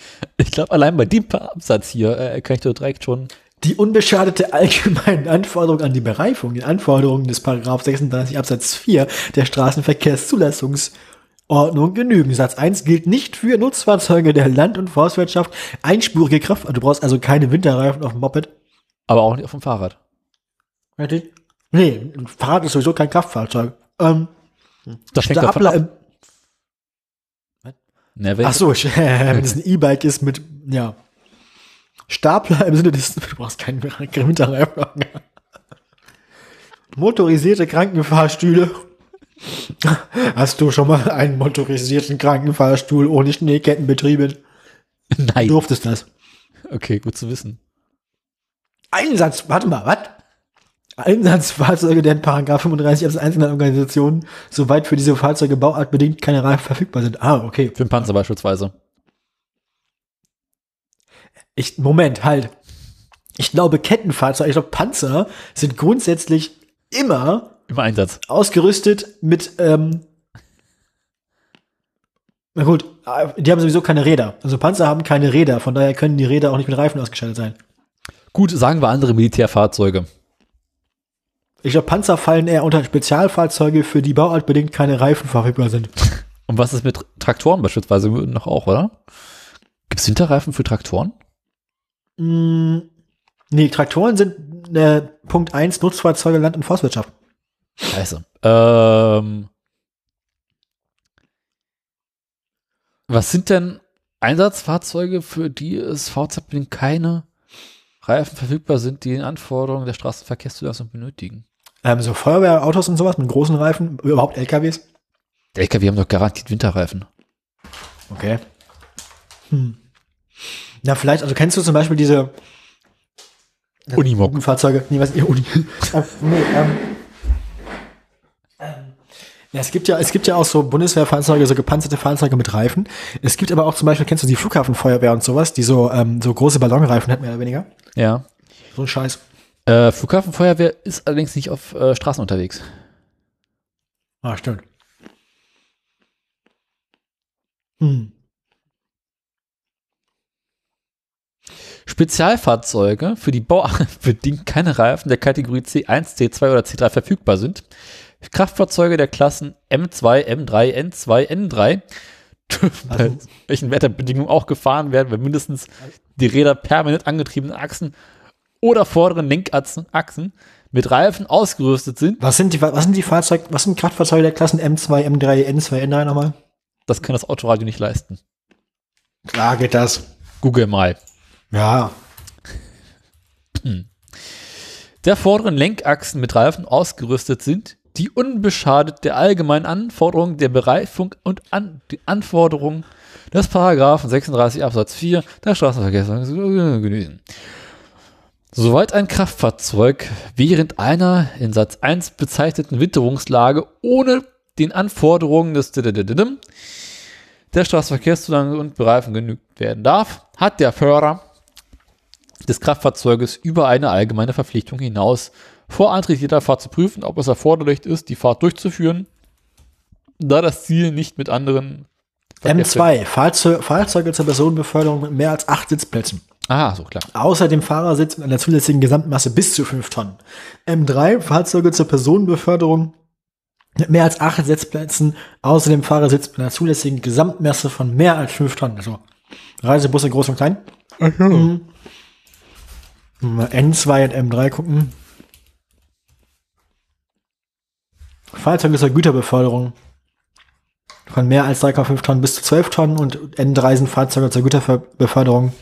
(laughs) Ich glaube, allein bei dem Absatz hier äh, kann ich doch direkt schon. Die unbeschadete allgemeinen Anforderungen an die Bereifung, den Anforderungen des Paragraph 36 Absatz 4 der Straßenverkehrszulassungsordnung genügen. Satz 1 gilt nicht für Nutzfahrzeuge der Land- und Forstwirtschaft, einspurige Kraft, du brauchst also keine Winterreifen auf dem Moped. Aber auch nicht auf dem Fahrrad. Richtig? Nee, ein Fahrrad ist sowieso kein Kraftfahrzeug. Ähm, Das hängt davon Stapler Ne, wenn, ach so, (laughs) wenn es ein E-Bike ist mit, ja. Stapler im Sinne des, (laughs) du brauchst keinen Winterreifen. Motorisierte Krankenfahrstühle. Hast du schon mal einen motorisierten Krankenfahrstuhl ohne Schneeketten betrieben? nein. Durftest das? Okay, gut zu wissen. Einsatz, warte mal, was? Einsatzfahrzeuge, deren Paragraph 35 Absatz 1 in der Organisation, soweit für diese Fahrzeuge bauartbedingt keine Reifen verfügbar sind. Ah, okay. Für den Panzer beispielsweise. Ich, Moment, halt. Ich glaube, Kettenfahrzeuge, ich glaube, Panzer sind grundsätzlich immer Im Einsatz. ausgerüstet mit, ähm, na gut, äh, die haben sowieso keine Räder. Also Panzer haben keine Räder, von daher können die Räder auch nicht mit Reifen ausgestattet sein. Gut, sagen wir andere Militärfahrzeuge. Ich glaube, Panzer fallen eher unter Spezialfahrzeuge, für die bauartbedingt keine Reifen verfügbar sind. (laughs) Und was ist mit Traktoren beispielsweise noch auch, oder? Gibt es Winterreifen für Traktoren? Mm, nee, Traktoren sind äh, Punkt 1 Nutzfahrzeuge Land- und Forstwirtschaft. Scheiße. Ähm, was sind denn Einsatzfahrzeuge, für die es VZ-bedingt keine Reifen verfügbar sind, die den Anforderungen der Straßenverkehrszulassung benötigen? Ähm, so Feuerwehrautos und sowas mit großen Reifen, überhaupt LKWs. LKW haben doch garantiert Winterreifen. Okay. Hm. Na, vielleicht, also kennst du zum Beispiel diese, Unimog. Fahrzeuge, nee, was, (laughs) Uni. äh, nee, ähm, ähm, ja, es gibt ja, es gibt ja auch so Bundeswehrfahrzeuge, so gepanzerte Fahrzeuge mit Reifen. Es gibt aber auch zum Beispiel, kennst du die Flughafenfeuerwehr und sowas, die so, ähm, so große Ballonreifen hat, mehr oder weniger. Ja. So ein Scheiß. Äh, Flughafenfeuerwehr ist allerdings nicht auf äh, Straßen unterwegs. Ah, stimmt. Hm. Spezialfahrzeuge, für die Bau (laughs) für die keine Reifen der Kategorie C1, C2 oder C3 verfügbar sind. Kraftfahrzeuge der Klassen M2, M3, N2, N3 dürfen bei Also- welchen Wetterbedingungen auch gefahren werden, wenn mindestens die Räder permanent angetriebenen Achsen oder vorderen Lenkachsen Achsen mit Reifen ausgerüstet sind. Was sind die, was sind die Fahrzeuge, was sind Kraftfahrzeuge der Klassen M2, M3, N2, N3 nochmal? Das kann das Autoradio nicht leisten. Klar geht das. Google mal. Ja. der vorderen Lenkachsen mit Reifen ausgerüstet sind, die unbeschadet der allgemeinen Anforderungen der Bereifung und an, die Anforderungen des Paragraphen 36 Absatz 4 der Straßenverkehrsordnung genügen. Soweit ein Kraftfahrzeug während einer in Satz 1 bezeichneten Witterungslage ohne den Anforderungen des der Straßenverkehrszulang und Bereifung genügt werden darf, hat der Förder des Kraftfahrzeuges über eine allgemeine Verpflichtung hinaus vor Antritt jeder Fahrt zu prüfen, ob es erforderlich ist, die Fahrt durchzuführen, da das Ziel nicht mit anderen M2, Fahrzeug, Fahrzeuge zur Personenbeförderung mit mehr als acht Sitzplätzen. Ah, so klar. Außer dem Fahrersitz mit einer zulässigen Gesamtmasse bis zu 5 Tonnen. M3, Fahrzeuge zur Personenbeförderung mit mehr als acht Sitzplätzen, außer dem Fahrersitz mit einer zulässigen Gesamtmasse von mehr als 5 Tonnen. Also Reisebusse groß und klein. Mhm. Mal N2 und M3 gucken. Fahrzeuge zur Güterbeförderung von mehr als 3,5 Tonnen bis zu 12 Tonnen und N3 sind Fahrzeuge zur Güterbeförderung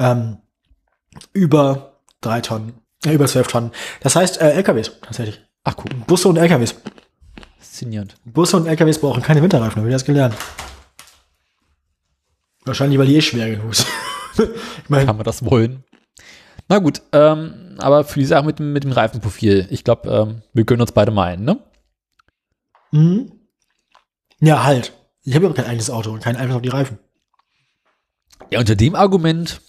ähm, über 3 Tonnen, äh, über 12 Tonnen. Das heißt äh, LKWs tatsächlich. Ach, guck, Busse und LKWs. faszinierend. Busse und LKWs brauchen keine Winterreifen, habe ich das gelernt. Wahrscheinlich, weil die eh schwer genug sind. (laughs) ich meine, Kann man das wollen? Na gut, ähm, aber für die Sache mit, dem- mit dem Reifenprofil, ich glaube, ähm, wir gönnen uns beide mal einen, ne? mhm. ja, halt. Ich habe ja kein eigenes Auto und keinen Einfluss auf die Reifen. Ja, unter dem Argument,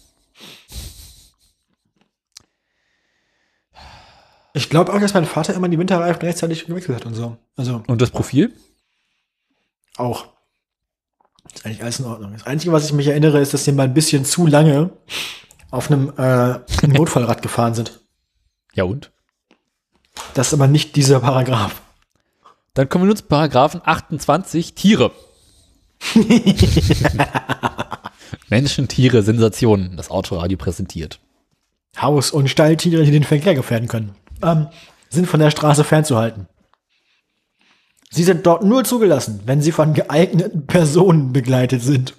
Ich glaube auch, dass mein Vater immer die Winterreifen rechtzeitig gewechselt hat und so. Also und das Profil? auch. Ist eigentlich alles in Ordnung. Das Einzige, was ich mich erinnere, ist, dass die mal ein bisschen zu lange auf einem äh, (laughs) Notfallrad gefahren sind. Ja und? Das ist aber nicht dieser Paragraph. Dann kommen wir nun zu Paragraphen 28, Tiere. (laughs) Menschen, Tiere, Sensationen, das Autoradio präsentiert. Haus- und Stalltiere, die den Verkehr gefährden können, ähm, sind von der Straße fernzuhalten. Sie sind dort nur zugelassen, wenn sie von geeigneten Personen begleitet sind,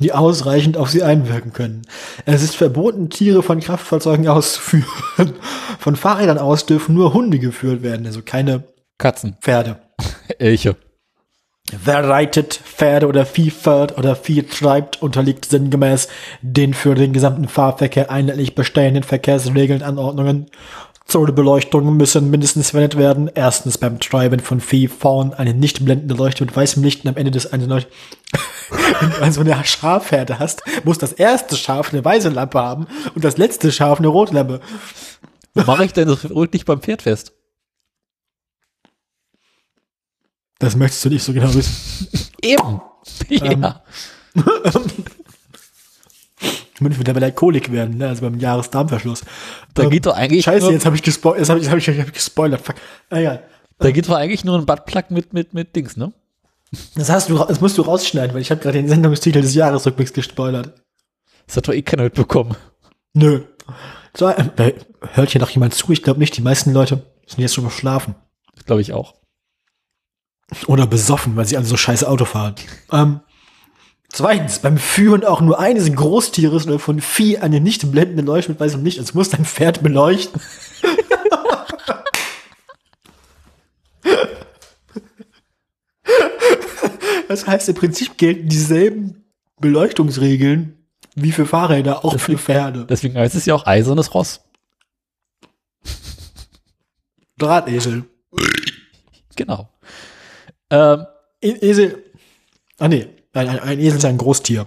die ausreichend auf sie einwirken können. Es ist verboten, Tiere von Kraftfahrzeugen auszuführen. Von Fahrrädern aus dürfen nur Hunde geführt werden, also keine Katzen, Pferde. (laughs) Elche. Wer reitet, Pferde oder Vieh fährt oder Vieh treibt, unterliegt sinngemäß den für den gesamten Fahrverkehr einheitlich bestehenden Verkehrsregeln, Anordnungen. Zur Beleuchtung müssen mindestens verwendet werden. Erstens beim Treiben von Vieh vorn eine nicht blendende Leuchte mit weißem Licht und am Ende des einen Leucht (laughs) Wenn du also eine Schafherde hast, muss das erste Schaf eine weiße Lampe haben und das letzte Schaf eine rote Lampe. Wo mache ich denn das nicht beim Pferd fest? Das möchtest du nicht so genau wissen. (laughs) Eben. Ja. (laughs) München wird dabei Kolik werden, ne? also beim Jahresdarmverschluss. Da Ähm, geht doch eigentlich Scheiße, nur, jetzt habe ich. Jetzt habe ich, hab ich, hab ich gespoilert. Fuck. Egal. da geht doch eigentlich nur ein Buttplug mit, mit, mit Dings, ne? Das hast du, das musst du rausschneiden, weil ich habe gerade den Sendungstitel des Jahresrückblicks gespoilert. Das hat doch eh keiner mitbekommen. Nö. So, äh, hört hier noch jemand zu? Ich glaube nicht. Die meisten Leute sind jetzt schon geschlafen. Das glaube ich auch. Oder besoffen, weil sie alle so scheiße Auto fahren. Ähm, zweitens, beim Führen auch nur eines Großtieres oder von Vieh eine nicht blendende Leuchte mit weißem Licht. Es muss dein Pferd beleuchten. Das heißt, im Prinzip gelten dieselben Beleuchtungsregeln wie für Fahrräder, auch für Pferde. Deswegen heißt es ja auch eisernes Ross. Drahtesel. Genau. Ähm, E Esel. Ah nee, ein, ein, ein Esel ist ein Großtier.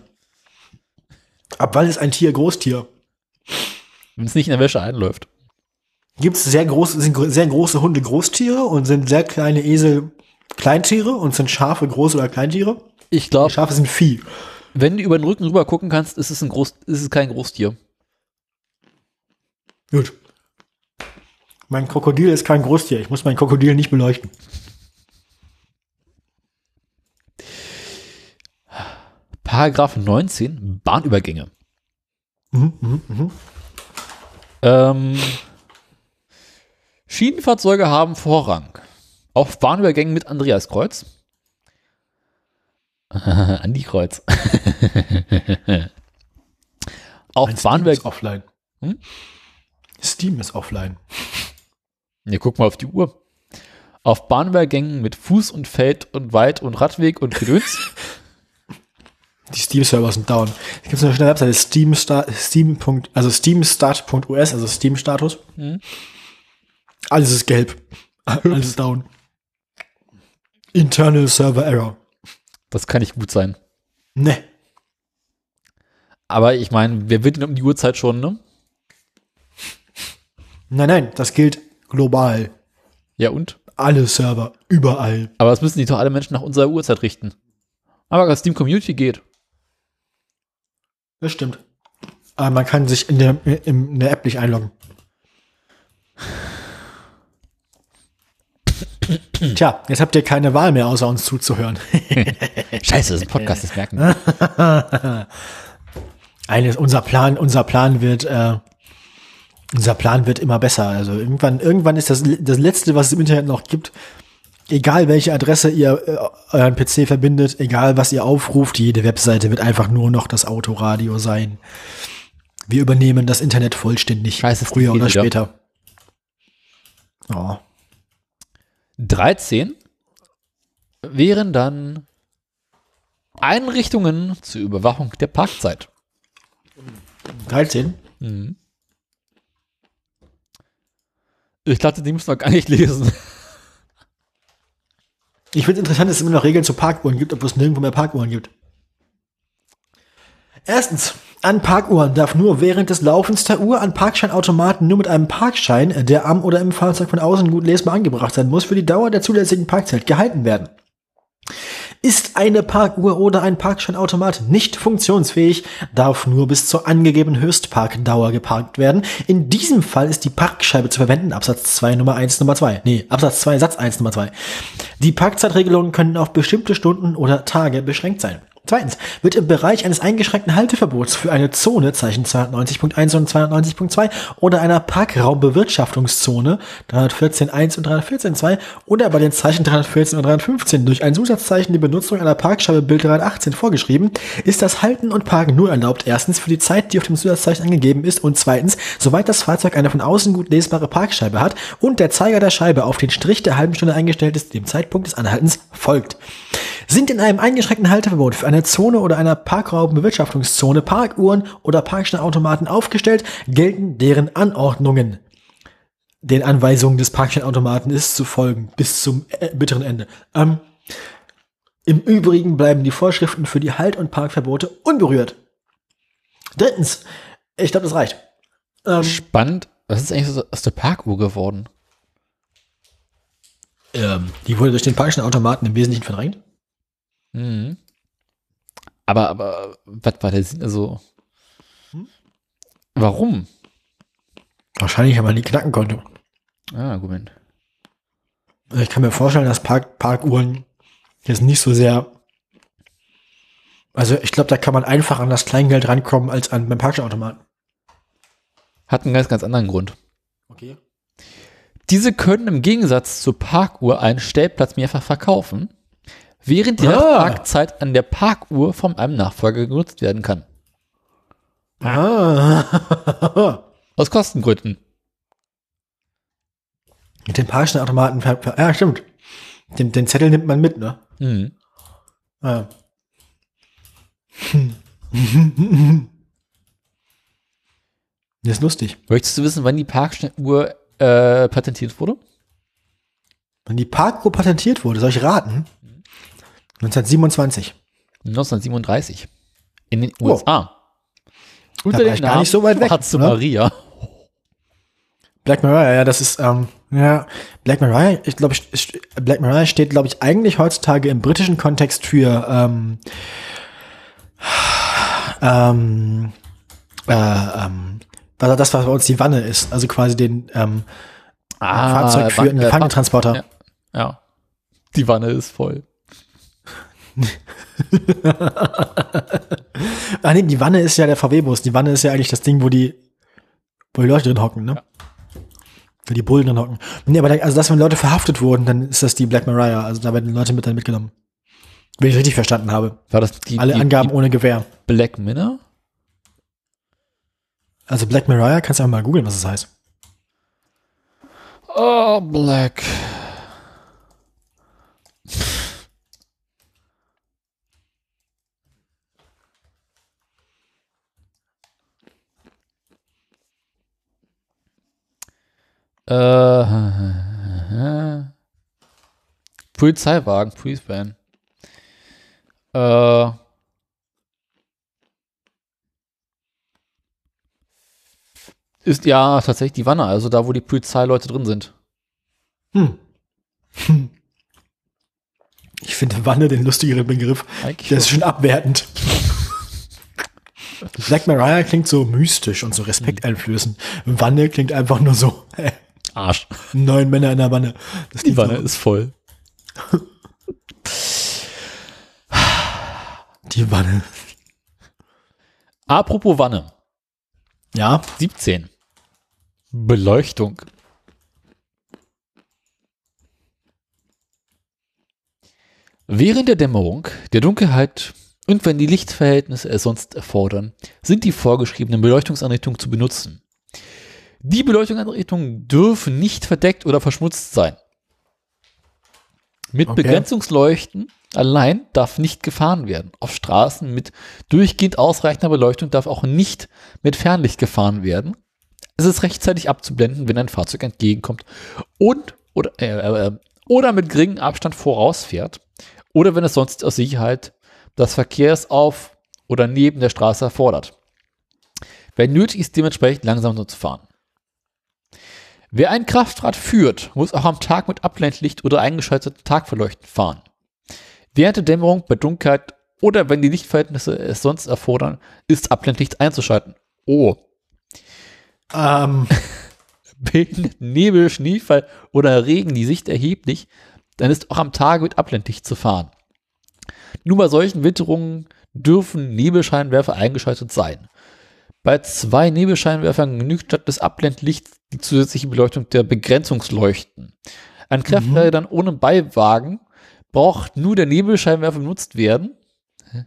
Ab wann ist ein Tier Großtier? Wenn es nicht in der Wäsche einläuft. Gibt es sehr große, sind sehr große Hunde Großtiere und sind sehr kleine Esel Kleintiere und sind Schafe Groß- oder Kleintiere? Ich glaube, Schafe sind Vieh. wenn du über den Rücken rüber gucken kannst, ist es ein Groß, ist es kein Großtier. Gut. Mein Krokodil ist kein Großtier. Ich muss mein Krokodil nicht beleuchten. Paragraph 19, Bahnübergänge. Mhm, mhm, mhm. Ähm, Schienenfahrzeuge haben Vorrang. Auf Bahnübergängen mit Andreaskreuz. (laughs) Andi Kreuz. (laughs) Auf Mein Steam Bahnübergängen. ist offline. Hm? Steam ist offline. Ja, guck mal auf die Uhr. Auf Bahnübergängen mit Fuß und Feld und Weit und Radweg und Gedöns. (laughs) Die Steam-Server sind down. Es gibt eine schnelle Webseite, Steam, Steam. also steamstart.us, also Steam-Status. Mhm. Alles ist gelb. (laughs) Alles ist down. Internal Server Error. Das kann nicht gut sein. Ne. Aber ich meine, wer wird denn um die Uhrzeit schon, ne? Nein, nein, das gilt global. Ja und? Alle Server, überall. Aber das müssen sich doch alle Menschen nach unserer Uhrzeit richten. Aber das Steam Community geht. Das stimmt. Aber man kann sich in der, in der App nicht einloggen. Tja, jetzt habt ihr keine Wahl mehr, außer uns zuzuhören. (laughs) Scheiße, das ist ein Podcast, das merken. wir. (laughs) Eines, unser Plan, unser Plan wird, äh, unser Plan wird immer besser. Also irgendwann, irgendwann ist das, das letzte, was es im Internet noch gibt, egal welche Adresse ihr äh, euren PC verbindet, egal was ihr aufruft, jede Webseite wird einfach nur noch das Autoradio sein. Wir übernehmen das Internet vollständig, Scheiße, früher oder später. Oh. 13 wären dann Einrichtungen zur Überwachung der Parkzeit. 13? Mhm. Ich dachte, die müssen wir gar nicht lesen. Ich finde es interessant, dass es immer noch Regeln zu Parkuhren gibt, obwohl es nirgendwo mehr Parkuhren gibt. Erstens, an Parkuhren darf nur während des Laufens der Uhr an Parkscheinautomaten nur mit einem Parkschein, der am oder im Fahrzeug von außen gut lesbar angebracht sein muss, für die Dauer der zulässigen Parkzeit gehalten werden. Ist eine Parkuhr oder ein Parkscheinautomat nicht funktionsfähig, darf nur bis zur angegebenen Höchstparkdauer geparkt werden. In diesem Fall ist die Parkscheibe zu verwenden, Absatz 2 Nummer 1 Nummer 2. Nee, Absatz 2 Satz 1 Nummer 2. Die Parkzeitregelungen können auf bestimmte Stunden oder Tage beschränkt sein. Zweitens, wird im Bereich eines eingeschränkten Halteverbots für eine Zone, Zeichen 290.1 und 290.2 oder einer Parkraumbewirtschaftungszone 314.1 und 314.2 oder bei den Zeichen 314 und 315 durch ein Zusatzzeichen die Benutzung einer Parkscheibe Bild 318 vorgeschrieben, ist das Halten und Parken nur erlaubt, erstens für die Zeit, die auf dem Zusatzzeichen angegeben ist und zweitens, soweit das Fahrzeug eine von außen gut lesbare Parkscheibe hat und der Zeiger der Scheibe auf den Strich der halben Stunde eingestellt ist, dem Zeitpunkt des Anhaltens folgt. Sind in einem eingeschränkten Halteverbot für eine Zone oder einer Parkraumbewirtschaftungszone Parkuhren oder Parkscheinautomaten aufgestellt, gelten deren Anordnungen. Den Anweisungen des Parkscheinautomaten ist zu folgen bis zum äh, bitteren Ende. Ähm, Im Übrigen bleiben die Vorschriften für die Halt- und Parkverbote unberührt. Drittens, ich glaube, das reicht. Ähm, Spannend. Was ist eigentlich aus der Parkuhr geworden? ähm, die wurde durch den Parkscheinautomaten im Wesentlichen verdrängt. Mhm. Aber, aber, was war der Sinn? Also, warum? Wahrscheinlich, weil man die knacken konnte. Ah, Argument. Ich kann mir vorstellen, dass Park Parkuhren jetzt nicht so sehr. Also ich glaube, da kann man einfach an das Kleingeld rankommen als an beim Parkautomaten. Hat einen ganz, ganz anderen Grund. Okay. Diese können im Gegensatz zur Parkuhr einen Stellplatz mehrfach verkaufen, während die Ah. Parkzeit an der Parkuhr von einem Nachfolger genutzt werden kann. Ah. Aus Kostengründen. Mit dem ver- Ja, stimmt. Den, den Zettel nimmt man mit, ne? Mhm. Ah. (laughs) Das ist lustig. Möchtest du wissen, wann die Parkschnelluhr äh, patentiert wurde? Wann die Parkuhr patentiert wurde, soll ich raten? 1927. 1937. In den Oh. USA. Unter war dem ich gar nicht so weit weg, Schwarze oder? Maria. Black Mariah, ja, das ist, ähm, ja, Black Mariah, ich glaube, Black Mariah steht, glaube ich, eigentlich heutzutage im britischen Kontext für, ähm, ähm, äh, ähm, was- das, was bei uns die Wanne ist, also quasi den ähm, Fahrzeug für einen Gefangenentransporter. Ja. ja. Die Wanne ist voll. (laughs) Ah, nee, die Wanne ist ja der VW-Bus. Die Wanne ist ja eigentlich das Ding, wo die, wo die Leute drin hocken, ne? Wo die Bullen drin hocken. Nee, aber da, also das, wenn Leute verhaftet wurden, dann ist das die Black Mariah. Also da werden Leute mit dann mitgenommen. Wenn ich richtig verstanden habe. War das die, Alle die, Angaben die ohne Gewehr. Black Minna? Also Black Mariah, kannst du einfach mal googeln, was das heißt. Oh, Black. Äh, (laughs) Polizeiwagen, Police Van. Äh, ist ja tatsächlich die Wanne, also da, wo die Polizeileute drin sind. Hm. Hm. (laughs) Ich finde Wanne den lustigeren Begriff. Eigentlich Der ist schon. abwertend. (laughs) Black Mariah klingt so mystisch und so respekteinflößend. Wanne klingt einfach nur so, Arsch. neun Männer in der Wanne. Das Die Wanne so, ist voll. Die Wanne. Apropos Wanne. Ja, 17. Beleuchtung. Während der Dämmerung, der Dunkelheit und wenn die Lichtverhältnisse es sonst erfordern, sind die vorgeschriebenen Beleuchtungseinrichtungen zu benutzen. Die Beleuchtungseinrichtungen dürfen nicht verdeckt oder verschmutzt sein. Mit Okay. Begrenzungsleuchten allein darf nicht gefahren werden. Auf Straßen mit durchgehend ausreichender Beleuchtung darf auch nicht mit Fernlicht gefahren werden. Es ist rechtzeitig abzublenden, wenn ein Fahrzeug entgegenkommt und oder, äh, äh, oder mit geringem Abstand vorausfährt oder wenn es sonst aus Sicherheit das Verkehrsauf oder neben der Straße erfordert. Wenn nötig ist, dementsprechend langsam zu fahren. Wer ein Kraftrad führt, muss auch am Tag mit Abblendlicht oder eingeschalteten Tagverleuchten fahren. Während der Dämmerung, bei Dunkelheit oder wenn die Lichtverhältnisse es sonst erfordern, ist Abblendlicht einzuschalten. Oh, ähm, (laughs) behindert Nebel, Schneefall oder Regen die Sicht erheblich, dann ist auch am Tage mit Abblendlicht zu fahren. Nur bei solchen Witterungen dürfen Nebelscheinwerfer eingeschaltet sein. Bei zwei Nebelscheinwerfern genügt statt des Abblendlichts die zusätzliche Beleuchtung der Begrenzungsleuchten. An Krafträdern ohne Beiwagen braucht nur der Nebelscheinwerfer benutzt werden. Hä?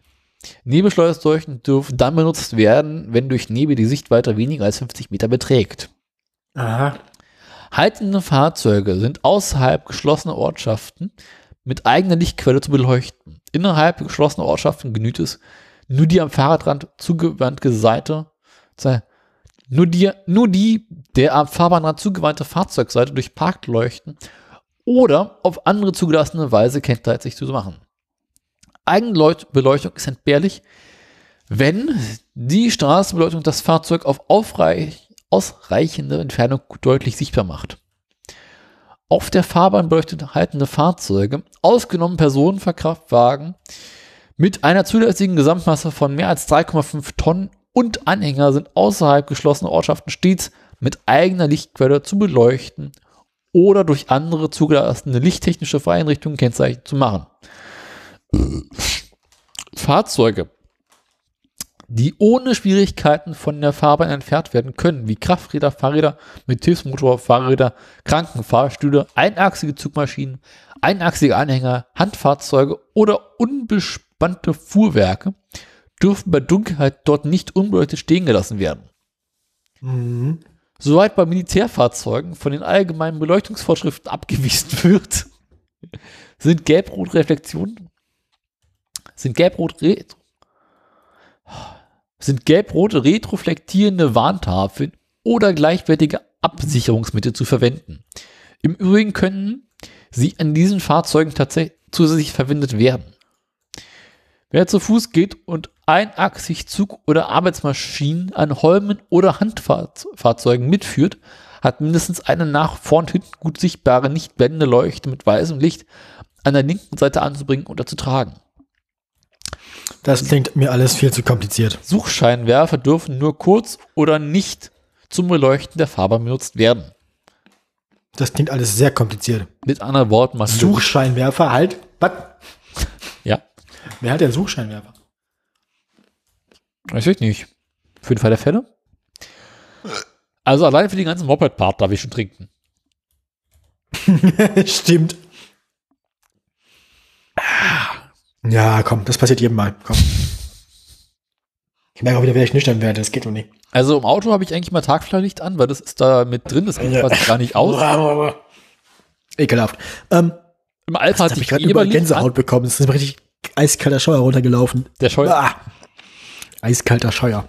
Nebelschleusleuchten dürfen dann benutzt werden, wenn durch Nebel die Sichtweite weniger als 50 Meter beträgt. aha. Haltende Fahrzeuge sind außerhalb geschlossener Ortschaften mit eigener Lichtquelle zu beleuchten. Innerhalb geschlossener Ortschaften genügt es, nur die am Fahrradrand zugewandte Seite, sei- nur die, nur die der am Fahrbahnrand zugewandte Fahrzeugseite durch Parkleuchten oder auf andere zugelassene Weise kenntlich zu machen. Eigenbeleuchtung ist entbehrlich, wenn die Straßenbeleuchtung das Fahrzeug auf ausreichende Entfernung deutlich sichtbar macht. Auf der Fahrbahn beleuchtet haltende Fahrzeuge, ausgenommen Personenverkraftwagen, mit einer zulässigen Gesamtmasse von mehr als 3,5 Tonnen und Anhänger sind außerhalb geschlossener Ortschaften stets mit eigener Lichtquelle zu beleuchten oder durch andere zugelassene lichttechnische Vereinrichtungen kennzeichnet zu machen. Fahrzeuge, die ohne Schwierigkeiten von der Fahrbahn entfernt werden können, wie Krafträder, Fahrräder mit Hilfsmotor, Fahrräder, Krankenfahrstühle, einachsige Zugmaschinen, einachsige Anhänger, Handfahrzeuge oder unbespannte Fuhrwerke, dürfen bei Dunkelheit dort nicht unbeleuchtet stehen gelassen werden. Mhm. Soweit bei Militärfahrzeugen von den allgemeinen Beleuchtungsvorschriften abgewiesen (laughs) wird, sind Gelb-Rot-Reflexionen, sind Gelb-Rot sind gelb-rote retroflektierende Warntafeln oder gleichwertige Absicherungsmittel zu verwenden. Im Übrigen können sie an diesen Fahrzeugen tatsächlich zusätzlich verwendet werden. Wer zu Fuß geht und einachsig Zug- oder Arbeitsmaschinen an Holmen oder Handfahrzeugen mitführt, hat mindestens eine nach vorn und hinten gut sichtbare, nicht blendende Leuchte mit weißem Licht an der linken Seite anzubringen oder zu tragen. Das klingt mir alles viel zu kompliziert. Suchscheinwerfer dürfen nur kurz oder nicht zum Beleuchten der Fahrbahn benutzt werden. Das klingt alles sehr kompliziert. Mit anderen Worten, man Suchscheinwerfer halt. Was? Ja, Wer hat denn Suchscheinwerfer? Weiß ich nicht. Für den Fall der Fälle. Also allein für den ganzen Moped-Part darf ich schon trinken. (laughs) Stimmt. Ja, komm, das passiert jedem Mal. Komm. Ich merke auch wieder, wer ich nüchtern werde. Das geht doch nicht. Also im Auto habe ich eigentlich mal Tagflierlicht an, weil das ist da mit drin, das geht Ja. quasi gar nicht (laughs) aus. Ekelhaft. Ähm, Im Alpha hatte ich gerade Eberlicht Gänsehaut an. bekommen. Es ist mir richtig eiskalter Scheuer runtergelaufen. Der Scheu. Ah. Eiskalter Scheuer.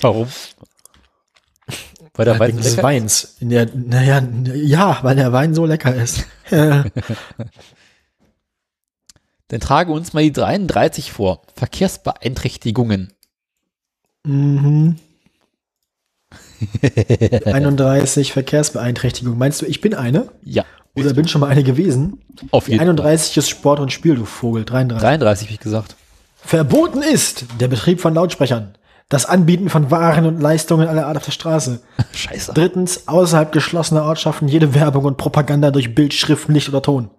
Warum? Weil der Wein Wegen des? Weins. In der, naja, ja, weil der Wein so lecker ist. (laughs) Dann trage uns mal die 33 vor. Verkehrsbeeinträchtigungen. mhm. 31 Verkehrsbeeinträchtigung. Meinst du, ich bin eine? Ja. Oder bin schon mal eine gewesen? Auf Die jeden 31 ist Sport und Spiel, du Vogel. 33. Fall. 33 habe ich gesagt. Verboten ist der Betrieb von Lautsprechern. Das Anbieten von Waren und Leistungen aller Art auf der Straße. (laughs) Scheiße. Drittens, außerhalb geschlossener Ortschaften jede Werbung und Propaganda durch Bild, Schrift, Licht oder Ton.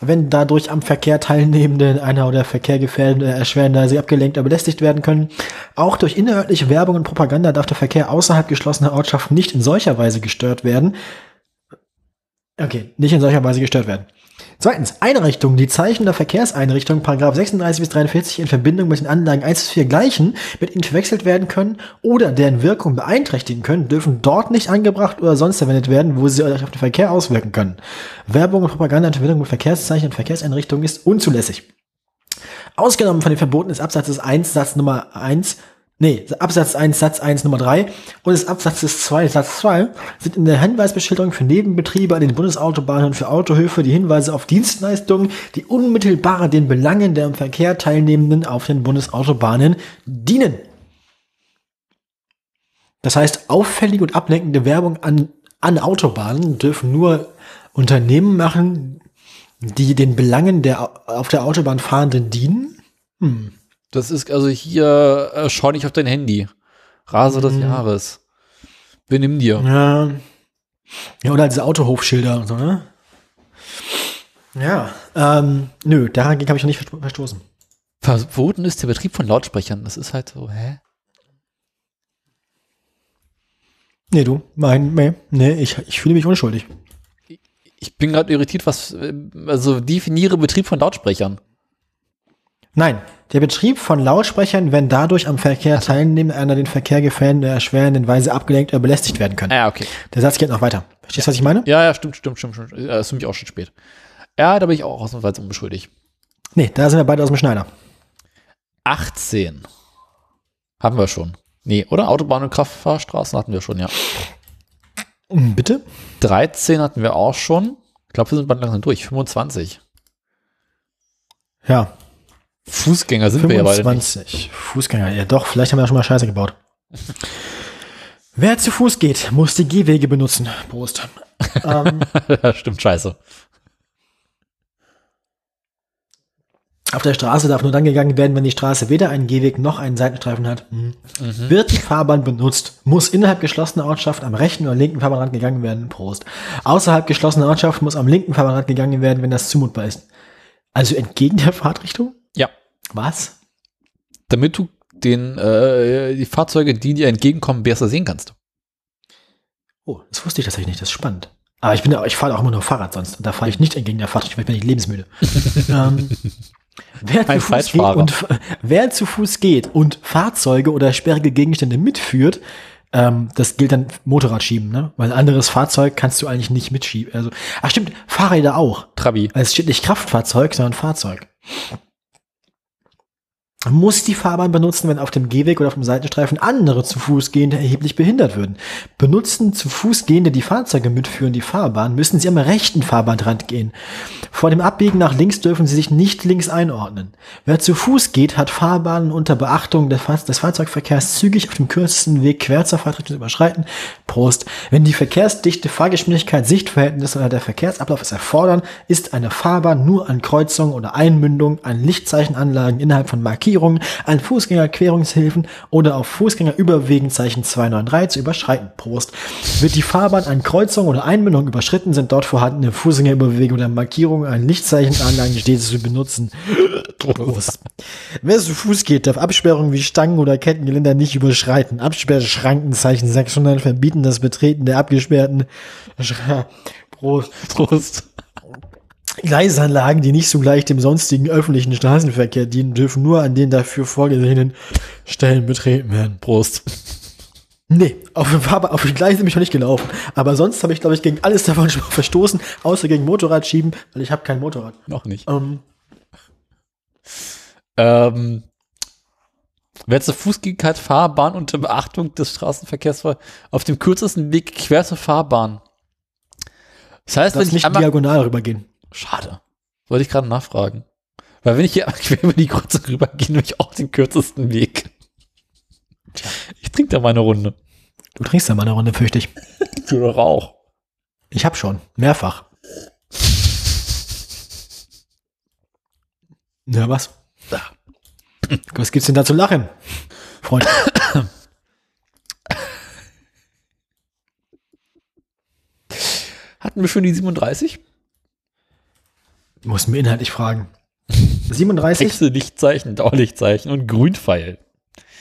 Wenn dadurch am Verkehr Teilnehmende in einer oder Verkehr gefährden oder erschweren, da sie abgelenkt oder belästigt werden können. Auch durch innerörtliche Werbung und Propaganda darf der Verkehr außerhalb geschlossener Ortschaften nicht in solcher Weise gestört werden. Okay, nicht in solcher Weise gestört werden. Zweitens, Einrichtungen, die Zeichen der Verkehrseinrichtung, Paragraph 36 bis 43 in Verbindung mit den Anlagen 1 bis 4 gleichen, mit ihnen verwechselt werden können oder deren Wirkung beeinträchtigen können, dürfen dort nicht angebracht oder sonst verwendet werden, wo sie sich auf den Verkehr auswirken können. Werbung und Propaganda in Verbindung mit Verkehrszeichen und Verkehrseinrichtungen ist unzulässig. Ausgenommen von den Verboten ist Absatzes 1, Satz Nummer 1, nee, Absatz 1, Satz 1, Nummer 3 und des Absatzes 2, Satz 2 sind in der Hinweisbeschilderung für Nebenbetriebe an den Bundesautobahnen und für Autohöfe die Hinweise auf Dienstleistungen, die unmittelbar den Belangen der im Verkehr Teilnehmenden auf den Bundesautobahnen dienen. Das heißt, auffällige und ablenkende Werbung an, an Autobahnen dürfen nur Unternehmen machen, die den Belangen der au- auf der Autobahn fahrenden dienen. Das ist also hier, äh, schau nicht auf dein Handy. Rase des Jahres. Benimm dir. Ja. Ja, oder diese Autohofschilder und so, ne? Ja. Ähm, nö, dagegen habe ich noch nicht versto- verstoßen. Verboten ist der Betrieb von Lautsprechern. Das ist halt so, hä? Nee, du, mein, nee, nee ich, ich fühle mich unschuldig. Ich bin gerade irritiert, was, äh, also definiere Betrieb von Lautsprechern. Nein, der Betrieb von Lautsprechern, wenn dadurch am Verkehr teilnehmen, einer den Verkehr gefährden oder erschwerenden Weise abgelenkt oder belästigt werden können. Ja, okay. Der Satz geht noch weiter. Verstehst du, was ich meine? Ja, ja, stimmt, stimmt, stimmt, stimmt. Ja, ist für mich auch schon spät. Ja, da bin ich auch ausnahmsweise unbeschuldigt. Nee, da sind wir beide aus dem Schneider. 18. Haben wir schon. Nee, oder? Autobahn und Kraftfahrstraßen hatten wir schon, ja. Hm, Bitte? 13 hatten wir auch schon. Ich glaube, wir sind bald langsam durch. 25. Ja, Fußgänger sind wir ja beide nicht. 25. Fußgänger, ja doch, vielleicht haben wir ja schon mal Scheiße gebaut. (laughs) Wer zu Fuß geht, muss die Gehwege benutzen. Prost. ähm, (laughs) stimmt, scheiße. auf der Straße darf nur dann gegangen werden, wenn die Straße weder einen Gehweg noch einen Seitenstreifen hat. Hm. Wird die Fahrbahn benutzt, muss innerhalb geschlossener Ortschaft am rechten oder linken Fahrbahnrand gegangen werden. Prost. Außerhalb geschlossener Ortschaft muss am linken Fahrbahnrand gegangen werden, wenn das zumutbar ist. Also entgegen der Fahrtrichtung? Ja. Was? Damit du den, äh, die Fahrzeuge, die dir entgegenkommen, besser sehen kannst. Oh, das wusste ich tatsächlich nicht. Das ist spannend. Aber ich bin ich fahre auch immer nur Fahrrad sonst. Und da fahre ich nicht entgegen der Fahrtrichtung, weil ich bin nicht lebensmüde. (laughs) ähm, wer, zu Fuß geht und, wer zu Fuß geht und Fahrzeuge oder sperrige Gegenstände mitführt, ähm, das gilt dann Motorradschieben, ne? Weil ein anderes Fahrzeug kannst du eigentlich nicht mitschieben. Also, ach stimmt, Fahrräder auch. Trabi. Also Es steht nicht Kraftfahrzeug, sondern Fahrzeug. Muss die Fahrbahn benutzen, wenn auf dem Gehweg oder auf dem Seitenstreifen andere zu Fuß gehende erheblich behindert würden. Benutzen zu Fuß gehende die Fahrzeuge mitführen die Fahrbahn, müssen sie am rechten Fahrbahnrand gehen. Vor dem Abbiegen nach links dürfen sie sich nicht links einordnen. Wer zu Fuß geht, hat Fahrbahnen unter Beachtung des, Fahr des Fahrzeugverkehrs zügig auf dem kürzesten Weg quer zur Fahrtrichtung zu überschreiten. Prost. Wenn die verkehrsdichte Fahrgeschwindigkeit, Sichtverhältnisse oder der Verkehrsablauf es erfordern, ist eine Fahrbahn nur an Kreuzungen oder Einmündungen, an Lichtzeichenanlagen innerhalb von Markierungen Markierungen an Fußgängerquerungshilfen oder auf Fußgängerüberwegenzeichen 293 zu überschreiten. Prost. Wird die Fahrbahn an Kreuzungen oder Einmündungen überschritten, sind dort vorhandene Fußgängerüberwegungen oder Markierungen an Lichtzeichenanlagen stets zu benutzen. Prost. Wer zu Fuß geht, darf Absperrungen wie Stangen oder Kettengeländer nicht überschreiten. Absperrschrankenzeichen 600 verbieten das Betreten der abgesperrten Prost. Prost. Gleisanlagen, die nicht sogleich dem sonstigen öffentlichen Straßenverkehr dienen, dürfen nur an den dafür vorgesehenen Stellen betreten werden. Prost. Nee, auf, auf die Gleise bin ich noch nicht gelaufen. Aber sonst habe ich, glaube ich, gegen alles davon schon verstoßen, außer gegen Motorradschieben, weil ich habe kein Motorrad. Noch nicht. Ähm. Ähm, wer zu Fuß geht, hat Fahrbahn unter Beachtung des Straßenverkehrs auf dem kürzesten Weg quer zur Fahrbahn. Das heißt, Lass wenn ich nicht diagonal rübergehen. Schade. Wollte ich gerade nachfragen. Weil wenn ich hier (laughs) quer über die Kreuzung rübergehe, nehme ich auch den kürzesten Weg. Tja. Ich trinke da mal eine Runde. Du trinkst da mal eine Runde, fürchte ich. (laughs) Du doch auch. Ich hab schon. Mehrfach. Ja, was? (laughs) Was gibt's denn da zu lachen? Freund. Hatten wir schon die 37? Muss mir inhaltlich fragen. 37? Wechsellichtzeichen, Dauerlichtzeichen und Grünpfeil.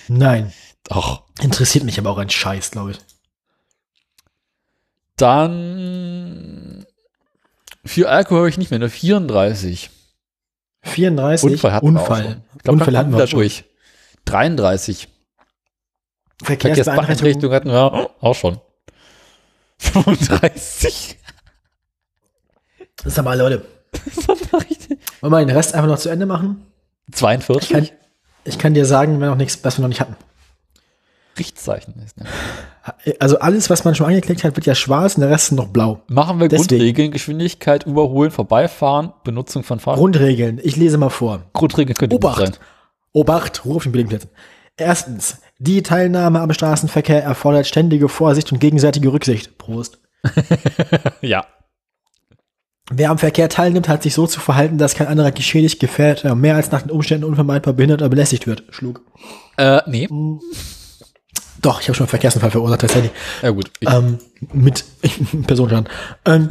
Nein. Doch. Interessiert mich aber auch ein Scheiß, glaube ich. Dann für Alkohol habe ich nicht mehr, nur 34. 34? Unfall hatten Unfall. wir auch schon. Ich glaub, Unfall hatten wir durch. 33. Verkehrsbeeinträchtigung hatten wir auch schon. (laughs) 35. Sag mal, Leute, (laughs) wollen wir den Rest einfach noch zu Ende machen? 42? Ich kann, ich kann dir sagen, wir noch nichts, was wir noch nicht hatten. Richtzeichen ist, ne? Also alles, was man schon angeklickt hat, wird ja schwarz und der Rest ist noch blau. Machen wir Deswegen. Grundregeln, Geschwindigkeit, Überholen, Vorbeifahren, Benutzung von Fahrrad. Grundregeln, ich lese mal vor. Grundregeln könnte Obacht. sein. Obacht, Ruf auf den Bildplätzen. Erstens, die Teilnahme am Straßenverkehr erfordert ständige Vorsicht und gegenseitige Rücksicht. Prost. (laughs) ja. Wer am Verkehr teilnimmt, hat sich so zu verhalten, dass kein anderer geschädigt, gefährdet oder mehr als nach den Umständen unvermeidbar behindert oder belästigt wird. Schlug. Äh, nee. Hm. Doch, ich habe schon einen Verkehrsunfall verursacht, tatsächlich. Ja gut. Ähm, (laughs) mit Personenschaden. Ähm,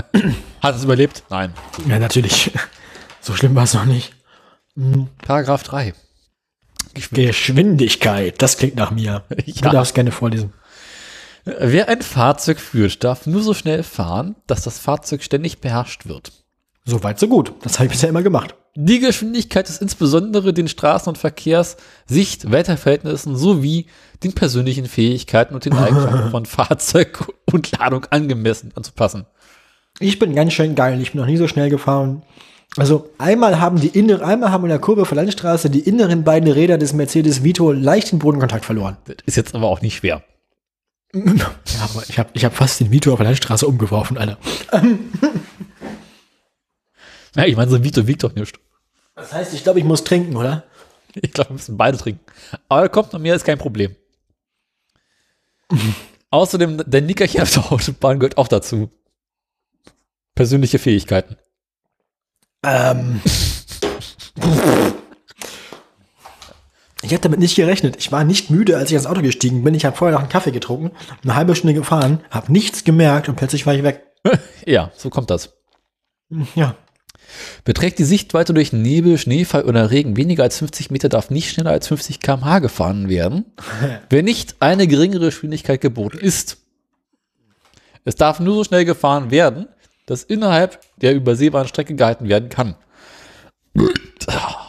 (laughs) hat es überlebt? Nein. Ja, natürlich. (laughs) So schlimm war es noch nicht. Hm. Paragraph 3. Geschwindigkeit. Geschwindigkeit, das klingt nach mir. Ja. Du darfst gerne vorlesen. Wer ein Fahrzeug führt, darf nur so schnell fahren, dass das Fahrzeug ständig beherrscht wird. So weit, so gut. Das habe ich bisher immer gemacht. Die Geschwindigkeit ist insbesondere den Straßen- und Verkehrs-, Sicht-, Wetterverhältnissen sowie den persönlichen Fähigkeiten und den Eigenschaften von (laughs) Fahrzeug und Ladung angemessen anzupassen. Ich bin ganz schön geil. Ich bin noch nie so schnell gefahren. Also einmal haben die innere, einmal haben in der Kurve von Landstraße die inneren beiden Räder des Mercedes Vito leicht den Bodenkontakt verloren. Das ist jetzt aber auch nicht schwer. Ja, aber ich habe ich hab fast den Vito auf der Landstraße umgeworfen, Alter. (laughs) Ja, ich meine, so ein Vito wiegt doch nicht. Das heißt, ich glaube, ich muss trinken, oder? Ich glaube, wir müssen beide trinken. Aber kommt noch mehr, ist kein Problem. (laughs) Außerdem, der Nickerchen auf der Autobahn gehört auch dazu. Persönliche Fähigkeiten. Ähm. (laughs) Ich hätte damit nicht gerechnet. Ich war nicht müde, als ich ins Auto gestiegen bin. Ich habe vorher noch einen Kaffee getrunken, eine halbe Stunde gefahren, habe nichts gemerkt und plötzlich war ich weg. (laughs) ja, so kommt das. Ja. Beträgt die Sichtweite durch Nebel, Schneefall oder Regen weniger als 50 Meter, darf nicht schneller als 50 km/h gefahren werden, (laughs) wenn nicht eine geringere Geschwindigkeit geboten ist. Es darf nur so schnell gefahren werden, dass innerhalb der übersehbaren Strecke gehalten werden kann. (laughs)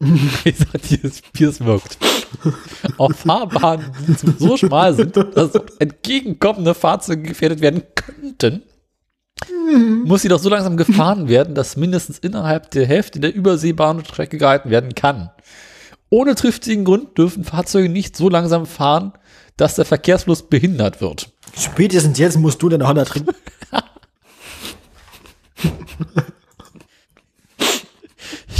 wie es wirkt. Auf Fahrbahnen, die so schmal sind, dass entgegenkommende Fahrzeuge gefährdet werden könnten, muss sie doch so langsam gefahren werden, dass mindestens innerhalb der Hälfte der überseebaren Strecke gehalten werden kann. Ohne triftigen Grund dürfen Fahrzeuge nicht so langsam fahren, dass der Verkehrsfluss behindert wird. Spätestens jetzt musst du deine Honda trinken. (laughs)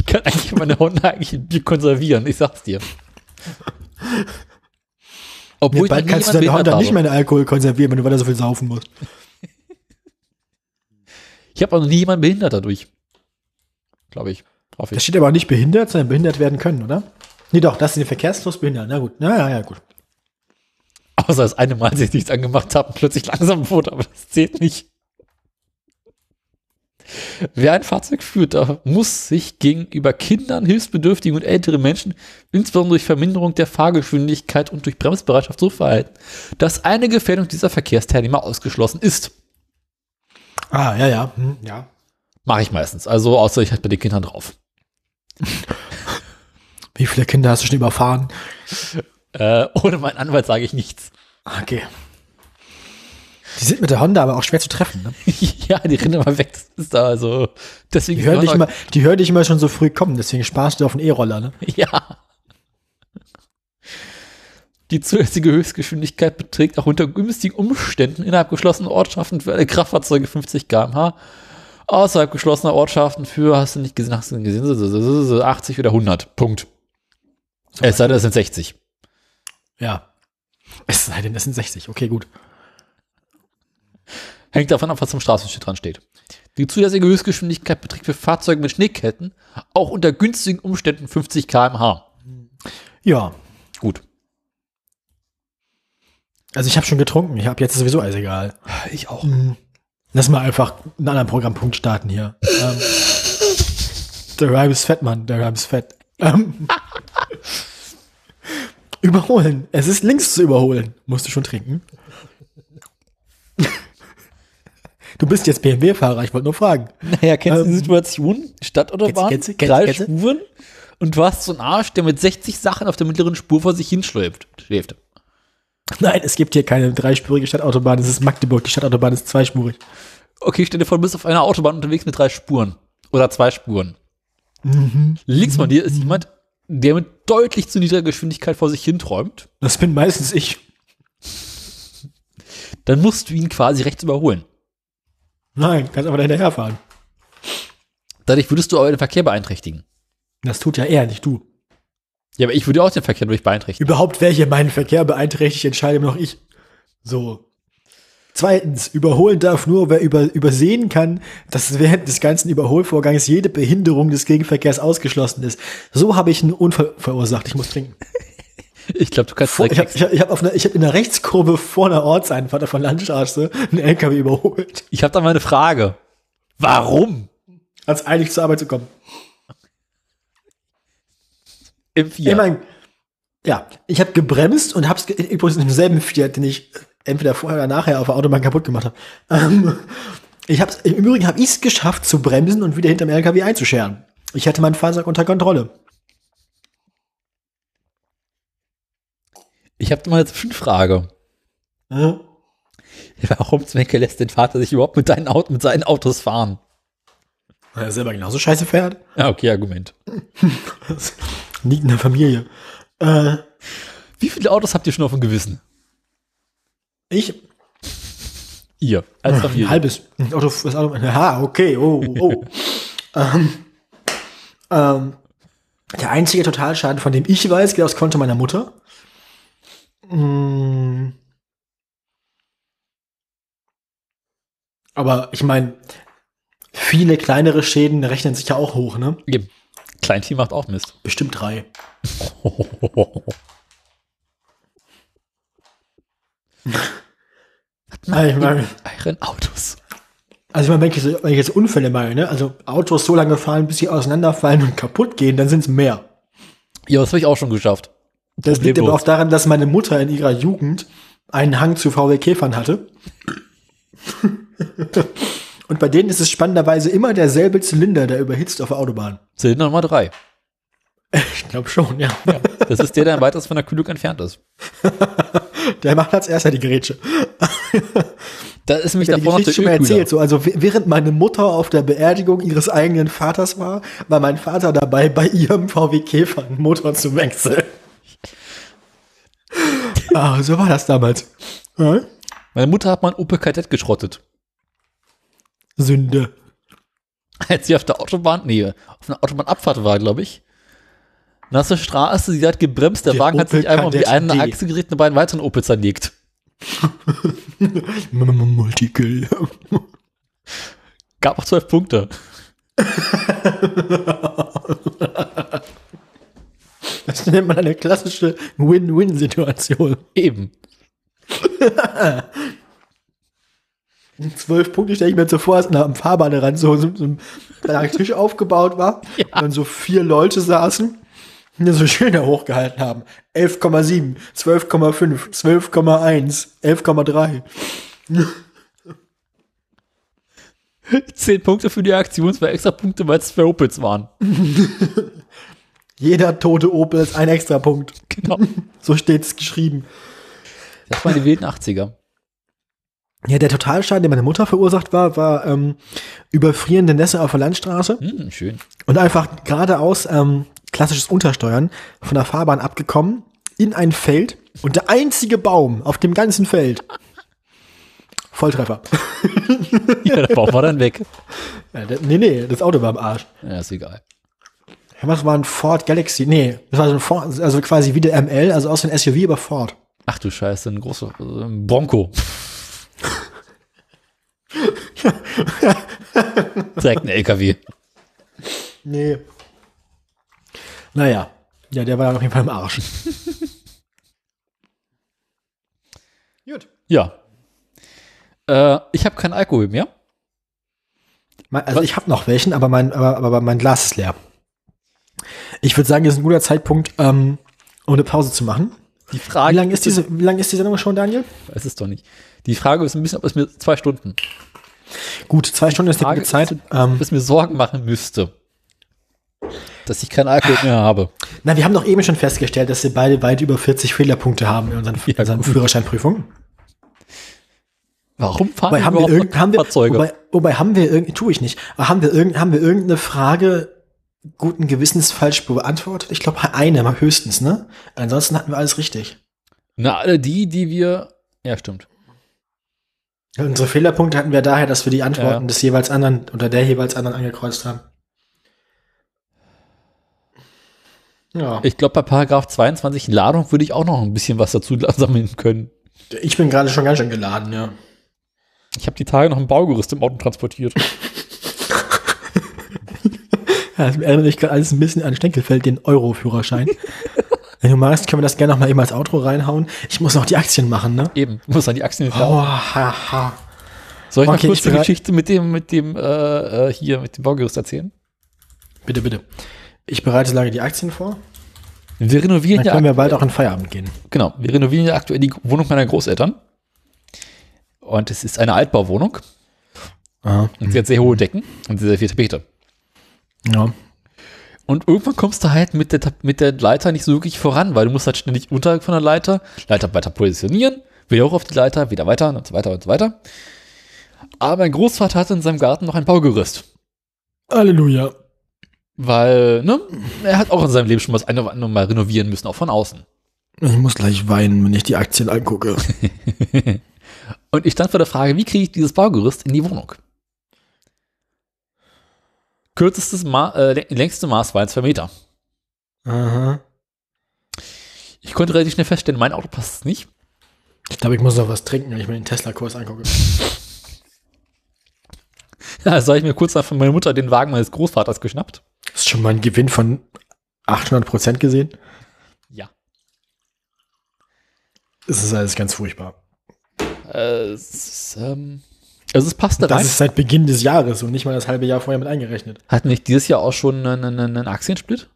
Ich kann eigentlich meine Honda eigentlich ein Bier konservieren, ich sag's dir. Obwohl ich bald kannst du deine Honda behindert nicht mehr in Alkohol konservieren, wenn du weiter so viel saufen musst. Ich habe auch noch nie jemanden behindert dadurch. Glaube ich. Hoffe ich. steht aber auch nicht behindert, sondern behindert werden können, oder? Nee, doch, das ist den Verkehrsfluss behindern. Na gut, na ja, ja, gut. Außer das eine Mal, als ich nichts angemacht habe und plötzlich langsam wurde, aber das zählt nicht. Wer ein Fahrzeug führt, muss sich gegenüber Kindern, Hilfsbedürftigen und älteren Menschen, insbesondere durch Verminderung der Fahrgeschwindigkeit und durch Bremsbereitschaft so verhalten, dass eine Gefährdung dieser Verkehrsteilnehmer ausgeschlossen ist. Ah, ja, ja, hm, ja. Mache ich meistens. Also außer ich halt bei den Kindern drauf. (laughs) Wie viele Kinder hast du schon überfahren? Äh, ohne meinen Anwalt sage ich nichts. Okay. Die sind mit der Honda aber auch schwer zu treffen. Ne? (laughs) ja, die rennen immer weg. Das ist da also. Deswegen Die hören, dich immer, die hören dich immer schon so früh kommen, deswegen sparst du auf den E-Roller. Ne? (laughs) Ja. Die zulässige Höchstgeschwindigkeit beträgt auch unter günstigen Umständen innerhalb geschlossener Ortschaften für alle Kraftfahrzeuge 50 km/h. Außerhalb geschlossener Ortschaften für, hast du nicht gesehen, hast du gesehen, so- so- so- so 80 oder 100. Punkt. Es sei denn, es sind 60. Ja. Es sei denn, das sind 60. Okay, gut. Hängt davon ab, was zum Straßenschild dran steht. Die zulässige Höchstgeschwindigkeit beträgt für Fahrzeuge mit Schneeketten auch unter günstigen Umständen 50 km/h. Ja. Gut. Also ich habe schon getrunken. Ich habe jetzt sowieso alles egal. Ich auch. Lass mal einfach einen anderen Programmpunkt starten hier. ähm, der Rhyme ist fett, Mann. Der Rhyme ist fett. Ähm, (laughs) überholen. Es ist links zu überholen. Musst du schon trinken. Du bist jetzt BMW-Fahrer, ich wollte nur fragen. Naja, kennst du die Ähm, Situation? Stadtautobahn, kennst kennst- drei kennst? Spuren und du hast so einen Arsch, der mit 60 Sachen auf der mittleren Spur vor sich hinschläft. Schläft. Nein, es gibt hier keine dreispurige Stadtautobahn. Es ist Magdeburg. Die Stadtautobahn ist zweispurig. Okay, stell dir vor, du bist auf einer Autobahn unterwegs mit drei Spuren. Oder zwei Spuren. Mhm. Links von dir ist jemand, der mit deutlich zu niedriger Geschwindigkeit vor sich hinträumt. Das bin meistens ich. Dann musst du ihn quasi rechts überholen. Nein, kannst aber hinterherfahren. Dadurch würdest du aber den Verkehr beeinträchtigen. Das tut ja er, nicht du. Ja, aber ich würde auch den Verkehr durch beeinträchtigen. Überhaupt, wer hier meinen Verkehr beeinträchtigt, entscheide immer noch ich. So. Zweitens, überholen darf nur, wer über, übersehen kann, dass während des ganzen Überholvorgangs jede Behinderung des Gegenverkehrs ausgeschlossen ist. So habe ich einen Unfall verursacht. Ich muss trinken. Ich glaube, du kannst Vor, ich habe ich hab, ich hab auf einer, ich hab in der Rechtskurve vor einer Ortseinfahrt von Landstraße einen LKW überholt, Ich habe da mal eine Frage. Warum? als eilig zur Arbeit zu kommen. Im Ich Fiat. mein, ja, ich habe gebremst und habe es übrigens in demselben Fiat, den ich entweder vorher oder nachher auf der Autobahn kaputt gemacht habe. Ähm, ich hab's, Im Übrigen habe ich es geschafft zu bremsen und wieder hinterm LKW einzuscheren. Ich hatte mein Fahrzeug unter Kontrolle. Ich habe mal eine Zwischenfrage. Ja. Warum zum Henker lässt den Vater sich überhaupt mit, deinen Auto, mit seinen Autos fahren? Weil er selber genauso scheiße fährt. Ja, okay, Argument. (laughs) Liegt in der Familie. Äh, Wie viele Autos habt ihr schon auf dem Gewissen? ich, Ihr, als ein Familie. halbes. Ein Auto, das Auto, aha, okay, oh, oh. (laughs) ähm, ähm, der einzige Totalschaden, von dem ich weiß, geht aufs Konto meiner Mutter. Mm. Aber ich meine, viele kleinere Schäden rechnen sich ja auch hoch, ne? Eben. Kleinvieh macht auch Mist. Bestimmt drei. (laughs) Also ich meine, Euren Autos. also ich meine, wenn ich, so- wenn ich jetzt Unfälle meine, ne? Also Autos so lange fahren, bis sie auseinanderfallen und kaputt gehen, dann sind es mehr. Ja, das habe ich auch schon geschafft. Das liegt aber auch daran, dass meine Mutter in ihrer Jugend einen Hang zu VW Käfern hatte. (laughs) Und bei denen ist es spannenderweise immer derselbe Zylinder, der überhitzt auf der Autobahn. Zylinder Nummer drei. (laughs) Ich glaube schon, ja. Das ist der, der am weitesten von der Kühlung entfernt ist. (laughs) Der macht als erster die Grätsche. Da ist nämlich Ich habe die davor noch Geschichte schon mal erzählt. So, also während meine Mutter auf der Beerdigung ihres eigenen Vaters war, war mein Vater dabei, bei ihrem VW Käfer einen Motor zu wechseln. Ah, so war das damals. Ja? Meine Mutter hat mal ein Opel Kadett geschrottet. Sünde. Als sie auf der Autobahn, nee, auf einer Autobahnabfahrt war, glaube ich. Nasse Straße, sie hat gebremst, der, Der Wagen hat Opel sich einmal um die eine D. Achse geritten und bei einem weiteren Opel zerlegt. (laughs) Multikill. Gab auch zwölf Punkte. (laughs) Das nennt man eine klassische Win-Win-Situation. Eben. Zwölf Punkte stelle ich mir so vor, als am Fahrbahnrand so, so, so ein kleiner Tisch aufgebaut war (laughs) Ja. und dann so vier Leute saßen und dann so Schilder hochgehalten haben. 11,7, 12,5, 12,1, 11,3. Zehn Punkte für die Aktion, zwei extra Punkte, weil es zwei Opels waren. (laughs) Jeder tote Opel ist ein extra Punkt. (laughs) Genau. So steht es geschrieben. Das waren die wilden 80er. Ja, der Totalschaden, den meine Mutter verursacht war, war ähm, überfrierende Nässe auf der Landstraße Hm, schön. und einfach geradeaus ähm, klassisches Untersteuern von der Fahrbahn abgekommen in ein Feld und der einzige Baum auf dem ganzen Feld. Volltreffer. Ja, der Baum war dann weg. (laughs) Ja, der, nee, nee, das Auto war am Arsch. Ja, ist egal. Ja, Was war ein Ford Galaxy? Nee, das war so ein Ford, also quasi wie der ML, also aus dem SUV, aber Ford. Ach du Scheiße, ein großer äh, ein Bronco. Direkt ein LKW. Nee. Naja. Ja, der war auf jeden Fall im Arsch. (laughs) Gut. Ja. Äh, ich habe keinen Alkohol mehr. Also Was? ich habe noch welchen, aber mein, aber, aber mein Glas ist leer. Ich würde sagen, das ist ein guter Zeitpunkt, ähm, um eine Pause zu machen. Die Frage Wie lange ist diese, wie lange ist die Sendung schon, Daniel? Weiß es doch nicht. Die Frage ist ein bisschen, ob es mir zwei Stunden, Gut, zwei Stunden ist die Frage gute Zeit. ob Ähm, es mir Sorgen machen müsste, dass ich keinen Alkohol mehr habe. na, wir haben doch eben schon festgestellt, dass wir beide weit über 40 Fehlerpunkte haben in unseren, Ja, unseren. Führerscheinprüfungen. Warum fahren Wobei haben wir, überhaupt irgend, noch haben wir, Fahrzeuge? wobei, wobei haben wir irgend, tue ich nicht, aber haben wir irgend, haben wir irgendeine Frage guten Gewissens falsch beantwortet? Ich glaube eine mal höchstens, ne? Ansonsten hatten wir alles richtig. Na, alle die, die wir. Ja, stimmt. Unsere Fehlerpunkte hatten wir daher, dass wir die Antworten Ja. des jeweils anderen oder der jeweils anderen angekreuzt haben. Ja, Ich glaube, bei Paragraph 22 Ladung würde ich auch noch ein bisschen was dazu sammeln können. ich bin gerade schon ganz schön geladen, ja. Ich habe die Tage noch ein Baugerüst im Auto transportiert. (laughs) Ja, das erinnert mich gerade alles ein bisschen an Stenkelfeld, den Euro-Führerschein. (laughs) Wenn du magst, können wir das gerne noch mal eben als Outro reinhauen. Ich muss noch die Aktien machen, ne? Eben, du musst an die Aktien Oh, ha, ha. Soll ich Okay, noch kurz die Geschichte mit dem, mit dem, äh, äh, hier, mit dem Baugerüst erzählen? Bitte, bitte. Ich bereite lange die Aktien vor. Wir renovieren Dann ja, können wir bald auch in Feierabend gehen. genau, wir renovieren ja aktuell die Wohnung meiner Großeltern. Und es ist eine Altbauwohnung. Aha. Und sie hat sehr hohe Decken und sehr viele Tapete. Ja. Und irgendwann kommst du halt mit der, mit der Leiter nicht so wirklich voran, weil du musst halt ständig unter von der Leiter, Leiter weiter positionieren, wieder hoch auf die Leiter, wieder weiter und so weiter und so weiter. Aber mein Großvater hatte in seinem Garten noch ein Baugerüst. Halleluja. Weil, ne, er hat auch in seinem Leben schon was ein oder andere Mal renovieren müssen, auch von außen. Ich muss gleich weinen, wenn ich die Aktien angucke. (laughs) Und ich stand vor der Frage, wie kriege ich dieses Baugerüst in die Wohnung? Kürzestes Ma äh, längste Maß war zwei Meter. Aha. Ich konnte relativ schnell feststellen, mein Auto passt nicht. Ich glaube, ich muss noch was trinken, wenn ich mir den Tesla-Kurs angucke. (laughs) Also habe ich mir kurz nach von meiner Mutter den Wagen meines Großvaters geschnappt. Hast schon mal einen Gewinn von 800 Prozent gesehen? Ja. Es ist alles ganz furchtbar. Äh, es, ist, ähm, also es passte Das rein. ist seit Beginn des Jahres und nicht mal das halbe Jahr vorher mit eingerechnet. Hatten nicht dieses Jahr auch schon einen, einen, einen Aktiensplit?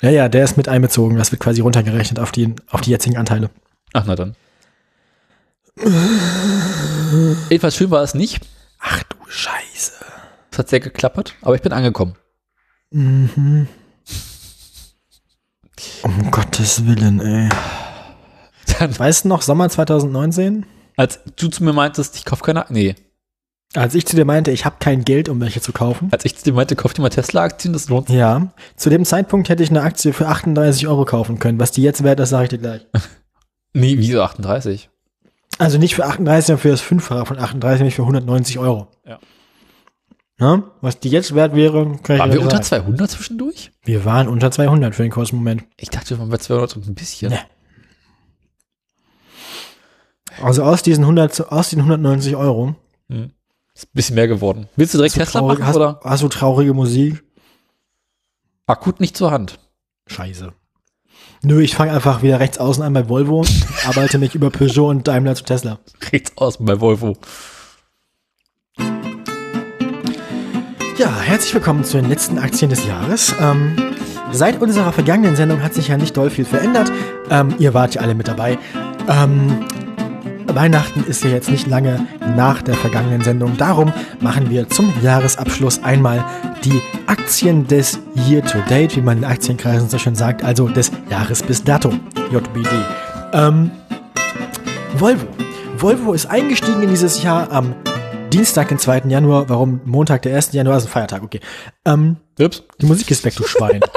Ja, ja, der ist mit einbezogen. Das wird quasi runtergerechnet auf die, auf die jetzigen Anteile. Ach, na dann. Jedenfalls schön war es nicht. Ach du Scheiße. Es hat sehr geklappert, aber ich bin angekommen. Mhm. Um Gottes Willen, ey. (laughs) Dann, Weißt du noch, Sommer 2019? Als du zu mir meintest, ich kaufe keine, nee, Als ich zu dir meinte, ich habe kein Geld, um welche zu kaufen. als ich zu dir meinte, kauf dir mal Tesla-Aktien, das lohnt sich. Ja, zu dem Zeitpunkt hätte ich eine Aktie für 38 Euro kaufen können. Was die jetzt wert ist, sage ich dir gleich. (laughs) Nee, wieso 38? Also nicht für 38, sondern für das Fünffache von 38, nämlich für 190 Euro. Ja. Ja, was die jetzt wert wäre, kann ich Waren wir unter sagen. 200 zwischendurch? Wir waren unter 200 für den kurzen Moment. Ich dachte, wir waren bei 200 und ein bisschen. Nee. Also aus diesen 100, aus den 190 Euro. Ist ein bisschen mehr geworden. Willst du direkt Tesla traurig- machen hast, oder? hast du traurige Musik? Akut nicht zur Hand. Scheiße. Nö, ich fange einfach wieder rechts außen an bei Volvo, (laughs) arbeite mich über Peugeot und Daimler zu Tesla. Rechts außen bei Volvo. Ja, herzlich willkommen zu den letzten Aktien des Jahres. Ähm, seit unserer vergangenen Sendung hat sich ja nicht doll viel verändert. Ähm, ihr wart ja alle mit dabei. Ähm, Weihnachten ist ja jetzt nicht lange nach der vergangenen Sendung. Darum machen wir zum Jahresabschluss einmal die Aktien des Year to Date, wie man in Aktienkreisen so schön sagt, also des Jahres bis dato, JBD. Ähm, Volvo. Volvo ist eingestiegen in dieses Jahr am Dienstag, den 2. Januar. Warum Montag, der 1. Januar ist ein Feiertag, okay. Ähm, Ups. die Musik ist weg, du Schwein. (laughs)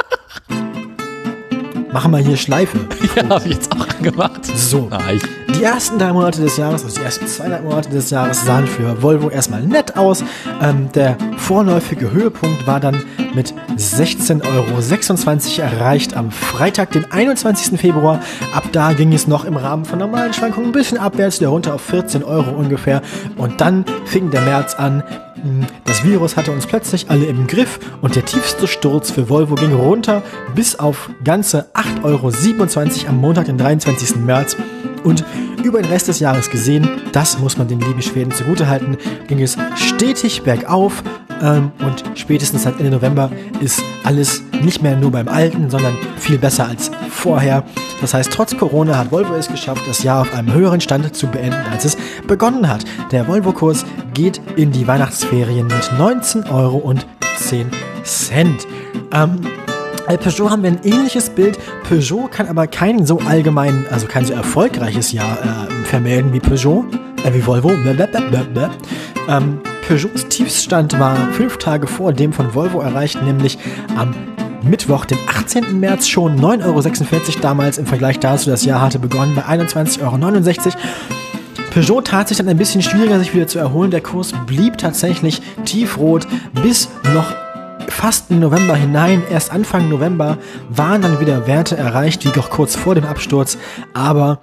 Machen wir hier Schleife. (laughs) Ja, habe ich jetzt auch angemacht. So. Ah, Die ersten drei Monate des Jahres, also die ersten zwei drei Monate des Jahres, sahen für Volvo erstmal nett aus. Ähm, der vorläufige Höhepunkt war dann mit 16,26 Euro erreicht am Freitag, den 21. Februar. Ab da ging es noch im Rahmen von normalen Schwankungen ein bisschen abwärts, der runter auf 14 Euro ungefähr. Und dann fing der März an. Das Virus hatte uns plötzlich alle im Griff und der tiefste Sturz für Volvo ging runter bis auf ganze 8,27 Euro am Montag, den 23. März. Und über den Rest des Jahres gesehen, das muss man den lieben Schweden zugutehalten, ging es stetig bergauf ähm, und spätestens seit Ende November ist alles nicht mehr nur beim Alten, sondern viel besser als vorher. Das heißt, trotz Corona hat Volvo es geschafft, das Jahr auf einem höheren Stand zu beenden, als es begonnen hat. Der Volvo-Kurs geht in die Weihnachtsferien mit 19,10 Euro. Ähm, bei Peugeot haben wir ein ähnliches Bild. Peugeot kann aber kein so allgemein, also kein so erfolgreiches Jahr äh, vermelden wie Peugeot, äh, wie Volvo. Ähm, Peugeots Tiefstand war fünf Tage vor dem von Volvo erreicht, nämlich am Mittwoch, den 18. März schon 9,46 Euro damals im Vergleich dazu. Das Jahr hatte begonnen bei 21,69 Euro. Peugeot tat sich dann ein bisschen schwieriger, sich wieder zu erholen. Der Kurs blieb tatsächlich tiefrot bis noch fast in November hinein. Erst Anfang November waren dann wieder Werte erreicht, wie doch kurz vor dem Absturz. Aber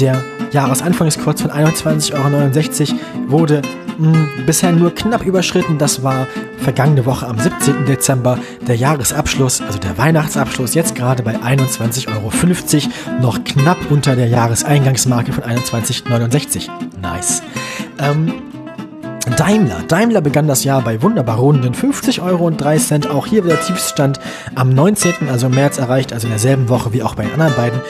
der Jahresanfangskurs von 21,69 Euro wurde mh, bisher nur knapp überschritten. Das war vergangene Woche am 17. Dezember der Jahresabschluss, also der Weihnachtsabschluss, jetzt gerade bei 21,50 Euro, noch knapp unter der Jahreseingangsmarke von 21,69. Nice. Ähm, Daimler. Daimler begann das Jahr bei wunderbar runden 50 Euro und 3 Cent. Auch hier wieder Tiefstand am 19., also März erreicht, also in derselben Woche wie auch bei den anderen beiden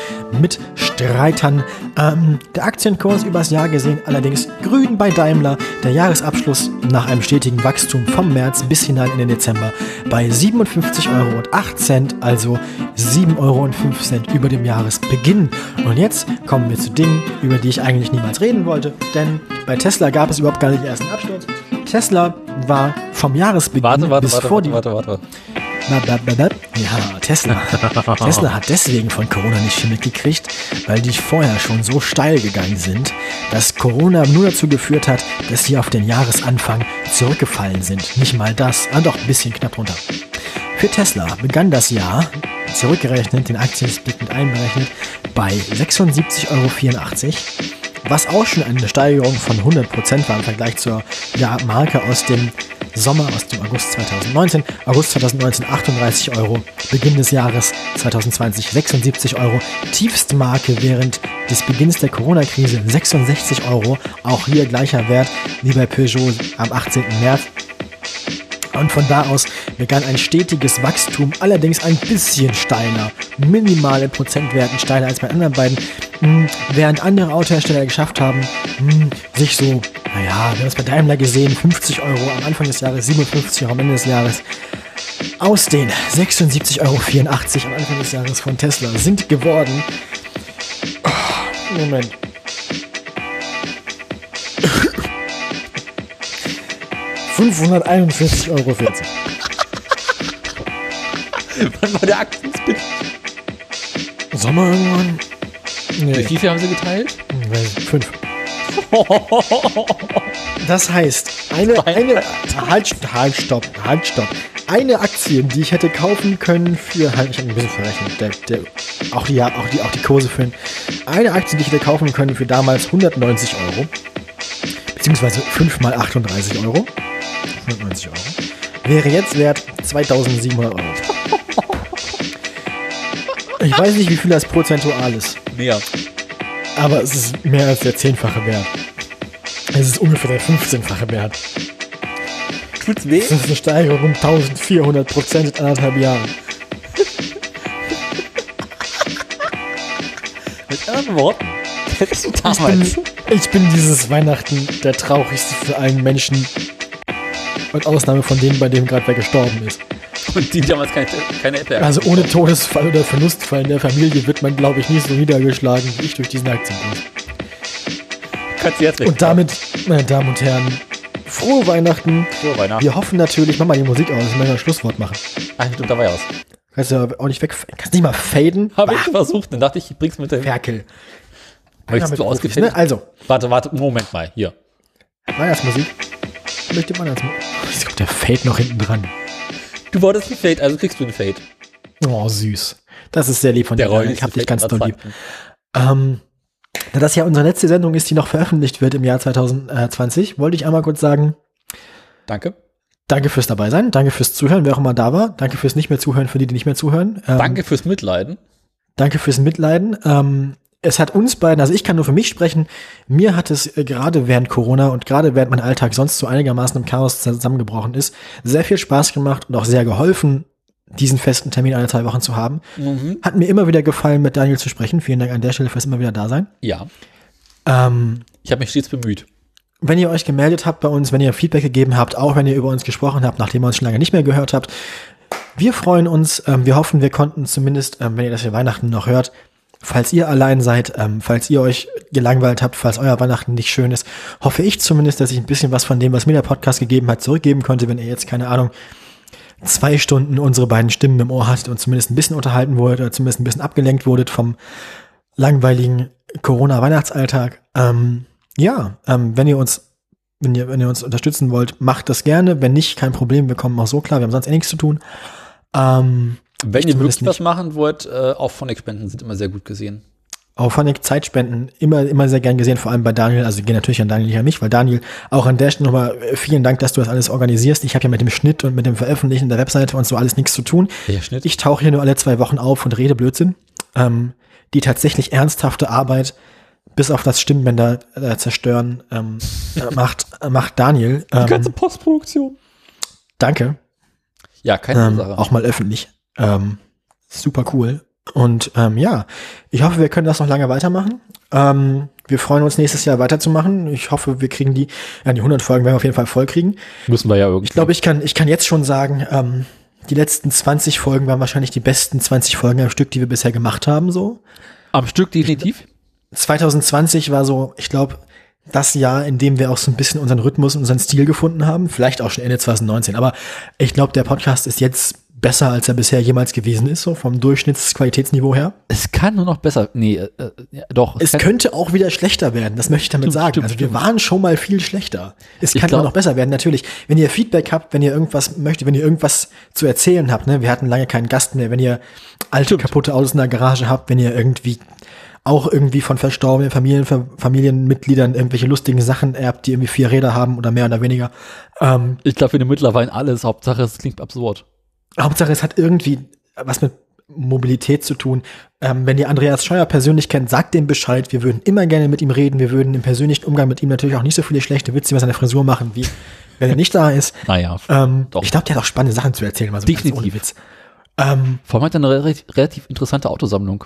Mitstreitern. Ähm, der Aktienkurs übers Jahr gesehen allerdings grün bei Daimler. Der Jahresabschluss nach einem stetigen Wachstum vom März bis hinein in den Dezember bei 57 Euro und 8 Cent, also 7 Euro und 5 Cent über dem Jahresbeginn. Und jetzt kommen wir zu Dingen, über die ich eigentlich niemals reden wollte, denn bei Tesla gab es überhaupt gar nicht erst einen Absturz. Tesla war vom Jahresbeginn warte, warte, bis warte, vor warte, die warte, warte. na. Ja, Tesla. (laughs) Tesla hat deswegen von Corona nicht viel mitgekriegt, weil die vorher schon so steil gegangen sind, dass Corona nur dazu geführt hat, dass sie auf den Jahresanfang zurückgefallen sind. Nicht mal das, ah doch, ein bisschen knapp runter. Für Tesla begann das Jahr, zurückgerechnet, den Aktiensplit mit einberechnet, bei 76,84 Euro was auch schon eine Steigerung von 100% war im Vergleich zur ja, Marke aus dem Sommer, aus dem August 2019. August 2019 38 Euro, Beginn des Jahres 2020 76 Euro, tiefste Marke während des Beginns der Corona-Krise 66 Euro, auch hier gleicher Wert wie bei Peugeot am 18. März. Und von da aus begann ein stetiges Wachstum, allerdings ein bisschen steiler, minimal in Prozentwerten steiler als bei anderen beiden, mh, während andere Autohersteller geschafft haben, mh, sich so, naja, wir haben es bei Daimler gesehen, 50 Euro am Anfang des Jahres, 57 Euro am Ende des Jahres, aus den 76,84 Euro am Anfang des Jahres von Tesla sind geworden. Oh, Moment. 541,40 Euro. Wann war der Aktienspit? Sommer irgendwann? Durch wie viel haben sie geteilt? Fünf. (laughs) Das heißt, eine, eine, halt, halt, stopp, halt, stopp. Eine Aktie, die ich hätte kaufen können für, halt, ich habe ein bisschen verrechnet, der, der, auch die, auch die, auch die Kurse für, eine Aktie, die ich hätte kaufen können für damals 190 Euro, beziehungsweise 5 mal 38 Euro, 190 Euro, wäre jetzt wert 2700 Euro. Ich weiß nicht, wie viel das prozentual ist. Mehr. Aber es ist mehr als der zehnfache Wert. Es ist ungefähr der 15-fache Wert. Tut's weh? Das ist eine Steigerung um 1400 Prozent in anderthalb Jahren. Mit anderen Worten. Hättest du Ich bin, ich bin dieses Weihnachten der traurigste für einen Menschen. Mit Ausnahme von denen, bei dem gerade wer gestorben ist. Und die damals keine, keine App Also ohne Todesfall oder Verlustfall in der Familie wird man, glaube ich, nicht so niedergeschlagen wie ich durch diesen Aktienkurs. kannst du jetzt weg. Und damit, meine Damen und Herren, frohe Weihnachten. Frohe Weihnachten. Wir hoffen natürlich, mach mal die Musik aus, ich möchte ein Schlusswort machen. Ah, stimmt, da war ja was. Kannst du auch nicht weg, kannst nicht mal faden? Habe ich versucht, dann dachte ich, ich bring's mit der. Ferkel. Möchtest Mit du ausgefällt? ne? Also, Warte, warte, Moment mal, hier. Weihnachtsmusik. Ich möchte Weihnachtsmusik. Jetzt kommt der Fade noch hinten dran. Du wolltest ein Fade, also kriegst du ein Fade. Oh, süß. Das ist sehr lieb von dir. räudigste Ich hab dich ganz doll lieb. Ähm, da das ja unsere letzte Sendung ist, die noch veröffentlicht wird im Jahr 2020, wollte ich einmal kurz sagen, Danke. danke fürs dabei sein, danke fürs Zuhören, wer auch immer da war, danke fürs nicht mehr zuhören, für die, die nicht mehr zuhören. Ähm, Danke fürs Mitleiden. Danke fürs Mitleiden. Ähm, es hat uns beiden, also ich kann nur für mich sprechen, mir hat es äh, gerade während Corona und gerade während mein Alltag sonst so einigermaßen im Chaos zusammengebrochen ist, sehr viel Spaß gemacht und auch sehr geholfen, diesen festen Termin alle zwei Wochen zu haben. Mhm. Hat mir immer wieder gefallen, mit Daniel zu sprechen. Vielen Dank an der Stelle fürs immer wieder da sein. Ja. Ähm, Ich habe mich stets bemüht. wenn ihr euch gemeldet habt bei uns, wenn ihr Feedback gegeben habt, auch wenn ihr über uns gesprochen habt, nachdem ihr uns schon lange nicht mehr gehört habt, wir freuen uns. Ähm, wir hoffen, wir konnten zumindest, ähm, wenn ihr das für Weihnachten noch hört, falls ihr allein seid, ähm, falls ihr euch gelangweilt habt, falls euer Weihnachten nicht schön ist, hoffe ich zumindest, dass ich ein bisschen was von dem, was mir der Podcast gegeben hat, zurückgeben konnte, wenn ihr jetzt, keine Ahnung, zwei Stunden unsere beiden Stimmen im Ohr hattet und zumindest ein bisschen unterhalten wurdet oder zumindest ein bisschen abgelenkt wurdet vom langweiligen Corona-Weihnachtsalltag. Ähm, ja, ähm, wenn ihr uns, wenn ihr, wenn ihr uns unterstützen wollt, macht das gerne. Wenn nicht, kein Problem. Wir kommen auch so klar. Wir haben sonst eh nichts zu tun. Ähm, Wenn ihr wirklich was machen wollt, äh, auch Phonic-Spenden sind immer sehr gut gesehen. auch Phonic Zeitspenden immer, immer sehr gern gesehen, vor allem bei Daniel. Also gehen natürlich an Daniel, nicht an mich, weil Daniel, auch an der Stelle nochmal äh, vielen Dank, dass du das alles organisierst. Ich habe ja mit dem Schnitt und mit dem Veröffentlichen der Webseite und so alles nichts zu tun. Welcher Schnitt? Ich tauche hier nur alle zwei Wochen auf und rede Blödsinn. Ähm, die tatsächlich ernsthafte Arbeit, bis auf das Stimmbänder äh, zerstören, ähm, äh, macht, äh, macht Daniel. Die ganze Ähm, Postproduktion. danke. Ja, keine Ähm, Ursache. auch mal öffentlich. Ähm, super cool. Und ähm, ja, ich hoffe, wir können das noch lange weitermachen. Ähm, wir freuen uns nächstes Jahr weiterzumachen. Ich hoffe, wir kriegen die, ja, die 100 Folgen werden wir auf jeden Fall voll kriegen. Müssen wir ja irgendwie. Ich glaube, ich kann, ich kann jetzt schon sagen, ähm, die letzten 20 Folgen waren wahrscheinlich die besten 20 Folgen am Stück, die wir bisher gemacht haben, so. Am Stück definitiv. 2020 war so, ich glaube, das Jahr, in dem wir auch so ein bisschen unseren Rhythmus, unseren Stil gefunden haben. Vielleicht auch schon Ende 2019. Aber ich glaube, der Podcast ist jetzt besser, als er bisher jemals gewesen ist, so vom Durchschnittsqualitätsniveau her. Es kann nur noch besser. Nee, äh, äh, ja, doch. Es kann, könnte auch wieder schlechter werden, das möchte ich damit Stimmt, sagen. stimmt, also wir stimmt. waren schon mal viel schlechter. Es Ich kann glaub- auch noch besser werden, natürlich. Wenn ihr Feedback habt, wenn ihr irgendwas möchtet, wenn ihr irgendwas zu erzählen habt, ne, wir hatten lange keinen Gast mehr, wenn ihr alte, kaputte Autos in der Garage habt, wenn ihr irgendwie auch irgendwie von verstorbenen Familien, Familienmitgliedern irgendwelche lustigen Sachen erbt, die irgendwie vier Räder haben oder mehr oder weniger. Ähm, ich glaube, wir nehmen mittlerweile alles. Hauptsache, es klingt absurd. Hauptsache, es hat irgendwie was mit Mobilität zu tun. Ähm, wenn ihr Andreas Scheuer persönlich kennt, sagt dem Bescheid. Wir würden immer gerne mit ihm reden. Wir würden im persönlichen Umgang mit ihm natürlich auch nicht so viele schlechte Witze über seine Frisur machen, wie (laughs) wenn er nicht da ist. Naja. Ähm, Doch. ich glaube, der hat auch spannende Sachen zu erzählen, mal so Definitiv. ohne Witz. Ähm, Vor allem hat er eine relativ, relativ interessante Autosammlung.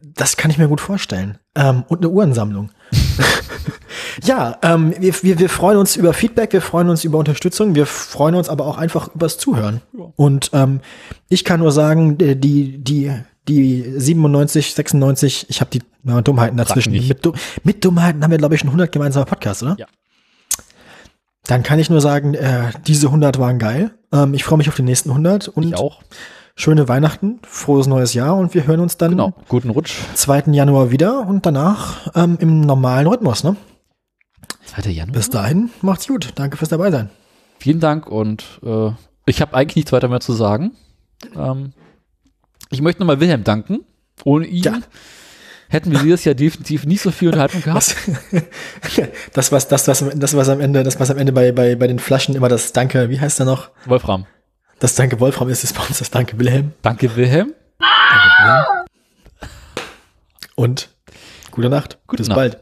das kann ich mir gut vorstellen. Ähm, und eine Uhrensammlung. (laughs) (laughs) ja, ähm, wir, wir, wir freuen uns über Feedback, wir freuen uns über Unterstützung, wir freuen uns aber auch einfach übers Zuhören. Ja. Und ähm, ich kann nur sagen, die, die, die 97, 96, ich habe die na, Dummheiten dazwischen. Mit, mit Dummheiten haben wir, glaube ich, schon 100 gemeinsame Podcasts, oder? Ja. Dann kann ich nur sagen, äh, diese 100 waren geil. Ähm, ich freue mich auf die nächsten 100 und Ich auch. Schöne Weihnachten, frohes neues Jahr und wir hören uns dann Genau. Guten Rutsch. 2. Januar wieder und danach ähm, im normalen Rhythmus. Ne? 2. Januar. Bis dahin, macht's gut. Danke fürs dabei sein. Vielen Dank und äh, ich habe eigentlich nichts weiter mehr zu sagen. Ähm, ich möchte nochmal Wilhelm danken. Ohne ihn Ja. hätten wir dieses Jahr definitiv nicht so viel Unterhaltung gehabt. (laughs) Das, was, das, was, das, was am Ende, das, was am Ende bei, bei, bei den Flaschen immer das Danke, wie heißt der noch? Wolfram. Das Danke Wolfram ist es bei uns das Danke Wilhelm. Danke, Wilhelm. Und gute Nacht. Gute Bis Nacht. bald.